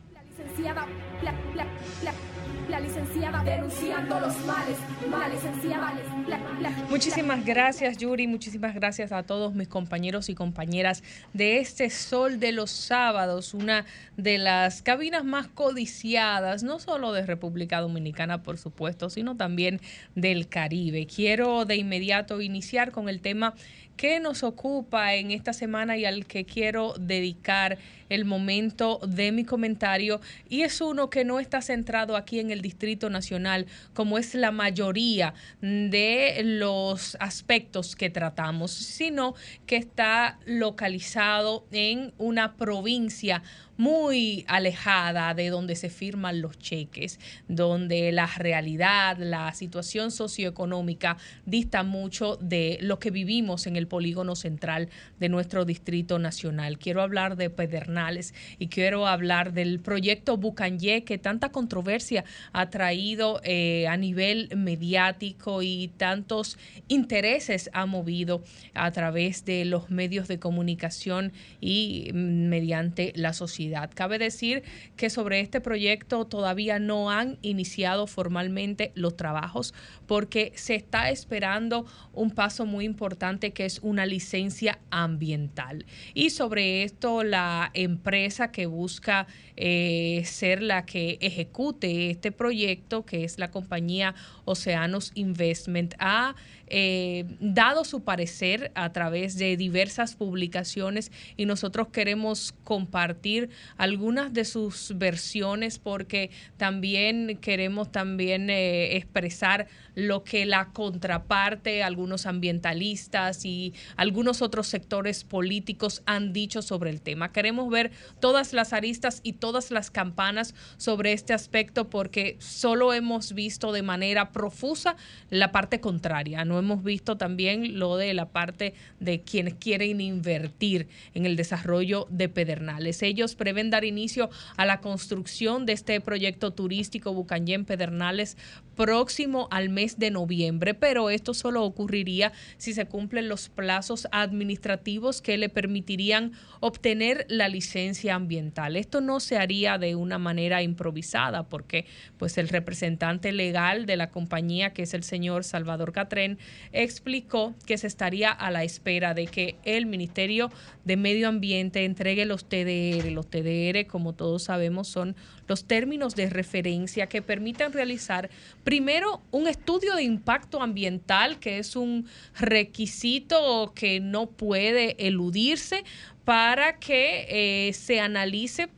Muchísimas gracias, Yuri. Muchísimas gracias a todos mis compañeros y compañeras de este Sol de los Sábados, una de las cabinas más codiciadas, no solo de República Dominicana, por supuesto, sino también del Caribe. Quiero de inmediato iniciar con el tema que nos ocupa en esta semana y al que quiero dedicar el momento de mi comentario. Y es uno que no está centrado aquí en el Distrito Nacional como es la mayoría de los aspectos que tratamos, sino que está localizado en una provincia muy alejada de donde se firman los cheques, donde la realidad, la situación socioeconómica dista mucho de lo que vivimos en el polígono central de nuestro Distrito Nacional. Quiero hablar de Pedernales y quiero hablar del proyecto Bucanyé que tanta controversia ha traído eh, a nivel mediático y tantos intereses ha movido a través de los medios de comunicación y mm, mediante la sociedad. Cabe decir que sobre este proyecto todavía no han iniciado formalmente los trabajos porque se está esperando un paso muy importante que es una licencia ambiental. Y sobre esto la empresa que busca eh, ser la que ejecute este proyecto, que es la compañía Oceanos Investment, ha eh, dado su parecer a través de diversas publicaciones y nosotros queremos compartir algunas de sus versiones porque también queremos también eh, expresar lo que la contraparte, algunos ambientalistas y algunos otros sectores políticos han dicho sobre el tema. Queremos ver todas las aristas y todas las campanas sobre este aspecto porque solo hemos visto de manera profusa la parte contraria. No hemos visto también lo de la parte de quienes quieren invertir en el desarrollo de Pedernales. Ellos prevén dar inicio a la construcción de este proyecto turístico Bucanyén Pedernales próximo al mes de noviembre, pero esto solo ocurriría si se cumplen los plazos administrativos que le permitirían obtener la licencia ambiental. Esto no se haría de una manera improvisada porque pues el representante legal de la compañía, que es el señor Salvador Catrén, explicó que se estaría a la espera de que el Ministerio de Medio Ambiente entregue los TDR. Los TDR, como todos sabemos, son los términos de referencia que permitan realizar primero un estudio de impacto ambiental, que es un requisito que no puede eludirse para que eh, se analice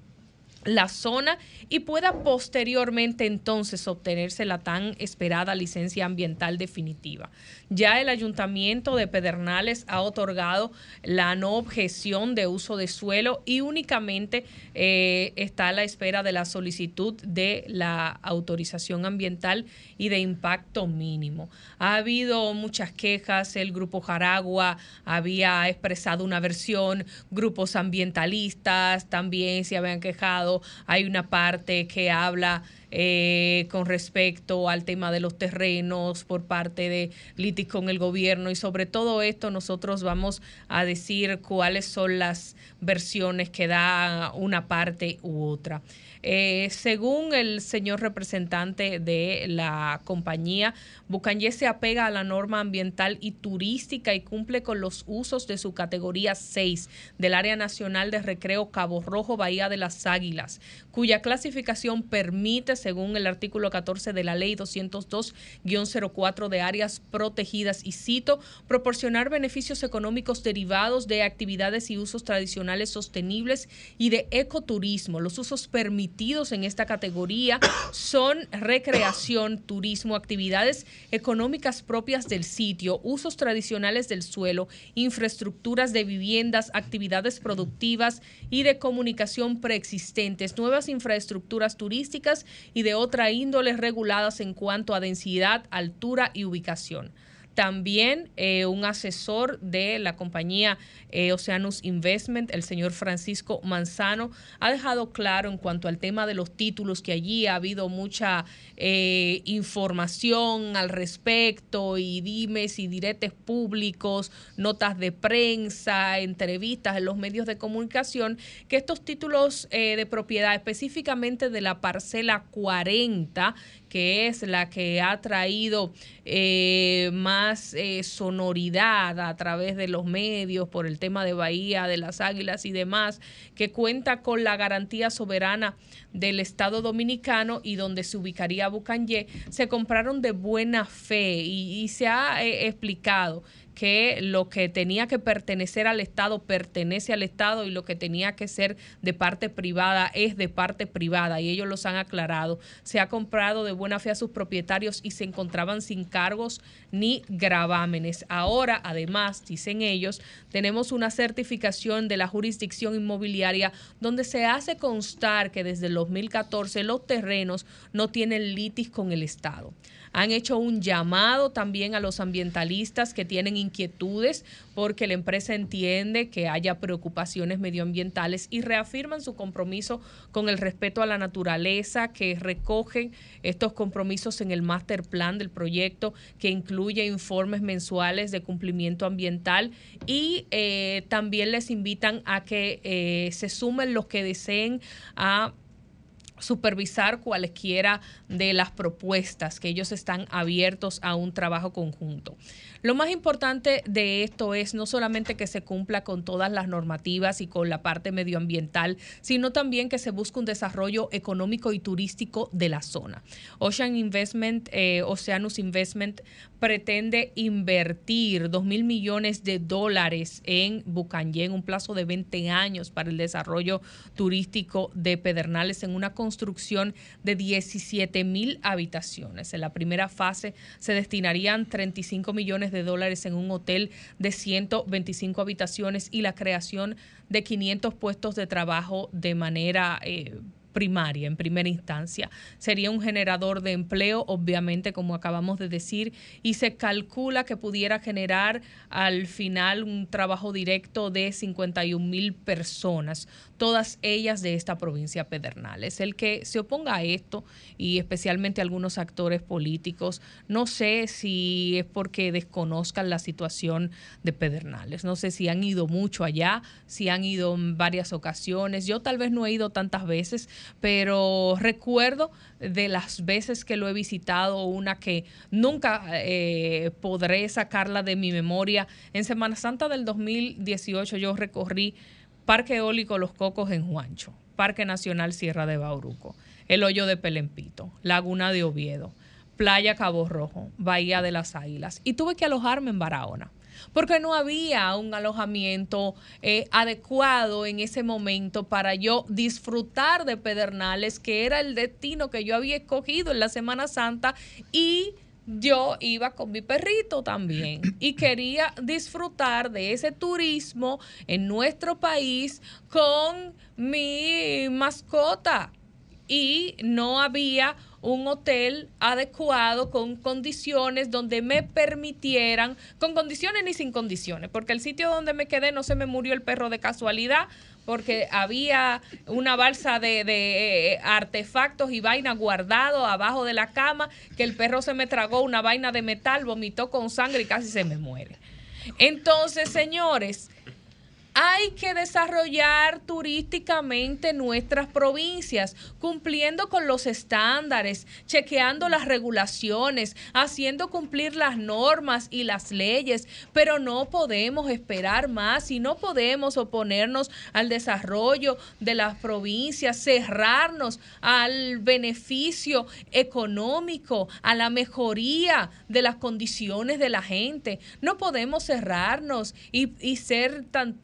la zona y pueda posteriormente entonces obtenerse la tan esperada licencia ambiental definitiva. Ya el ayuntamiento de Pedernales ha otorgado la no objeción de uso de suelo y únicamente eh, está a la espera de la solicitud de la autorización ambiental y de impacto mínimo. Ha habido muchas quejas, el grupo Jaragua había expresado una versión, grupos ambientalistas también se habían quejado, hay una parte que habla eh, con respecto al tema de los terrenos por parte de Litis con el gobierno y sobre todo esto nosotros vamos a decir cuáles son las versiones que da una parte u otra. Eh, según el señor representante de la compañía, Bucanyé se apega a la norma ambiental y turística y cumple con los usos de su categoría 6 del Área Nacional de Recreo Cabo Rojo Bahía de las Águilas, cuya clasificación permite, según el artículo 14 de la Ley 202-04 de áreas protegidas, y cito, proporcionar beneficios económicos derivados de actividades y usos tradicionales sostenibles y de ecoturismo. Los usos permitidos en esta categoría son recreación, turismo, actividades económicas propias del sitio, usos tradicionales del suelo, infraestructuras de viviendas, actividades productivas y de comunicación preexistentes, nuevas infraestructuras turísticas y de otra índole reguladas en cuanto a densidad, altura y ubicación. También eh, un asesor de la compañía eh, Oceanus Investment, el señor Francisco Manzano, ha dejado claro en cuanto al tema de los títulos que allí ha habido mucha eh, información al respecto y dimes y diretes públicos, notas de prensa, entrevistas en los medios de comunicación, que estos títulos de propiedad específicamente de la parcela 40, que es la que ha traído eh, más eh, sonoridad a través de los medios por el tema de Bahía, de las Águilas y demás, que cuenta con la garantía soberana del Estado Dominicano y donde se ubicaría Bucanyé, se compraron de buena fe y, se ha eh, explicado que lo que tenía que pertenecer al Estado pertenece al Estado y lo que tenía que ser de parte privada es de parte privada y ellos los han aclarado. Se ha comprado de buena fe a sus propietarios y se encontraban sin cargos ni gravámenes. Ahora, además, dicen ellos, tenemos una certificación de la jurisdicción inmobiliaria donde se hace constar que desde el 2014 los terrenos no tienen litis con el Estado han hecho un llamado también a los ambientalistas que tienen inquietudes porque la empresa entiende que haya preocupaciones medioambientales y reafirman su compromiso con el respeto a la naturaleza que recogen estos compromisos en el master plan del proyecto que incluye informes mensuales de cumplimiento ambiental y eh, también les invitan a que eh, se sumen los que deseen a supervisar cualesquiera de las propuestas, que ellos están abiertos a un trabajo conjunto. Lo más importante de esto es no solamente que se cumpla con todas las normativas y con la parte medioambiental, sino también que se busque un desarrollo económico y turístico de la zona. Ocean Investment, eh, Oceanus Investment pretende invertir 2 mil millones de dólares en Bucanyé en un plazo de 20 años para el desarrollo turístico de Pedernales en una construcción de 17 mil habitaciones. En la primera fase se destinarían 35 millones de dólares en un hotel de 125 habitaciones y la creación de 500 puestos de trabajo de manera eh, primaria, en primera instancia. Sería un generador de empleo, obviamente, como acabamos de decir, y se calcula que pudiera generar al final un trabajo directo de 51 mil personas, todas ellas de esta provincia Pedernales. El que se oponga a esto, y especialmente algunos actores políticos, no sé si es porque desconozcan la situación de Pedernales. No sé si han ido mucho allá, si han ido en varias ocasiones. Yo tal vez no he ido tantas veces, pero recuerdo de las veces que lo he visitado, una que nunca eh, podré sacarla de mi memoria. En Semana Santa del 2018 yo recorrí Parque Eólico Los Cocos en Juancho, Parque Nacional Sierra de Bauruco, el Hoyo de Pelempito, Laguna de Oviedo, Playa Cabo Rojo, Bahía de las Águilas. Y tuve que alojarme en Barahona porque no había un alojamiento eh, adecuado en ese momento para yo disfrutar de Pedernales, que era el destino que yo había escogido en la Semana Santa y yo iba con mi perrito también y quería disfrutar de ese turismo en nuestro país con mi mascota y no había un hotel adecuado con condiciones donde me permitieran, con condiciones ni sin condiciones, porque el sitio donde me quedé no se me murió el perro de casualidad, porque había una balsa de, de, eh, artefactos y vaina guardado abajo de la cama, que el perro se me tragó una vaina de metal, vomitó con sangre y casi se me muere. Entonces, señores, hay que desarrollar turísticamente nuestras provincias, cumpliendo con los estándares, chequeando las regulaciones, haciendo cumplir las normas y las leyes, pero no podemos esperar más y no podemos oponernos al desarrollo de las provincias, cerrarnos al beneficio económico, a la mejoría de las condiciones de la gente. No podemos cerrarnos y, ser tan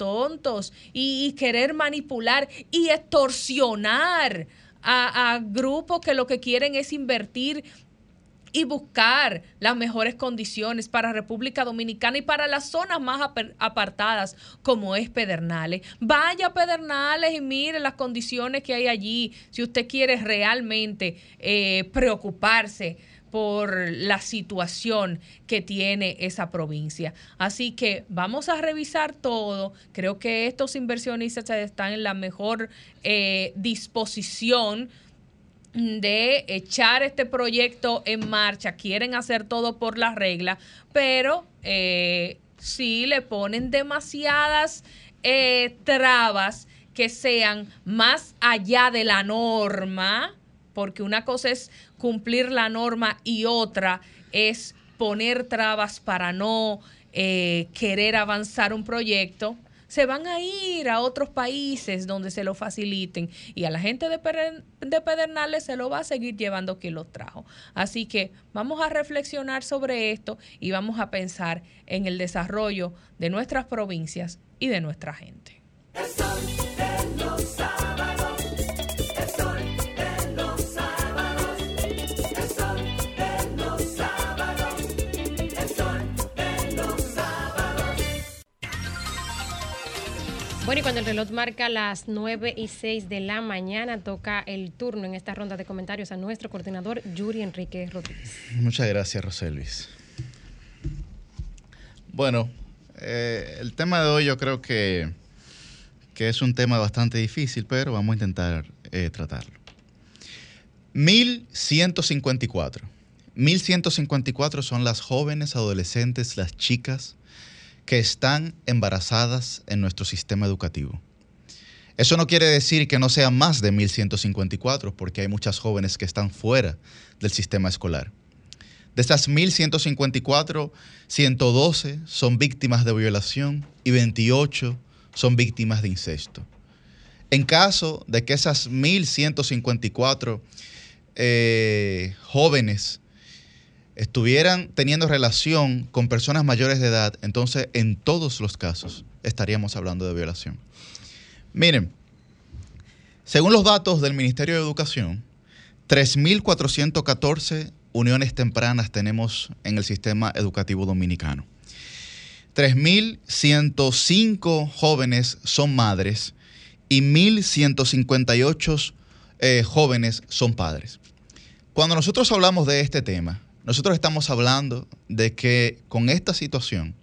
y, querer manipular y extorsionar a, grupos que lo que quieren es invertir y buscar las mejores condiciones para República Dominicana y para las zonas más apartadas como es Pedernales. Vaya a Pedernales y mire las condiciones que hay allí si usted quiere realmente eh, preocuparse por la situación que tiene esa provincia. Así que vamos a revisar todo. Creo que estos inversionistas están en la mejor eh, disposición de echar este proyecto en marcha, quieren hacer todo por la regla, pero eh, sí le ponen demasiadas eh, trabas que sean más allá de la norma, porque una cosa es cumplir la norma y otra es poner trabas para no eh, querer avanzar un proyecto se van a ir a otros países donde se lo faciliten y a la gente de, de Pedernales se lo va a seguir llevando quien los trajo. Así que vamos a reflexionar sobre esto y vamos a pensar en el desarrollo de nuestras provincias y de nuestra gente. Bueno, y cuando el reloj marca las 9 y 6 de la mañana, toca el turno en esta ronda de comentarios a nuestro coordinador Yuri Enrique Rodríguez. Muchas gracias, Roselvis. Bueno, eh, el tema de hoy yo creo que, que es un tema bastante difícil, pero vamos a intentar eh, tratarlo. 1154. 1154 son las jóvenes, adolescentes, las chicas que están embarazadas en nuestro sistema educativo. Eso no quiere decir que no sean más de 1154, porque hay muchas jóvenes que están fuera del sistema escolar. De estas 1154, 112 son víctimas de violación y 28 son víctimas de incesto. En caso de que esas 1154 eh, jóvenes estuvieran teniendo relación con personas mayores de edad, entonces en todos los casos estaríamos hablando de violación. Miren, según los datos del Ministerio de Educación, 3.414 uniones tempranas tenemos en el sistema educativo dominicano. 3.105 jóvenes son madres y 1.158 eh, jóvenes son padres. Cuando nosotros hablamos de este tema, nosotros estamos hablando de que con esta situación,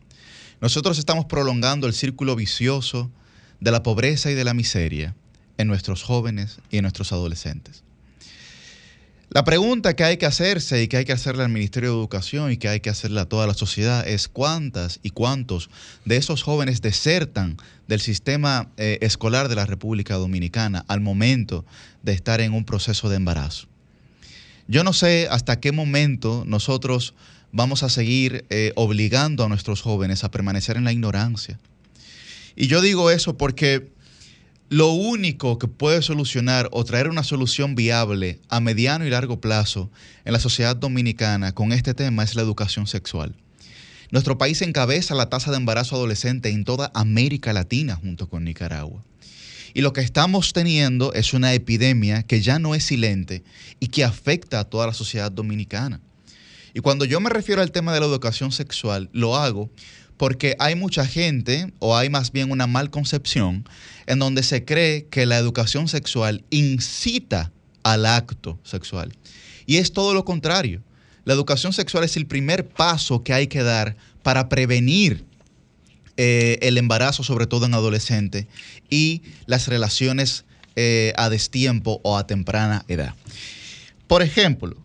nosotros estamos prolongando el círculo vicioso de la pobreza y de la miseria en nuestros jóvenes y en nuestros adolescentes. La pregunta que hay que hacerse y que hay que hacerle al Ministerio de Educación y que hay que hacerle a toda la sociedad es cuántas y cuántos de esos jóvenes desertan del sistema eh, escolar de la República Dominicana al momento de estar en un proceso de embarazo. Yo no sé hasta qué momento nosotros vamos a seguir eh, obligando a nuestros jóvenes a permanecer en la ignorancia. Y yo digo eso porque lo único que puede solucionar o traer una solución viable a mediano y largo plazo en la sociedad dominicana con este tema es la educación sexual. Nuestro país encabeza la tasa de embarazo adolescente en toda América Latina junto con Nicaragua. Y lo que estamos teniendo es una epidemia que ya no es silente y que afecta a toda la sociedad dominicana. Y cuando yo me refiero al tema de la educación sexual, lo hago porque hay mucha gente, o hay más bien una mal concepción, en donde se cree que la educación sexual incita al acto sexual. Y es todo lo contrario. La educación sexual es el primer paso que hay que dar para prevenir eh, el embarazo, sobre todo en adolescentes, y las relaciones eh, a destiempo o a temprana edad. Por ejemplo,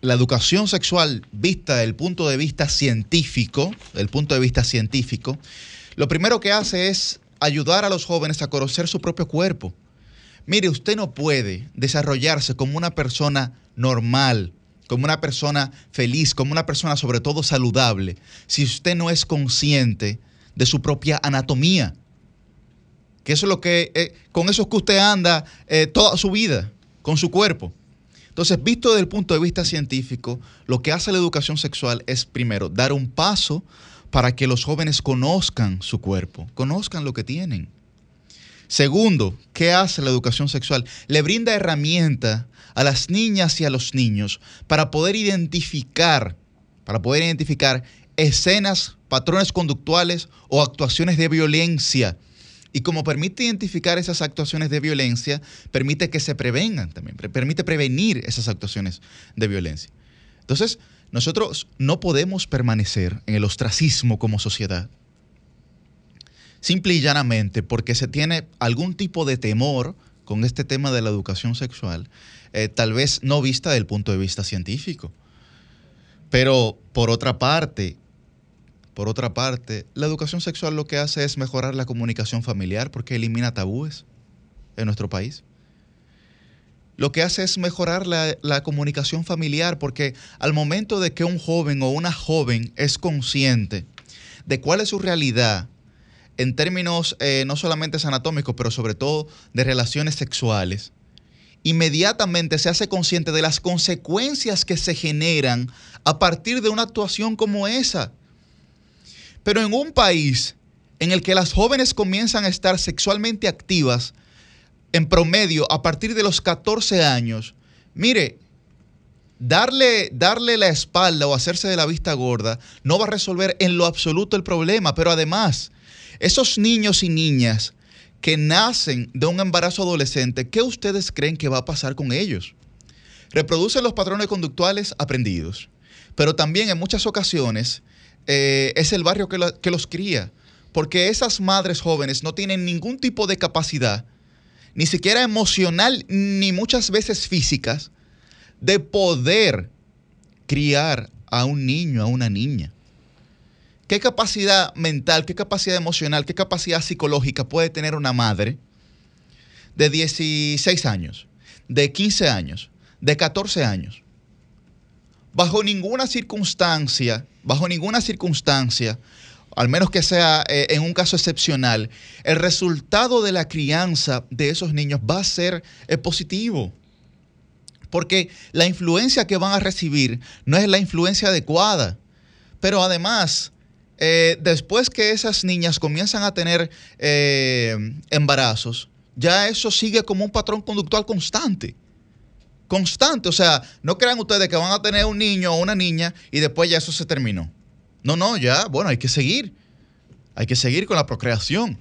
la educación sexual vista desde el punto de vista científico, del punto de vista científico, lo primero que hace es ayudar a los jóvenes a conocer su propio cuerpo. Mire, usted no puede desarrollarse como una persona normal, como una persona feliz, como una persona sobre todo saludable, si usted no es consciente de su propia anatomía. Que eso es lo que, eh, con eso es que usted anda eh, toda su vida, con su cuerpo. Entonces, visto desde el punto de vista científico, lo que hace la educación sexual es, primero, dar un paso para que los jóvenes conozcan su cuerpo, conozcan lo que tienen. Segundo, ¿qué hace la educación sexual? Le brinda herramientas a las niñas y a los niños para poder identificar, para poder identificar escenas, patrones conductuales o actuaciones de violencia. Y como permite identificar esas actuaciones de violencia, permite que se prevengan también, permite prevenir esas actuaciones de violencia. Entonces, nosotros no podemos permanecer en el ostracismo como sociedad, simple y llanamente porque se tiene algún tipo de temor con este tema de la educación sexual, eh, tal vez no vista desde el punto de vista científico. Pero por otra parte, por otra parte, la educación sexual lo que hace es mejorar la comunicación familiar porque elimina tabúes en nuestro país. Lo que hace es mejorar la, la comunicación familiar porque al momento de que un joven o una joven es consciente de cuál es su realidad en términos eh, no solamente anatómicos, pero sobre todo de relaciones sexuales, inmediatamente se hace consciente de las consecuencias que se generan a partir de una actuación como esa. Pero en un país en el que las jóvenes comienzan a estar sexualmente activas en promedio a partir de los 14 años, mire, darle, darle la espalda o hacerse de la vista gorda no va a resolver en lo absoluto el problema, pero además, esos niños y niñas que nacen de un embarazo adolescente, ¿qué ustedes creen que va a pasar con ellos? Reproducen los patrones conductuales aprendidos, pero también en muchas ocasiones eh, es el barrio que, que los cría. Porque esas madres jóvenes no tienen ningún tipo de capacidad, ni siquiera emocional, ni muchas veces físicas, de poder criar a un niño, a una niña. ¿Qué capacidad mental, qué capacidad emocional, qué capacidad psicológica puede tener una madre de 16 años, de 15 años, de 14 años? Bajo ninguna circunstancia, bajo ninguna circunstancia, al menos que sea eh, en un caso excepcional, el resultado de la crianza de esos niños va a ser eh, positivo. Porque la influencia que van a recibir no es la influencia adecuada. Pero además, eh, después que esas niñas comienzan a tener eh, embarazos, ya eso sigue como un patrón conductual constante. Constante. O sea, no crean ustedes que van a tener un niño o una niña y después ya eso se terminó. No, no, ya, bueno, hay que seguir. Hay que seguir con la procreación.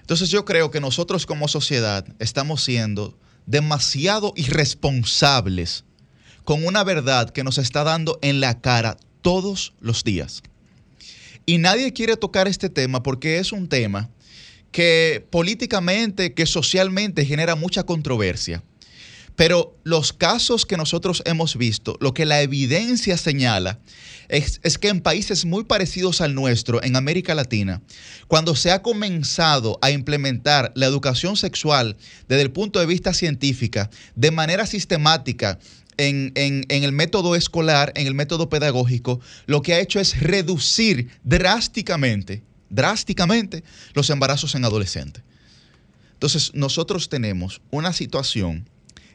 Entonces yo creo que nosotros como sociedad estamos siendo demasiado irresponsables con una verdad que nos está dando en la cara todos los días. Y nadie quiere tocar este tema porque es un tema que políticamente, que socialmente genera mucha controversia. Pero los casos que nosotros hemos visto, lo que la evidencia señala, es, que en países muy parecidos al nuestro, en América Latina, cuando se ha comenzado a implementar la educación sexual desde el punto de vista científica, de manera sistemática, en, el método escolar, en el método pedagógico, lo que ha hecho es reducir drásticamente, drásticamente los embarazos en adolescentes. Entonces, nosotros tenemos una situación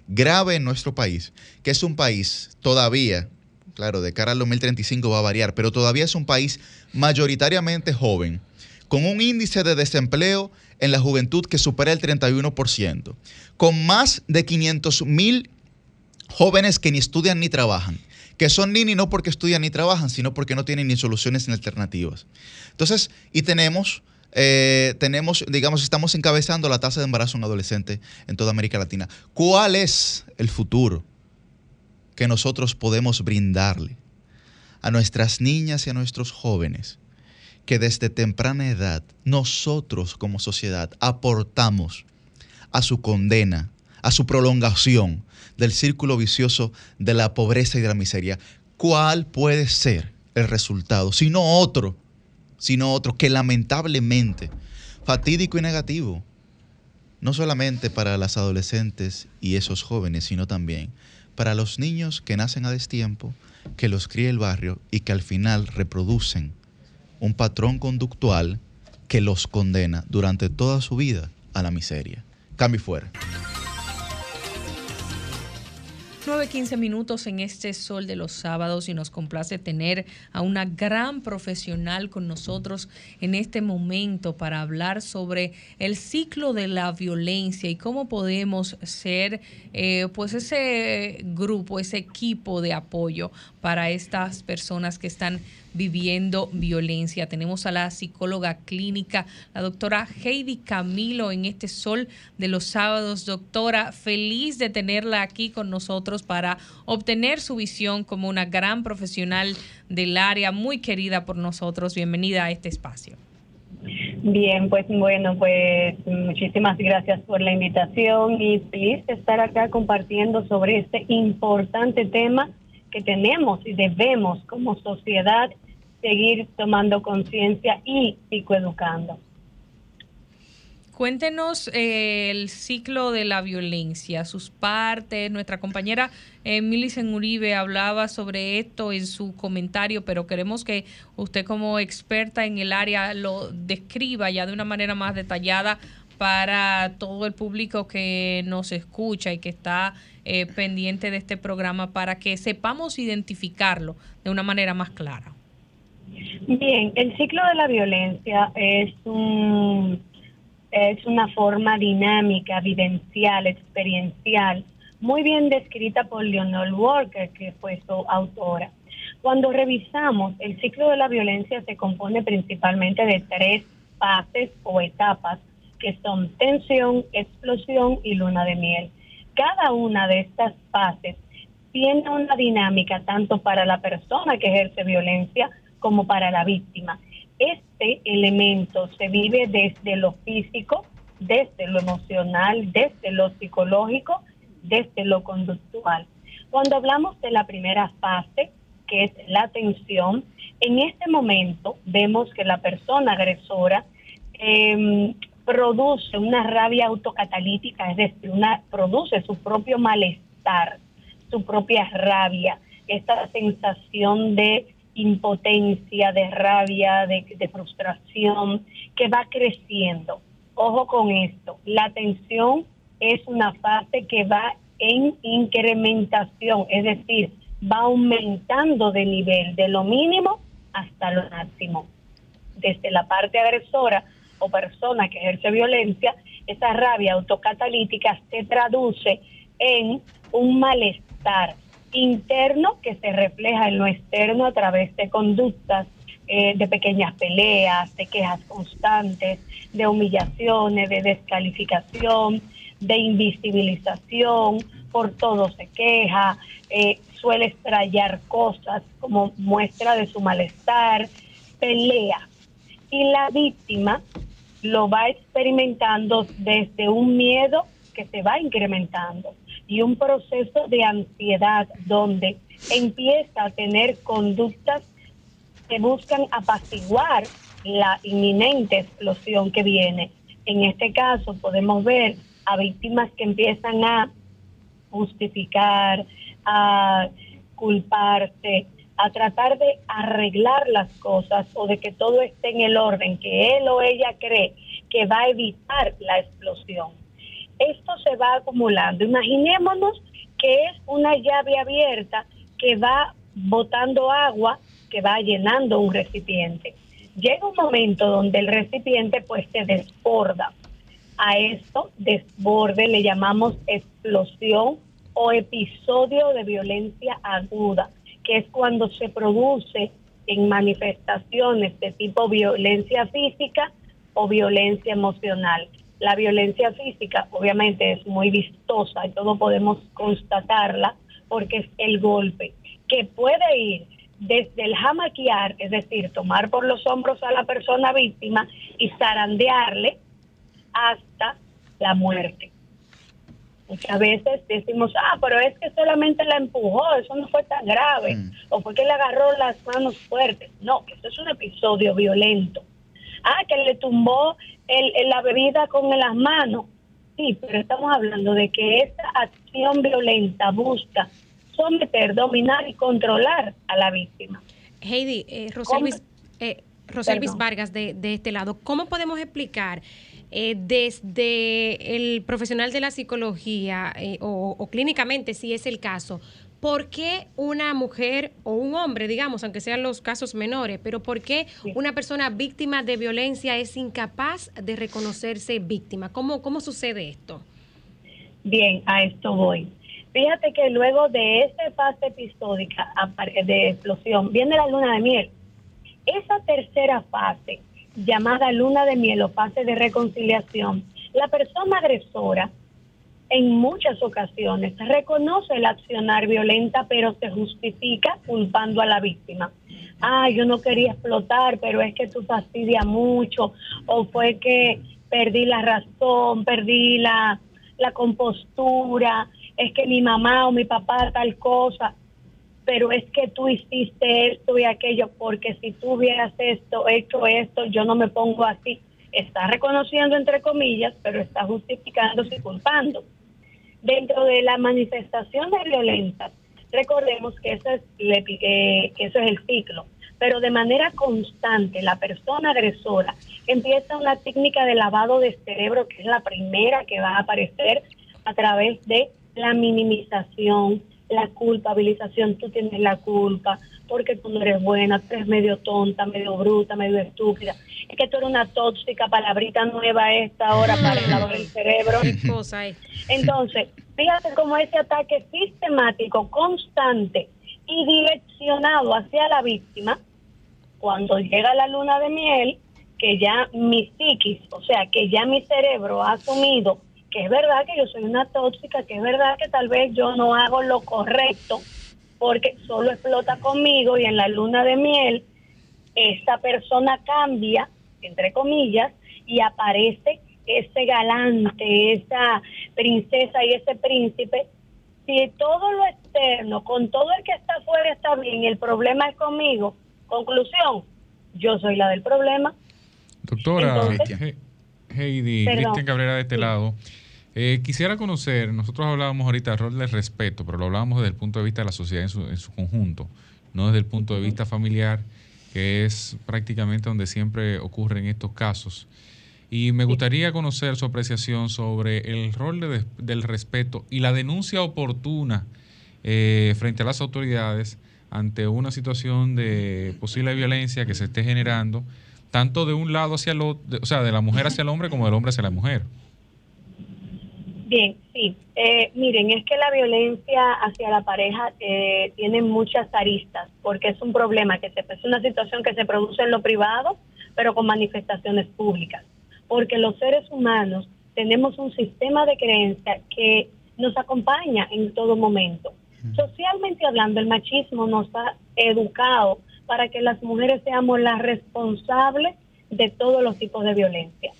grave en nuestro país, que es un país todavía, claro, de cara al 2035 va a variar, pero todavía es un país mayoritariamente joven, con un índice de desempleo en la juventud que supera el 31%, con más de 500 mil jóvenes que ni estudian ni trabajan, que son ni no porque estudian ni trabajan, sino porque no tienen ni soluciones ni alternativas. Entonces, y tenemos eh, tenemos, digamos, estamos encabezando la tasa de embarazo en adolescente en toda América Latina. ¿Cuál es el futuro que nosotros podemos brindarle a nuestras niñas y a nuestros jóvenes que desde temprana edad nosotros como sociedad aportamos a su condena, a su prolongación del círculo vicioso de la pobreza y de la miseria? ¿Cuál puede ser el resultado? Sino otro sino otro que lamentablemente, fatídico y negativo, no solamente para las adolescentes y esos jóvenes, sino también para los niños que nacen a destiempo, que los cría el barrio y que al final reproducen un patrón conductual que los condena durante toda su vida a la miseria. Cambio fuera. 9.15 minutos en este sol de los sábados y nos complace tener a una gran profesional con nosotros en este momento para hablar sobre el ciclo de la violencia y cómo podemos ser eh, pues ese grupo, ese equipo de apoyo para estas personas que están viviendo violencia. Tenemos a la psicóloga clínica, la doctora Heidi Camilo, en este sol de los sábados. Doctora, feliz de tenerla aquí con nosotros para obtener su visión como una gran profesional del área, muy querida por nosotros. Bienvenida a este espacio. Bien, pues bueno, pues muchísimas gracias por la invitación y feliz de estar acá compartiendo sobre este importante tema que tenemos y debemos como sociedad seguir tomando conciencia y psicoeducando. Cuéntenos eh, el ciclo de la violencia, sus partes. Nuestra compañera eh, Uribe hablaba sobre esto en su comentario, pero queremos que usted como experta en el área lo describa ya de una manera más detallada para todo el público que nos escucha y que está eh, pendiente de este programa para que sepamos identificarlo de una manera más clara. Bien, el ciclo de la violencia es un es una forma dinámica, vivencial, experiencial, muy bien descrita por Leonor Walker, que fue su autora. Cuando revisamos, el ciclo de la violencia se compone principalmente de tres fases o etapas, que son tensión, explosión y luna de miel. Cada una de estas fases tiene una dinámica tanto para la persona que ejerce violencia como para la víctima. Este elemento se vive desde lo físico, desde lo emocional, desde lo psicológico, desde lo conductual. Cuando hablamos de la primera fase, que es la atención, en este momento vemos que la persona agresora em, produce una rabia autocatalítica, es decir, una, produce su propio malestar, su propia rabia, esta sensación de impotencia, de rabia, de, frustración que va creciendo. Ojo con esto, la tensión es una fase que va en incrementación, es decir, va aumentando de nivel, de lo mínimo hasta lo máximo. Desde la parte agresora o persona que ejerce violencia, esa rabia autocatalítica se traduce en un malestar interno que se refleja en lo externo a través de conductas eh, de pequeñas peleas, de quejas constantes, de humillaciones, de descalificación, de invisibilización, por todo se queja, eh, suele estrellar cosas como muestra de su malestar, pelea. Y la víctima lo va experimentando desde un miedo que se va incrementando y un proceso de ansiedad donde empieza a tener conductas que buscan apaciguar la inminente explosión que viene. En este caso podemos ver a víctimas que empiezan a justificar, a culparse, a tratar de arreglar las cosas o de que todo esté en el orden que él o ella cree que va a evitar la explosión. Esto se va acumulando. Imaginémonos que es una llave abierta que va botando agua, que va llenando un recipiente. Llega un momento donde el recipiente pues se desborda. A esto desborde le llamamos explosión o episodio de violencia aguda, que es cuando se produce en manifestaciones de tipo violencia física o violencia emocional. La violencia física obviamente es muy vistosa y todos podemos constatarla porque es el golpe que puede ir desde el jamaquear, es decir, tomar por los hombros a la persona víctima y zarandearle hasta la muerte. Muchas veces decimos, ah, pero es que solamente la empujó, eso no fue tan grave, o fue que le agarró las manos fuertes. No, eso es un episodio violento. Ah, que le tumbó el, la bebida con las manos. Sí, pero estamos hablando de que esa acción violenta busca someter, dominar y controlar a la víctima. Heidi, eh, Roselvis, eh, Vargas de, de este lado, ¿cómo podemos explicar eh, desde el profesional de la psicología eh, o, o clínicamente, si es el caso, ¿por qué una mujer o un hombre, digamos, aunque sean los casos menores, pero por qué una persona víctima de violencia es incapaz de reconocerse víctima? ¿Cómo, cómo sucede esto? Bien, a esto voy. Fíjate que luego de esta fase episódica de explosión viene la luna de miel. Esa tercera fase, llamada luna de miel o fase de reconciliación, la persona agresora en muchas ocasiones reconoce el accionar violenta, pero se justifica culpando a la víctima. Ah, yo no quería explotar, pero es que tú fastidias mucho, o fue que perdí la razón, perdí la, la compostura, es que mi mamá o mi papá tal cosa, pero es que tú hiciste esto y aquello, porque si tú hubieras esto, hecho esto, yo no me pongo así. Está reconociendo entre comillas, pero está justificándose y culpando. Dentro de la manifestación de violencia, recordemos que eso es, le- que eso es el ciclo, pero de manera constante la persona agresora empieza una técnica de lavado de cerebro que es la primera que va a aparecer a través de la minimización, la culpabilización, tú tienes la culpa, porque tú no eres buena, tú eres medio tonta, medio bruta, medio estúpida. Es que tú eres una tóxica, palabrita nueva esta ahora para el lavado del cerebro. cosa es? Entonces, fíjate cómo ese ataque sistemático, constante y direccionado hacia la víctima, cuando llega la luna de miel, que ya mi psiquis, o sea, que ya mi cerebro ha asumido que es verdad que yo soy una tóxica, que es verdad que tal vez yo no hago lo correcto porque solo explota conmigo y en la luna de miel esta persona cambia, entre comillas, y aparece ese galante, esa princesa y ese príncipe. Si todo lo externo, con todo el que está afuera está bien y el problema es conmigo, conclusión, yo soy la del problema. Doctora Entonces- Heidi. Cristian Cabrera de este lado. Eh, quisiera conocer, nosotros hablábamos ahorita del rol del respeto, pero lo hablábamos desde el punto de vista de la sociedad en su, en su conjunto, no desde el punto de vista familiar, que es prácticamente donde siempre ocurren estos casos. Y me gustaría conocer su apreciación sobre el rol de- del respeto y la denuncia oportuna eh, frente a las autoridades ante una situación de posible violencia que se esté generando, tanto de un lado hacia el otro, o sea, de la mujer hacia el hombre como del hombre hacia la mujer. Bien, sí. Eh, miren, es que la violencia hacia la pareja eh, tiene muchas aristas, porque es un problema que se, es una situación que se produce en lo privado, pero con manifestaciones públicas. Porque los seres humanos tenemos un sistema de creencia que nos acompaña en todo momento. Socialmente hablando, el machismo nos ha educado para que las mujeres seamos las responsables de todos los tipos de violencia.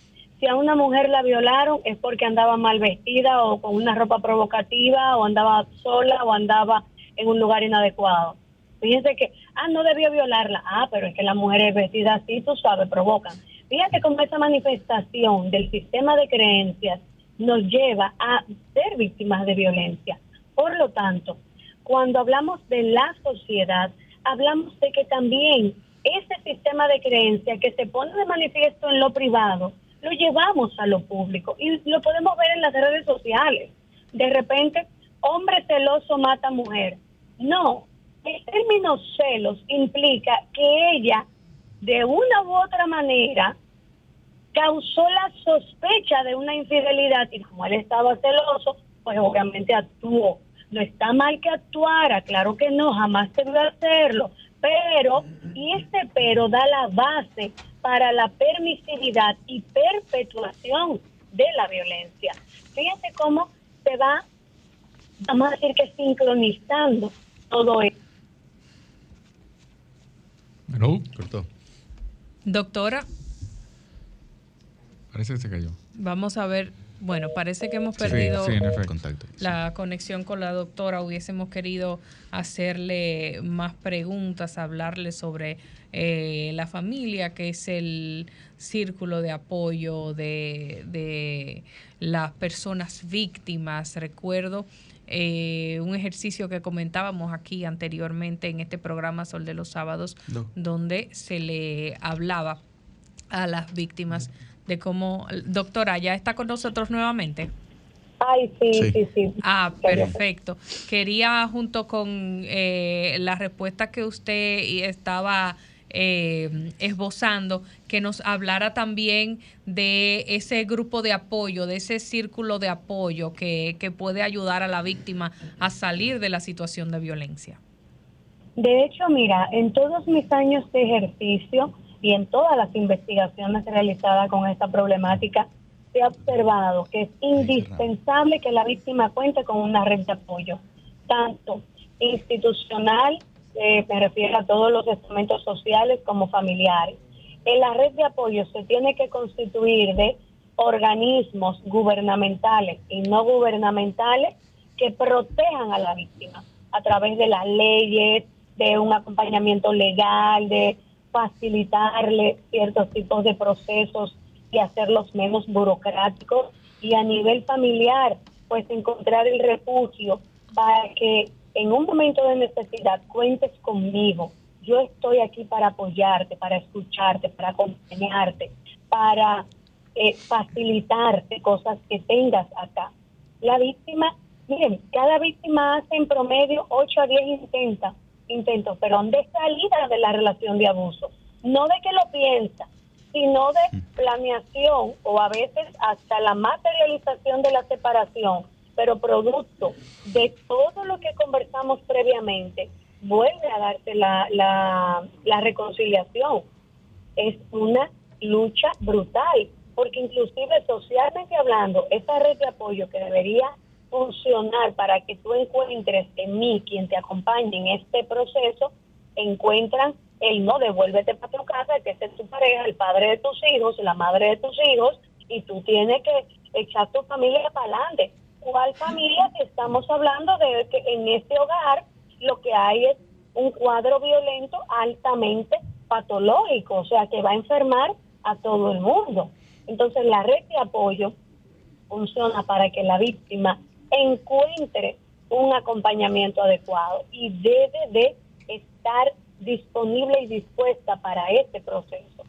Si a una mujer la violaron es porque andaba mal vestida o con una ropa provocativa o andaba sola o andaba en un lugar inadecuado. Fíjense que, ah, no debió violarla. Ah, pero es que las mujeres vestidas así, tú sabes, provocan. Fíjate cómo esa manifestación del sistema de creencias nos lleva a ser víctimas de violencia. Por lo tanto, cuando hablamos de la sociedad, hablamos de que también ese sistema de creencias que se pone de manifiesto en lo privado, lo llevamos a lo público y lo podemos ver en las redes sociales. De repente, hombre celoso mata mujer. No, el término celos implica que ella, de una u otra manera, causó la sospecha de una infidelidad y como él estaba celoso, pues obviamente actuó. No está mal que actuara, claro que no, jamás debió hacerlo, pero, y este pero da la base para la permisividad y perpetuación de la violencia. Fíjense cómo se va, vamos a decir que sincronizando todo esto. Cortó. Doctora, Parece que se cayó. vamos a ver. Bueno, parece que hemos perdido sí, en efecto. Contacto. la conexión con la doctora. Hubiésemos querido hacerle más preguntas, hablarle sobre eh, la familia, que es el círculo de apoyo de, de las personas víctimas. Recuerdo eh, un ejercicio que comentábamos aquí anteriormente en este programa Sol de los Sábados, No. donde se le hablaba a las víctimas de cómo... Doctora, ¿ya está con nosotros nuevamente? Ay, sí, sí, sí. Ah, perfecto. Quería, junto con eh, la respuesta que usted estaba eh, esbozando, que nos hablara también de ese grupo de apoyo, de ese círculo de apoyo que, que puede ayudar a la víctima a salir de la situación de violencia. De hecho, mira, en todos mis años de ejercicio y en todas las investigaciones realizadas con esta problemática, se ha observado que es indispensable que la víctima cuente con una red de apoyo, tanto institucional, eh, me refiero a todos los estamentos sociales como familiares. En la red de apoyo se tiene que constituir de organismos gubernamentales y no gubernamentales que protejan a la víctima a través de las leyes, de un acompañamiento legal, de facilitarle ciertos tipos de procesos y hacerlos menos burocráticos y a nivel familiar, pues encontrar el refugio para que en un momento de necesidad cuentes conmigo. Yo estoy aquí para apoyarte, para escucharte, para acompañarte, para eh, facilitarte cosas que tengas acá. La víctima, miren, cada víctima hace en promedio 8 a 10 intentos, intentos, pero de salida de la relación de abuso. No de que lo piensa, sino de planeación o a veces hasta la materialización de la separación, pero producto de todo lo que conversamos previamente, vuelve a darse la, la, la reconciliación. Es una lucha brutal, porque inclusive socialmente hablando, esa red de apoyo que debería funcionar para que tú encuentres en mí quien te acompañe en este proceso, encuentran él no, devuélvete para tu casa, que es tu pareja, el padre de tus hijos, la madre de tus hijos, y tú tienes que echar tu familia para adelante. ¿Cuál familia que estamos hablando de que en este hogar lo que hay es un cuadro violento altamente patológico, o sea, que va a enfermar a todo el mundo? Entonces, la red de apoyo funciona para que la víctima encuentre un acompañamiento adecuado y debe de estar disponible y dispuesta para este proceso.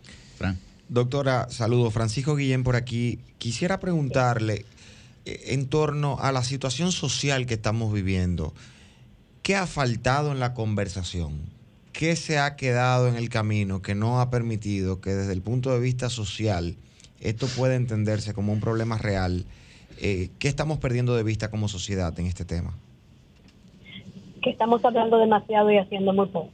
Doctora, saludo. Francisco Guillén por aquí. Quisiera preguntarle en torno a la situación social que estamos viviendo. ¿Qué ha faltado en la conversación? ¿Qué se ha quedado en el camino que no ha permitido que desde el punto de vista social esto pueda entenderse como un problema real? Eh, ¿Qué estamos perdiendo de vista como sociedad en este tema? Que estamos hablando demasiado y haciendo muy poco,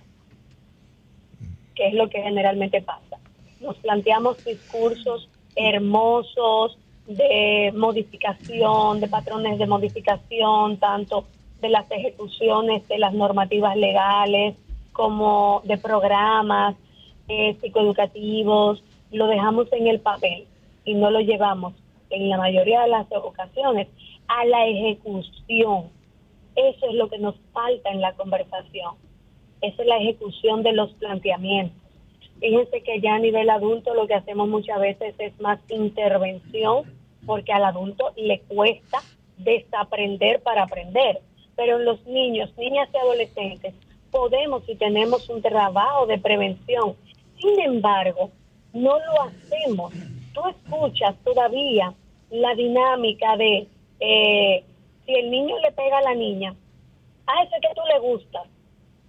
que es lo que generalmente pasa. Nos planteamos discursos hermosos de modificación, de patrones de modificación, tanto de las ejecuciones de las normativas legales como de programas eh, psicoeducativos, lo dejamos en el papel y no lo llevamos en la mayoría de las ocasiones a la ejecución. Eso es lo que nos falta en la conversación. Esa es la ejecución de los planteamientos. Fíjense que ya a nivel adulto lo que hacemos muchas veces es más intervención porque al adulto le cuesta desaprender para aprender. Pero en los niños, niñas y adolescentes podemos y tenemos un trabajo de prevención. Sin embargo, no lo hacemos. Tú escuchas todavía la dinámica de eh, si el niño le pega a la niña, a ese que tú le gustas,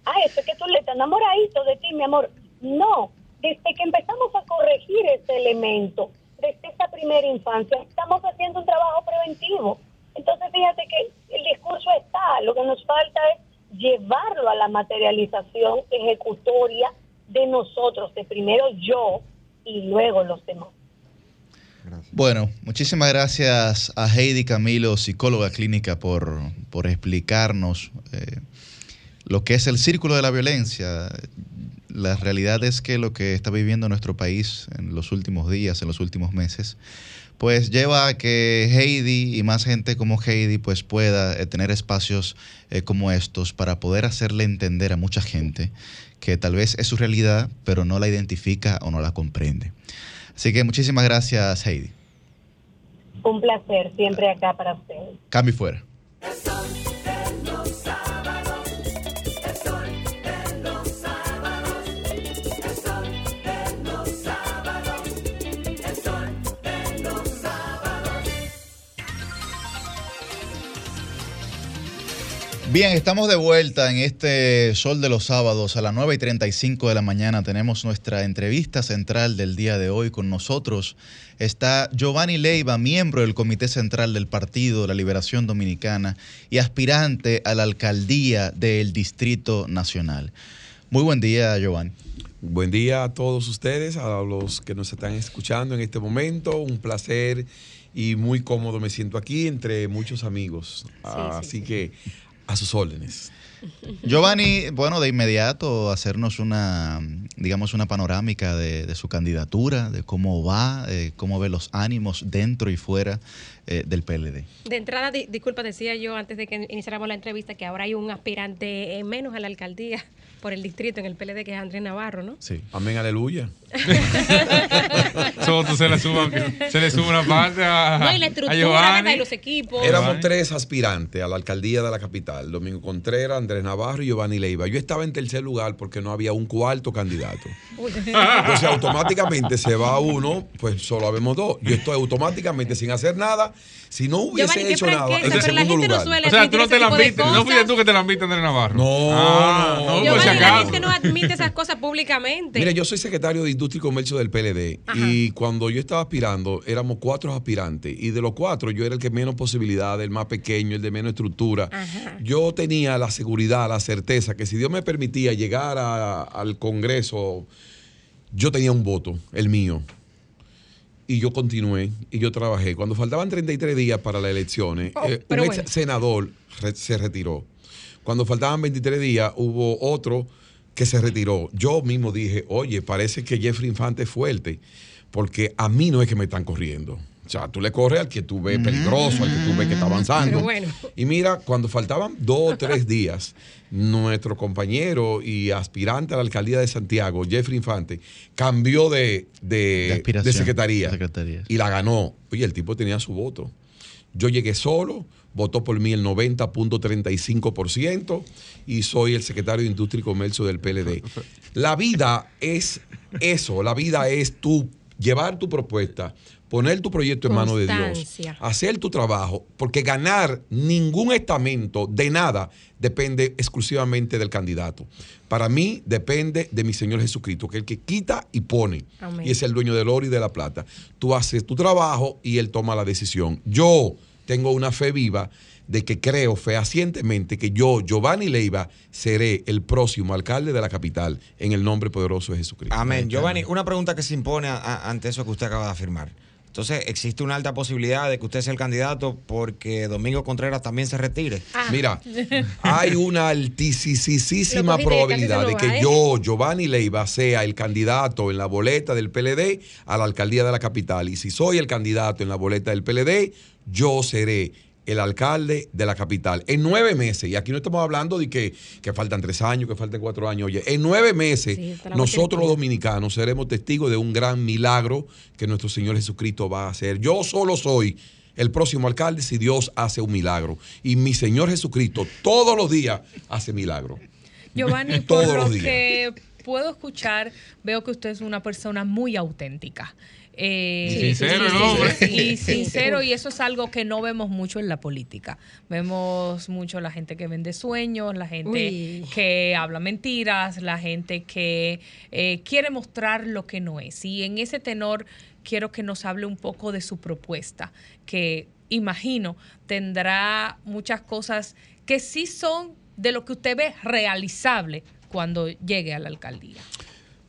a ese que tú le estás enamoradito de ti, mi amor. No, desde que empezamos a corregir ese elemento, desde esa primera infancia, estamos haciendo un trabajo preventivo. Entonces, fíjate que el discurso está, lo que nos falta es llevarlo a la materialización ejecutoria de nosotros, de primero yo y luego los demás. Bueno, muchísimas gracias a Heidi Camilo, psicóloga clínica, por, por explicarnos eh, lo que es el círculo de la violencia. La realidad es que lo que está viviendo nuestro país en los últimos días, en los últimos meses, pues lleva a que Heidi y más gente como Heidi pues pueda eh, tener espacios eh, como estos para poder hacerle entender a mucha gente que tal vez es su realidad, pero no la identifica o no la comprende. Así que muchísimas gracias, Heidi. Un placer siempre acá para ustedes. Cambio fuera. Bien, estamos de vuelta en este Sol de los Sábados a las 9 y 35 de la mañana. Tenemos nuestra entrevista central del día de hoy. Con nosotros está Giovanni Leiva, miembro del Comité Central del Partido de la Liberación Dominicana y aspirante a la alcaldía del Distrito Nacional. Muy buen día, Giovanni. Buen día a todos ustedes, a los que nos están escuchando en este momento. Un placer y muy cómodo me siento aquí entre muchos amigos. Así que a sus órdenes. Giovanni, bueno, de inmediato hacernos una, digamos, una panorámica de, de su candidatura, de cómo va, eh, cómo ve los ánimos dentro y fuera eh, del PLD. De entrada, di- disculpa, decía yo antes de que iniciáramos la entrevista que ahora hay un aspirante eh, menos a la alcaldía por el distrito en el PLD que es Andrés Navarro, ¿no? Sí. Amén, aleluya. Se le suma, se le suma una parte a, No, y la estructura Giovanni. y los equipos. Éramos tres aspirantes a la alcaldía de la capital, Domingo Contreras, Andrés Navarro y Giovanni Leiva. Yo estaba en tercer lugar porque no había un cuarto candidato. Entonces automáticamente se va uno, pues solo habemos dos. Yo estoy automáticamente sin hacer nada. Si no hubiese Giovanni, hecho nada, en el pero la segundo gente no lugar. suele O sea, tú no te la viste, no fuiste tú que te la viste, Andrés Navarro. No, Ah, no, por Giovanni, si la gente no admite esas cosas públicamente. Mire, yo soy secretario de Industria y Comercio del PLD y cuando yo estaba aspirando éramos cuatro aspirantes y de los cuatro yo era el que menos posibilidades, el más pequeño, el de menos estructura. Yo tenía la seguridad, la certeza que si Dios me permitía llegar a- al Congreso, yo tenía un voto, el mío. Y yo continué y yo trabajé. Cuando faltaban 33 días para las elecciones, Oh, eh, un ex bueno. senador re- se retiró. Cuando faltaban 23 días, hubo otro que se retiró, yo mismo dije, oye, parece que Jeffrey Infante es fuerte, porque a mí no es que me están corriendo. O sea, tú le corres al que tú ves peligroso, al que tú ves que está avanzando. Pero bueno. Y mira, cuando faltaban dos o tres días, nuestro compañero y aspirante a la alcaldía de Santiago, Jeffrey Infante, cambió de, de, de aspiración, secretaría, de secretaría. y la ganó. Oye, el tipo tenía su voto. Yo llegué solo, votó por mí el 90.35% y soy el secretario de Industria y Comercio del PLD. La vida es eso, la vida es tú llevar tu propuesta, poner tu proyecto en manos de Dios, hacer tu trabajo, porque ganar ningún estamento de nada depende exclusivamente del candidato. Para mí depende de mi Señor Jesucristo, que es el que quita y pone, Amén. y es el dueño del oro y de la plata. Tú haces tu trabajo y Él toma la decisión. Yo tengo una fe viva de que creo fehacientemente que yo, Giovanni Leiva, seré el próximo alcalde de la capital en el nombre poderoso de Jesucristo. Amén. Giovanni, una pregunta que se impone a- a- ante eso que usted acaba de afirmar. Entonces, ¿existe una alta posibilidad de que usted sea el candidato porque Domingo Contreras también se retire? Mira, hay una altísima probabilidad de que ¿eh? yo, Giovanni Leiva, sea el candidato en la boleta del PLD a la alcaldía de la capital. Y si soy el candidato en la boleta del PLD, yo seré el alcalde de la capital. En nueve meses, y aquí no estamos hablando de que, que faltan tres años, que faltan cuatro años, oye, en nueve meses Sí, nosotros los dominicanos seremos testigos de un gran milagro que nuestro Señor Jesucristo va a hacer. Yo solo soy el próximo alcalde si Dios hace un milagro. Y mi Señor Jesucristo todos los días hace milagro. Giovanni, por lo días. que puedo escuchar, veo que usted es una persona muy auténtica. Eh, sincero el hombre. Y sincero, y eso es algo que no vemos mucho en la política. Vemos mucho la gente que vende sueños, la gente Uy. que habla mentiras, la gente que eh, quiere mostrar lo que no es. Y en ese tenor quiero que nos hable un poco de su propuesta, que imagino tendrá muchas cosas que sí son de lo que usted ve realizable cuando llegue a la alcaldía.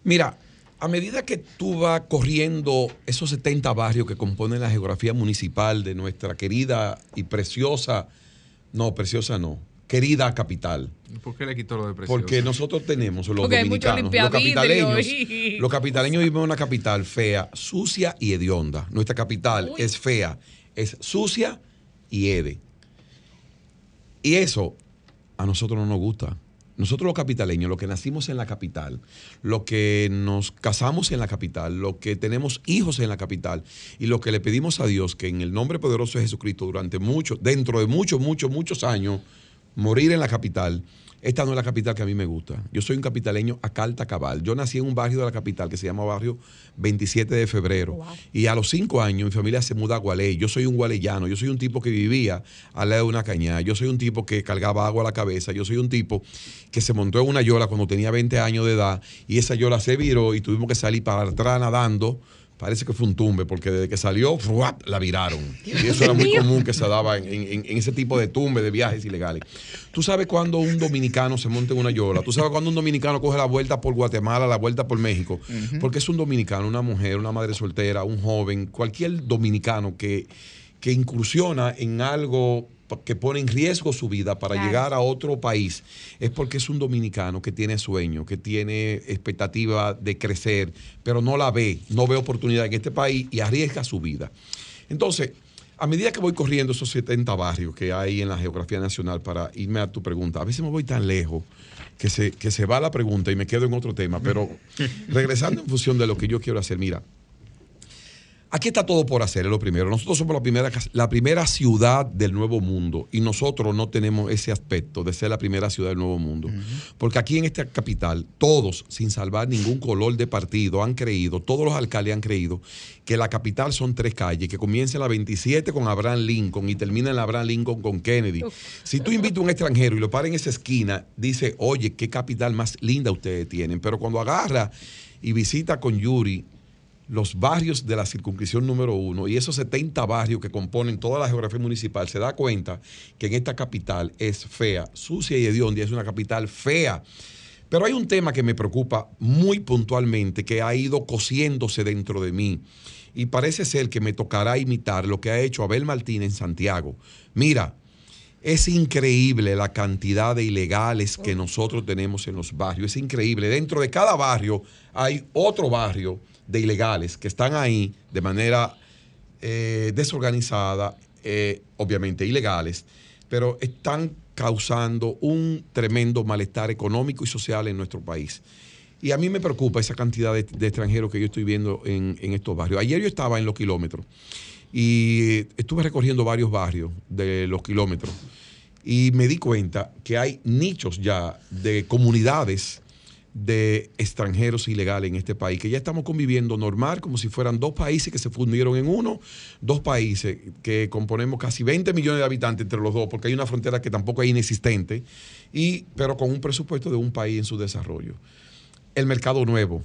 Mira, a medida que tú vas corriendo esos 70 barrios que componen la geografía municipal de nuestra querida y preciosa, no, preciosa no, querida capital. ¿Por qué le quitó lo de precio? Porque nosotros tenemos los Porque dominicanos, los capitaleños, y- los capitaleños vivimos en una capital fea, sucia y hedionda. Nuestra capital es fea, es sucia y hede. Y eso a nosotros no nos gusta. Nosotros los capitaleños, los que nacimos en la capital, los que nos casamos en la capital, los que tenemos hijos en la capital y lo que le pedimos a Dios que en el nombre poderoso de Jesucristo durante mucho, dentro de muchos, muchos, muchos años, morir en la capital. Esta no es la capital que a mí me gusta. Yo soy un capitaleño a calta cabal. Yo nací en un barrio de la capital que se llama barrio 27 de febrero. Y a los cinco años mi familia se muda a Gualey. Yo soy un gualeyano. Yo soy un tipo que vivía al lado de una cañada. Yo soy un tipo que cargaba agua a la cabeza. Yo soy un tipo que se montó en una yola cuando tenía 20 años de edad. Y esa yola se viró y tuvimos que salir para atrás nadando. Parece que fue un tumbe, porque desde que salió, la viraron. Y eso era muy común que se daba en, en- en ese tipo de tumbe de viajes ilegales. Tú sabes cuando un dominicano se monta en una yola. Tú sabes cuando un dominicano coge la vuelta por Guatemala, la vuelta por México. Porque es un dominicano, una mujer, una madre soltera, un joven, cualquier dominicano que, que incursiona en algo que pone en riesgo su vida para Claro. llegar a otro país, es porque es un dominicano que tiene sueño, que tiene expectativa de crecer, pero no la ve, no ve oportunidad en este país y arriesga su vida. Entonces, a medida que voy corriendo esos 70 barrios que hay en la geografía nacional para irme a tu pregunta, a veces me voy tan lejos que se, que se va la pregunta y me quedo en otro tema, pero regresando en función de lo que yo quiero hacer, mira, Aquí está todo por hacer, es lo primero. Nosotros somos la primera, la primera ciudad del Nuevo Mundo y nosotros no tenemos ese aspecto de ser la primera ciudad del Nuevo Mundo. Porque aquí en esta capital, todos, sin salvar ningún color de partido, han creído, todos los alcaldes han creído que la capital son tres calles, que comienza en la 27 con Abraham Lincoln y termina en la Abraham Lincoln con Kennedy. Si tú invitas a un extranjero y lo para en esa esquina, dice, oye, qué capital más linda ustedes tienen. Pero cuando agarra y visita con Yuri los barrios de la circunscripción número uno y esos 70 barrios que componen toda la geografía municipal, se da cuenta que en esta capital es fea, sucia y hedionda, es una capital fea. Pero hay un tema que me preocupa muy puntualmente, que ha ido cosiéndose dentro de mí. Y parece ser que me tocará imitar lo que ha hecho Abel Martínez en Santiago. Mira, Es increíble la cantidad de ilegales que nosotros tenemos en los barrios. Es increíble. Dentro de cada barrio hay otro barrio de ilegales que están ahí de manera eh, desorganizada, eh, obviamente ilegales, pero están causando un tremendo malestar económico y social en nuestro país. Y a mí me preocupa esa cantidad de, de extranjeros que yo estoy viendo en, en estos barrios. Ayer yo estaba en los kilómetros y estuve recorriendo varios barrios de los kilómetros y me di cuenta que hay nichos ya de comunidades de extranjeros ilegales en este país, que ya estamos conviviendo normal, como si fueran dos países que se fundieron en uno, dos países que componemos casi 20 millones de habitantes entre los dos, porque hay una frontera que tampoco es inexistente, y, pero con un presupuesto de un país en su desarrollo. El mercado nuevo,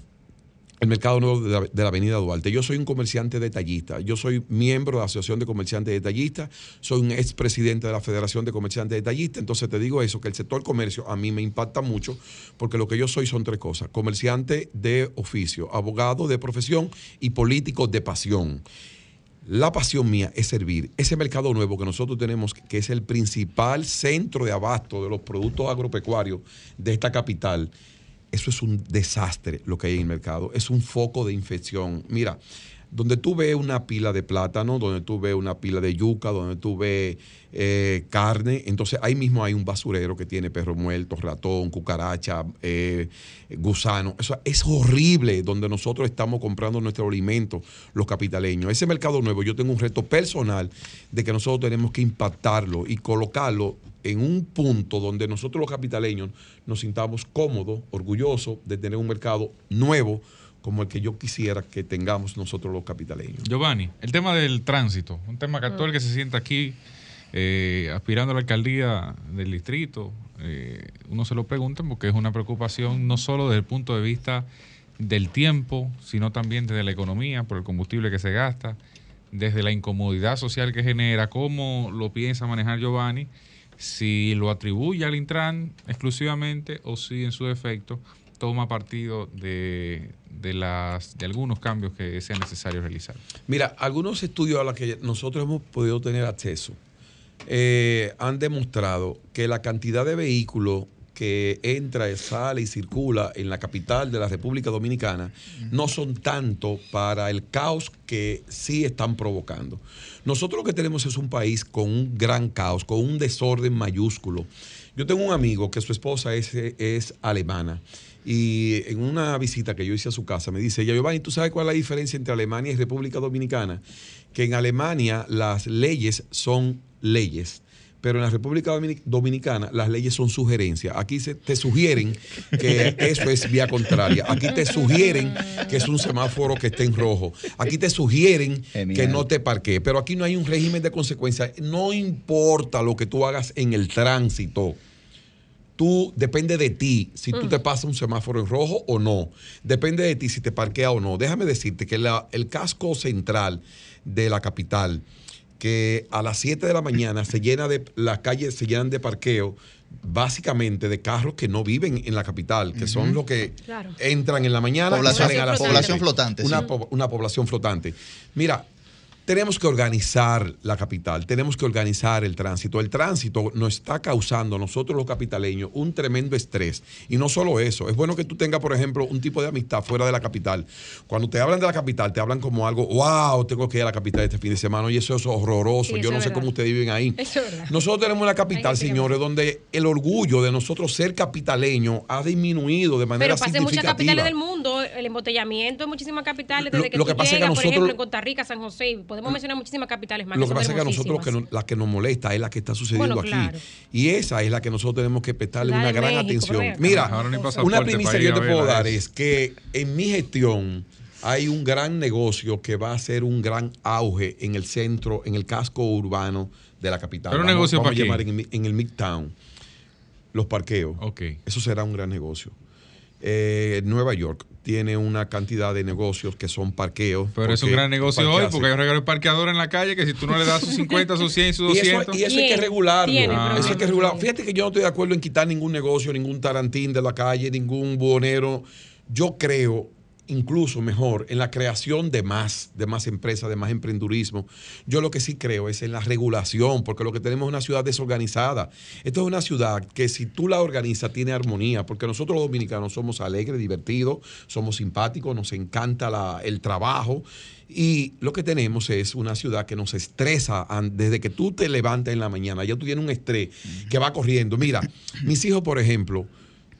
el mercado nuevo de la, Avenida Duarte. Yo soy un comerciante detallista. Yo soy miembro de la Asociación de Comerciantes Detallistas. Soy un expresidente de la Federación de Comerciantes Detallistas. Entonces te digo eso, que el sector comercio a mí me impacta mucho porque lo que yo soy son tres cosas. Comerciante de oficio, abogado de profesión y político de pasión. La pasión mía es servir. Ese mercado nuevo que nosotros tenemos, que es el principal centro de abasto de los productos agropecuarios de esta capital, eso es un desastre lo que hay en el mercado. Es un foco de infección. Mira, donde tú ves una pila de plátano, donde tú ves una pila de yuca, donde tú ves eh, carne, entonces ahí mismo hay un basurero que tiene perro muerto, ratón, cucaracha, eh, gusano. Eso es horrible donde nosotros estamos comprando nuestro alimento, los capitaleños. Ese mercado nuevo, yo tengo un reto personal de que nosotros tenemos que impactarlo y colocarlo en un punto donde nosotros los capitaleños nos sintamos cómodos, orgullosos de tener un mercado nuevo como el que yo quisiera que tengamos nosotros los capitaleños. Giovanni, el tema del tránsito, un tema que a todo el que se sienta aquí eh, aspirando a la alcaldía del distrito, eh, uno se lo pregunta porque es una preocupación no solo desde el punto de vista del tiempo, sino también desde la economía, por el combustible que se gasta, desde la incomodidad social que genera, cómo lo piensa manejar Giovanni, si lo atribuye al Intran exclusivamente o si en su defecto toma partido de, de las, de algunos cambios que sea necesario realizar. Mira, algunos estudios a los que nosotros hemos podido tener acceso eh, han demostrado que la cantidad de vehículos que entra, sale y circula en la capital de la República Dominicana no son tanto para el caos que sí están provocando. Nosotros lo que tenemos es un país con un gran caos, con un desorden mayúsculo. Yo tengo un amigo que su esposa es, es alemana y en una visita que yo hice a su casa me dice, ya Giovanni, ¿tú sabes cuál es la diferencia entre Alemania y República Dominicana? Que en Alemania las leyes son leyes. Pero en la República Dominic- Dominicana las leyes son sugerencias. Aquí se, te sugieren que eso es vía contraria. Aquí te sugieren que es un semáforo que esté en rojo. Aquí te sugieren que no te parquee. Pero aquí no hay un régimen de consecuencias. No importa lo que tú hagas en el tránsito tú depende de ti si tú Mm. te pasas un semáforo en rojo o no. Depende de ti si te parquea o no. Déjame decirte que la- el casco central de la capital, que a las 7 de la mañana se llena de, las calles se llenan de parqueo, básicamente de carros que no viven en la capital, que son los que Claro. entran en la mañana y Población- salen a las población flotante, Una, sí. po- una población flotante. Mira, tenemos que organizar la capital, tenemos que organizar el tránsito. El tránsito nos está causando a nosotros los capitaleños un tremendo estrés. Y no solo eso, es bueno que tú tengas, por ejemplo, un tipo de amistad fuera de la capital. Cuando te hablan de la capital, te hablan como algo, wow, tengo que ir a la capital este fin de semana, y eso es horroroso, Sí, yo no sé cómo ustedes viven ahí. Eso es. Nosotros tenemos una capital, señores, donde el orgullo de nosotros ser capitaleños ha disminuido de manera Pero pasa en muchas significativa. capitales del mundo, el embotellamiento en muchísimas capitales, Lo- desde que lo tú que pasa es que llegas, por ejemplo, en Costa Rica, San José, y podemos mencionar muchísimas capitales más. Lo que pasa es que a nosotros que no- la que nos molesta es la que está sucediendo Bueno, aquí. claro. Y esa es la que nosotros tenemos que prestarle La una gran México, atención. acá. Mira, una primicia que yo te puedo dar es. que en mi gestión hay un gran negocio que va a ser un gran auge en el centro, en el casco urbano de la capital. ¿Pero un negocio vamos para a quién? llamar en, el- en el Midtown. Los parqueos. Eso será un gran negocio. Eh, Nueva York tiene una cantidad de negocios que son parqueos. Pero es un gran negocio hoy porque hay un regalo parqueador en la calle que si tú no le das sus 50, sus 100, sus y eso, 200. y eso hay que regularlo. Ah. Eso hay que regularlo. Fíjate que yo no estoy de acuerdo en quitar ningún negocio, ningún tarantín de la calle, ningún buhonero. Yo creo incluso mejor en la creación de más, de más empresas, de más emprendurismo. Yo lo que sí creo es en la regulación, porque lo que tenemos es una ciudad desorganizada. Esto es una ciudad que si tú la organizas tiene armonía, porque nosotros los dominicanos somos alegres, divertidos, somos simpáticos, nos encanta la- el trabajo. Y lo que tenemos es una ciudad que nos estresa desde que tú te levantas en la mañana. Ya tú tienes un estrés que va corriendo. Mira, mis hijos, por ejemplo,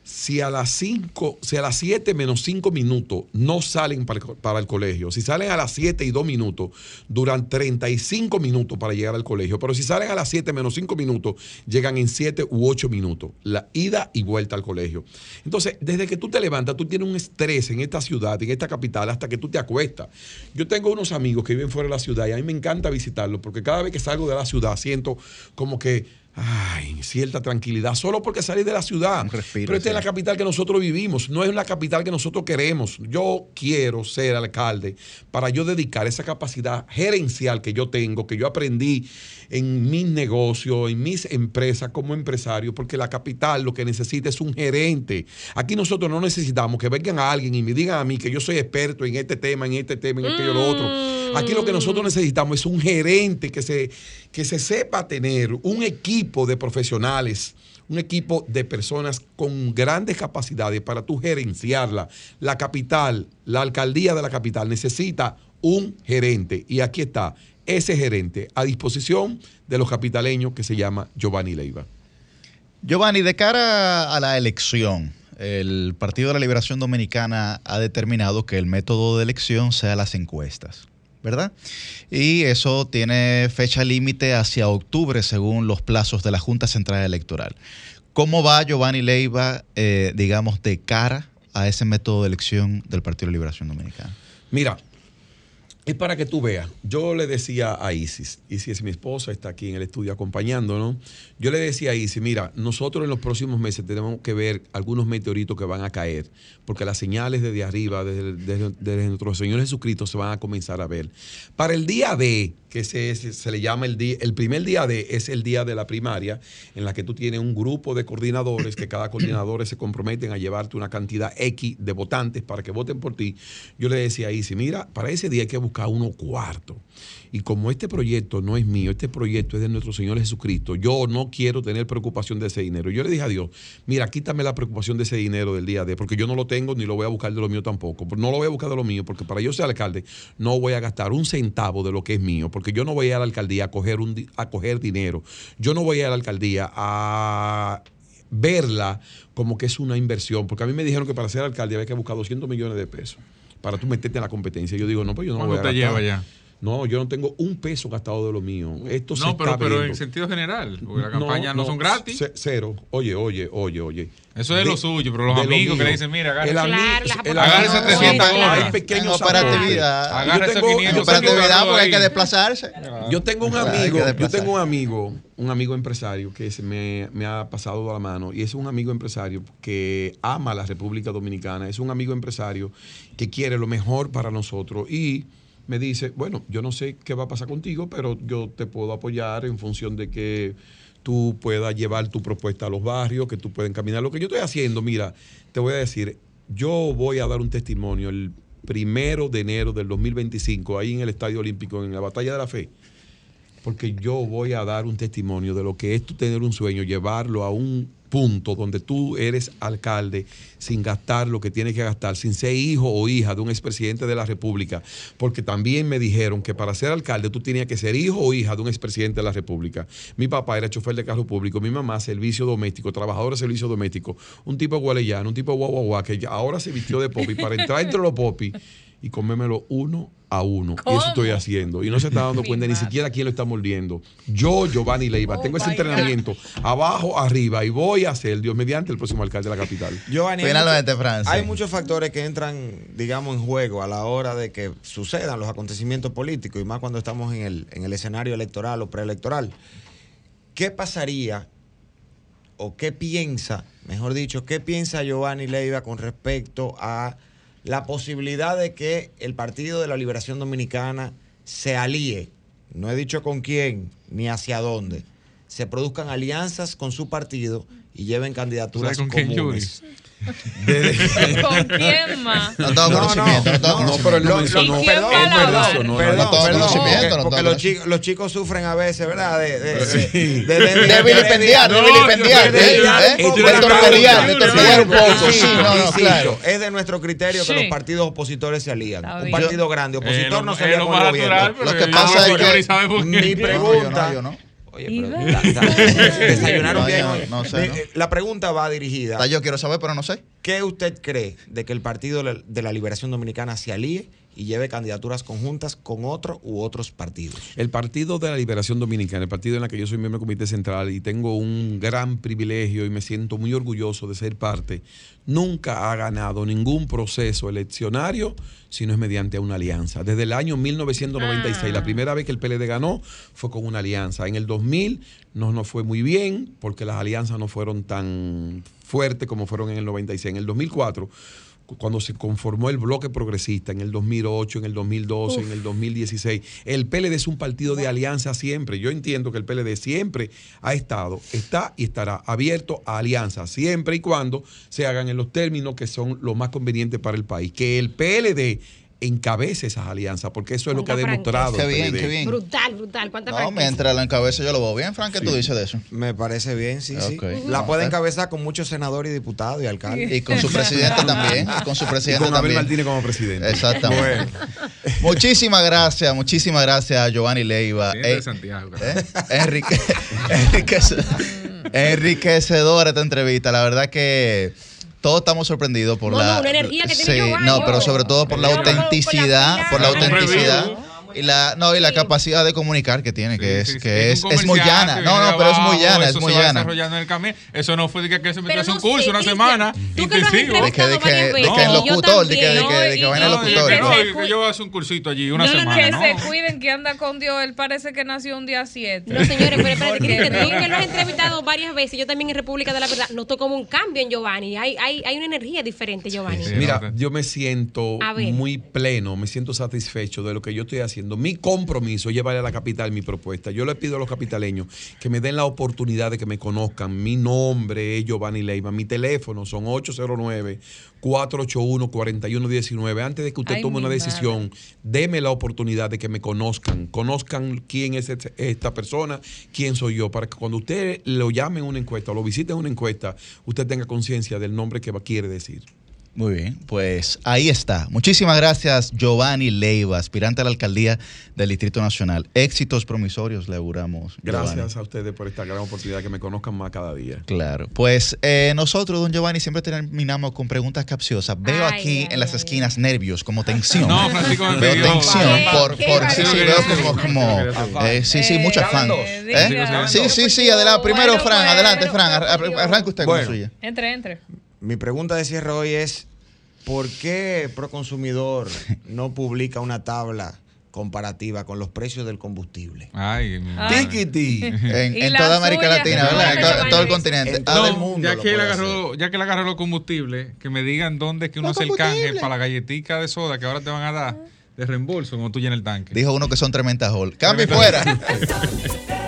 si a las 5, si a las 7 menos 5 minutos no salen para el, colegio, si salen a las 7 y 2 minutos, duran 35 minutos para llegar al colegio, pero si salen a las 7 menos 5 minutos, llegan en 7 u 8 minutos, la ida y vuelta al colegio. Entonces, desde que tú te levantas, tú tienes un estrés en esta ciudad, en esta capital, hasta que tú te acuestas. Yo tengo unos amigos que viven fuera de la ciudad y a mí me encanta visitarlos, porque cada vez que salgo de la ciudad siento como que ay, cierta tranquilidad, solo porque salí de la ciudad. Pero esta es la capital que nosotros vivimos, no es la capital que nosotros queremos. Yo quiero ser alcalde para yo dedicar esa capacidad gerencial que yo tengo, que yo aprendí en mis negocios, en mis empresas como empresario, porque la capital lo que necesita es un gerente. Aquí nosotros no necesitamos que vengan a alguien y me digan a mí que yo soy experto en este tema, en este tema, en aquello, lo otro. Aquí lo que nosotros necesitamos es un gerente que se, que se sepa tener un equipo de profesionales, un equipo de personas con grandes capacidades para tú gerenciarla. La capital, la alcaldía de la capital necesita un gerente. Y aquí está ese gerente a disposición de los capitaleños que se llama Giovanni Leiva. Giovanni, de cara a la elección, el Partido de la Liberación Dominicana ha determinado que el método de elección sea las encuestas, ¿verdad? Y eso tiene fecha límite hacia octubre según los plazos de la Junta Central Electoral. ¿Cómo va Giovanni Leiva, eh, digamos, de cara a ese método de elección del Partido de la Liberación Dominicana? Mira, es para que tú veas. Yo le decía a Isis, Isis es mi esposa, está aquí en el estudio acompañándonos. Yo le decía a Isis, mira, nosotros en los próximos meses tenemos que ver algunos meteoritos que van a caer, porque las señales desde arriba, desde, desde- desde nuestro Señor Jesucristo, se van a comenzar a ver. Para el día D, que se, se- le llama el día, el primer día D es el día de la primaria, en la que tú tienes un grupo de coordinadores, que cada coordinador se comprometen a llevarte una cantidad X de votantes para que voten por ti. Yo le decía a Isis, mira, para ese día hay que buscar uno cuarto. Y como este proyecto no es mío, este proyecto es de nuestro Señor Jesucristo, yo no quiero tener preocupación de ese dinero. Yo le dije a Dios, mira, quítame la preocupación de ese dinero del día D, porque yo no lo tengo ni lo voy a buscar de lo mío tampoco. No lo voy a buscar de lo mío, porque para yo ser alcalde no voy a gastar un centavo de lo que es mío, porque yo no voy a ir a la alcaldía a coger, un, a coger dinero. Yo no voy a ir a la alcaldía a verla como que es una inversión, porque a mí me dijeron que para ser alcalde había que buscar 200 millones de pesos para tú meterte en la competencia. Yo digo, no, pues yo no ¿Cuánto voy a te lleva ya? No, yo no tengo un peso gastado de lo mío. Esto se No, pero, está pero en sentido general, porque las campañas no, son gratis. ce- Cero. Oye, oye, oye, oye. Eso es lo suyo, pero los de lo amigos que le dicen, mira, agárrese. El ami- Claro, las el Agárrese amigo- 300 Hay gorras. pequeños operatividad. Agárrese Yo tengo- 500 yo tengo- Operatividad porque hay que desplazarse. yo tengo un hay amigo, yo tengo un amigo, un amigo empresario que se me, me ha pasado a la mano y es un amigo empresario que ama la República Dominicana, es un amigo empresario que quiere lo mejor para nosotros y me dice, bueno, yo no sé qué va a pasar contigo, pero yo te puedo apoyar en función de que tú puedas llevar tu propuesta a los barrios, que tú puedas encaminar. Lo que yo estoy haciendo, mira, te voy a decir, yo voy a dar un testimonio el primero de enero del 2025, ahí en el Estadio Olímpico, en la Batalla de la Fe, porque yo voy a dar un testimonio de lo que es tener un sueño, llevarlo a un punto donde tú eres alcalde sin gastar lo que tienes que gastar, sin ser hijo o hija de un expresidente de la República, porque también me dijeron que para ser alcalde tú tenías que ser hijo o hija de un expresidente de la República. Mi papá era chofer de carro público, mi mamá servicio doméstico, trabajador de servicio doméstico, un tipo gualeyano, un tipo guau, que ahora se vistió de popi. Para entrar entre los popis y comérmelo uno a uno. Y eso estoy haciendo. Y no se está dando cuenta ni siquiera quién lo está mordiendo. Yo, Giovanni Leiva, tengo ese entrenamiento abajo, arriba, y voy a ser, Dios mediante, el próximo alcalde de la capital. Giovanni, hay Finalmente, mucho- Francia. Hay muchos factores que entran, digamos, en juego a la hora de que sucedan los acontecimientos políticos y más cuando estamos en el, en el escenario electoral o preelectoral. ¿Qué pasaría o qué piensa, mejor dicho, qué piensa Giovanni Leiva con respecto a la posibilidad de que el Partido de la Liberación Dominicana se alíe? No he dicho con quién ni hacia dónde. se produzcan alianzas con su partido y lleven candidaturas ¿Con quién, comunes. ¿Con quién más? No conocimiento, no tengo No, pero no No, no, perdón, no perdón, porque, no los, chicos, los chicos sufren a veces, ¿verdad? De, de, de, de, vilipendiar, de No, vilipendiar, de- ¿eh? torpedear, de torpedear un poco. Sí, no, no, claro. Es de nuestro criterio que los partidos opositores se alían. Un partido grande, opositor Eh, no se alía lo con el gobierno. Lo que pasa no- es que- ni. Mi No, no, pregunta. Oye, pero desayunaron bien hoy. no sé, ¿no? eh, La pregunta va dirigida. Ah, Yo quiero saber, pero no sé. ¿Qué usted cree de que el Partido de la Liberación Dominicana se alíe y lleve candidaturas conjuntas con otro u otros partidos? El Partido de la Liberación Dominicana, el partido en el que yo soy miembro del Comité Central y tengo un gran privilegio y me siento muy orgulloso de ser parte, nunca ha ganado ningún proceso eleccionario si no es mediante una alianza. Desde el año 1996, la primera vez que el PLD ganó fue con una alianza. En el 2000 no nos fue muy bien porque las alianzas no fueron tan fuertes como fueron en el 96. En el 2004 cuando se conformó el bloque progresista en el 2008, en el 2012, en el 2016. El PLD es un partido de alianza siempre. Yo entiendo que el PLD siempre ha estado, está y estará abierto a alianzas, siempre y cuando se hagan en los términos que son los más convenientes para el país. Que el PLD encabece esas alianzas, porque eso es lo que ha demostrado. Qué bien, qué bien. Brutal, brutal. ¿Cuánta No, mientras la encabeza yo lo veo bien, Frank, ¿qué tú dices de eso? Me parece bien, sí, sí. La puede encabezar con muchos senadores y diputados y alcaldes. Y con su presidente también. y con su Y presidente con Abel también. Martínez como presidente. Exactamente. Muchísimas gracias, muchísimas gracias a Giovanni Leiva. De Eh, Santiago. eh, Enrique, enriquece- enriquecedora esta entrevista. La verdad que todos estamos sorprendidos por No, la. no, una energía que tiene Sí, Giovanni. no, pero sobre todo por la autenticidad, por la autenticidad. Y la, no, y la capacidad de comunicar que tiene, que es, Sí, sí, que es, es muy llana. que No, no, pero es muy llana, es eso muy se va llana. desarrollando en el camino. Eso no fue de que, que se metió un curso una semana intensivo. De que, de que, de que locutor, de que, de también, que, de que no, vaina locutor. no, yo voy a hacer un cursito allí una semana. Que ¿no? se cuiden que anda con Dios. Él parece que nació un día 7. No, señores, pero espérate, que lo has entrevistado varias veces, yo también en República de la Verdad, noto como un cambio en Giovanni. Hay, hay, hay una energía diferente, Giovanni. Mira, yo me siento muy pleno, me siento satisfecho de lo que yo estoy haciendo. Mi compromiso es llevar a la capital mi propuesta. Yo le pido a los capitaleños que me den la oportunidad de que me conozcan. Mi nombre es Giovanni Leiva. Mi teléfono son 809-481-4119. Antes de que usted Ay, tome una madre. decisión, deme la oportunidad de que me conozcan. Conozcan quién es este- esta persona, quién soy yo, para que cuando usted lo llame en una encuesta o lo visite en una encuesta, usted tenga conciencia del nombre que quiere decir. Muy bien, pues ahí está. Muchísimas gracias, Giovanni Leiva, aspirante a la alcaldía del Distrito Nacional. Éxitos promisorios le auguramos. Gracias Giovanni. a ustedes por esta gran oportunidad que me conozcan más cada día. Claro, pues eh, nosotros, don Giovanni, siempre terminamos con preguntas capciosas. Veo Ay, aquí ay, en las ay. esquinas nervios, como tensión. No, Francisco me Veo tensión ¿Qué? por, ¿Qué por sí, sí, veo como, como eh, sí, sí, Eh, mucho afán. eh, ¿Eh? diga. Sí, sí, sí, adelante. Primero, Bueno, Fran, bueno, adelante, Fran, ar- ar- arranca usted con Bueno. la suya. Entre, entre. Mi pregunta de cierre hoy es, ¿por qué Proconsumidor no publica una tabla comparativa con los precios del combustible? Ay, mi Ah. madre. Tiquiti. En, ¿Y en la toda América suya? Latina, ¿verdad? En, todo el continente. en Ah, todo el mundo. ya que, él agarró, ya que él agarró los combustibles, que me digan dónde es que uno hace el canje para la galletica de soda que ahora te van a dar de reembolso cuando tú llenes el tanque. Dijo uno que son tremendas hall. Cambio fuera.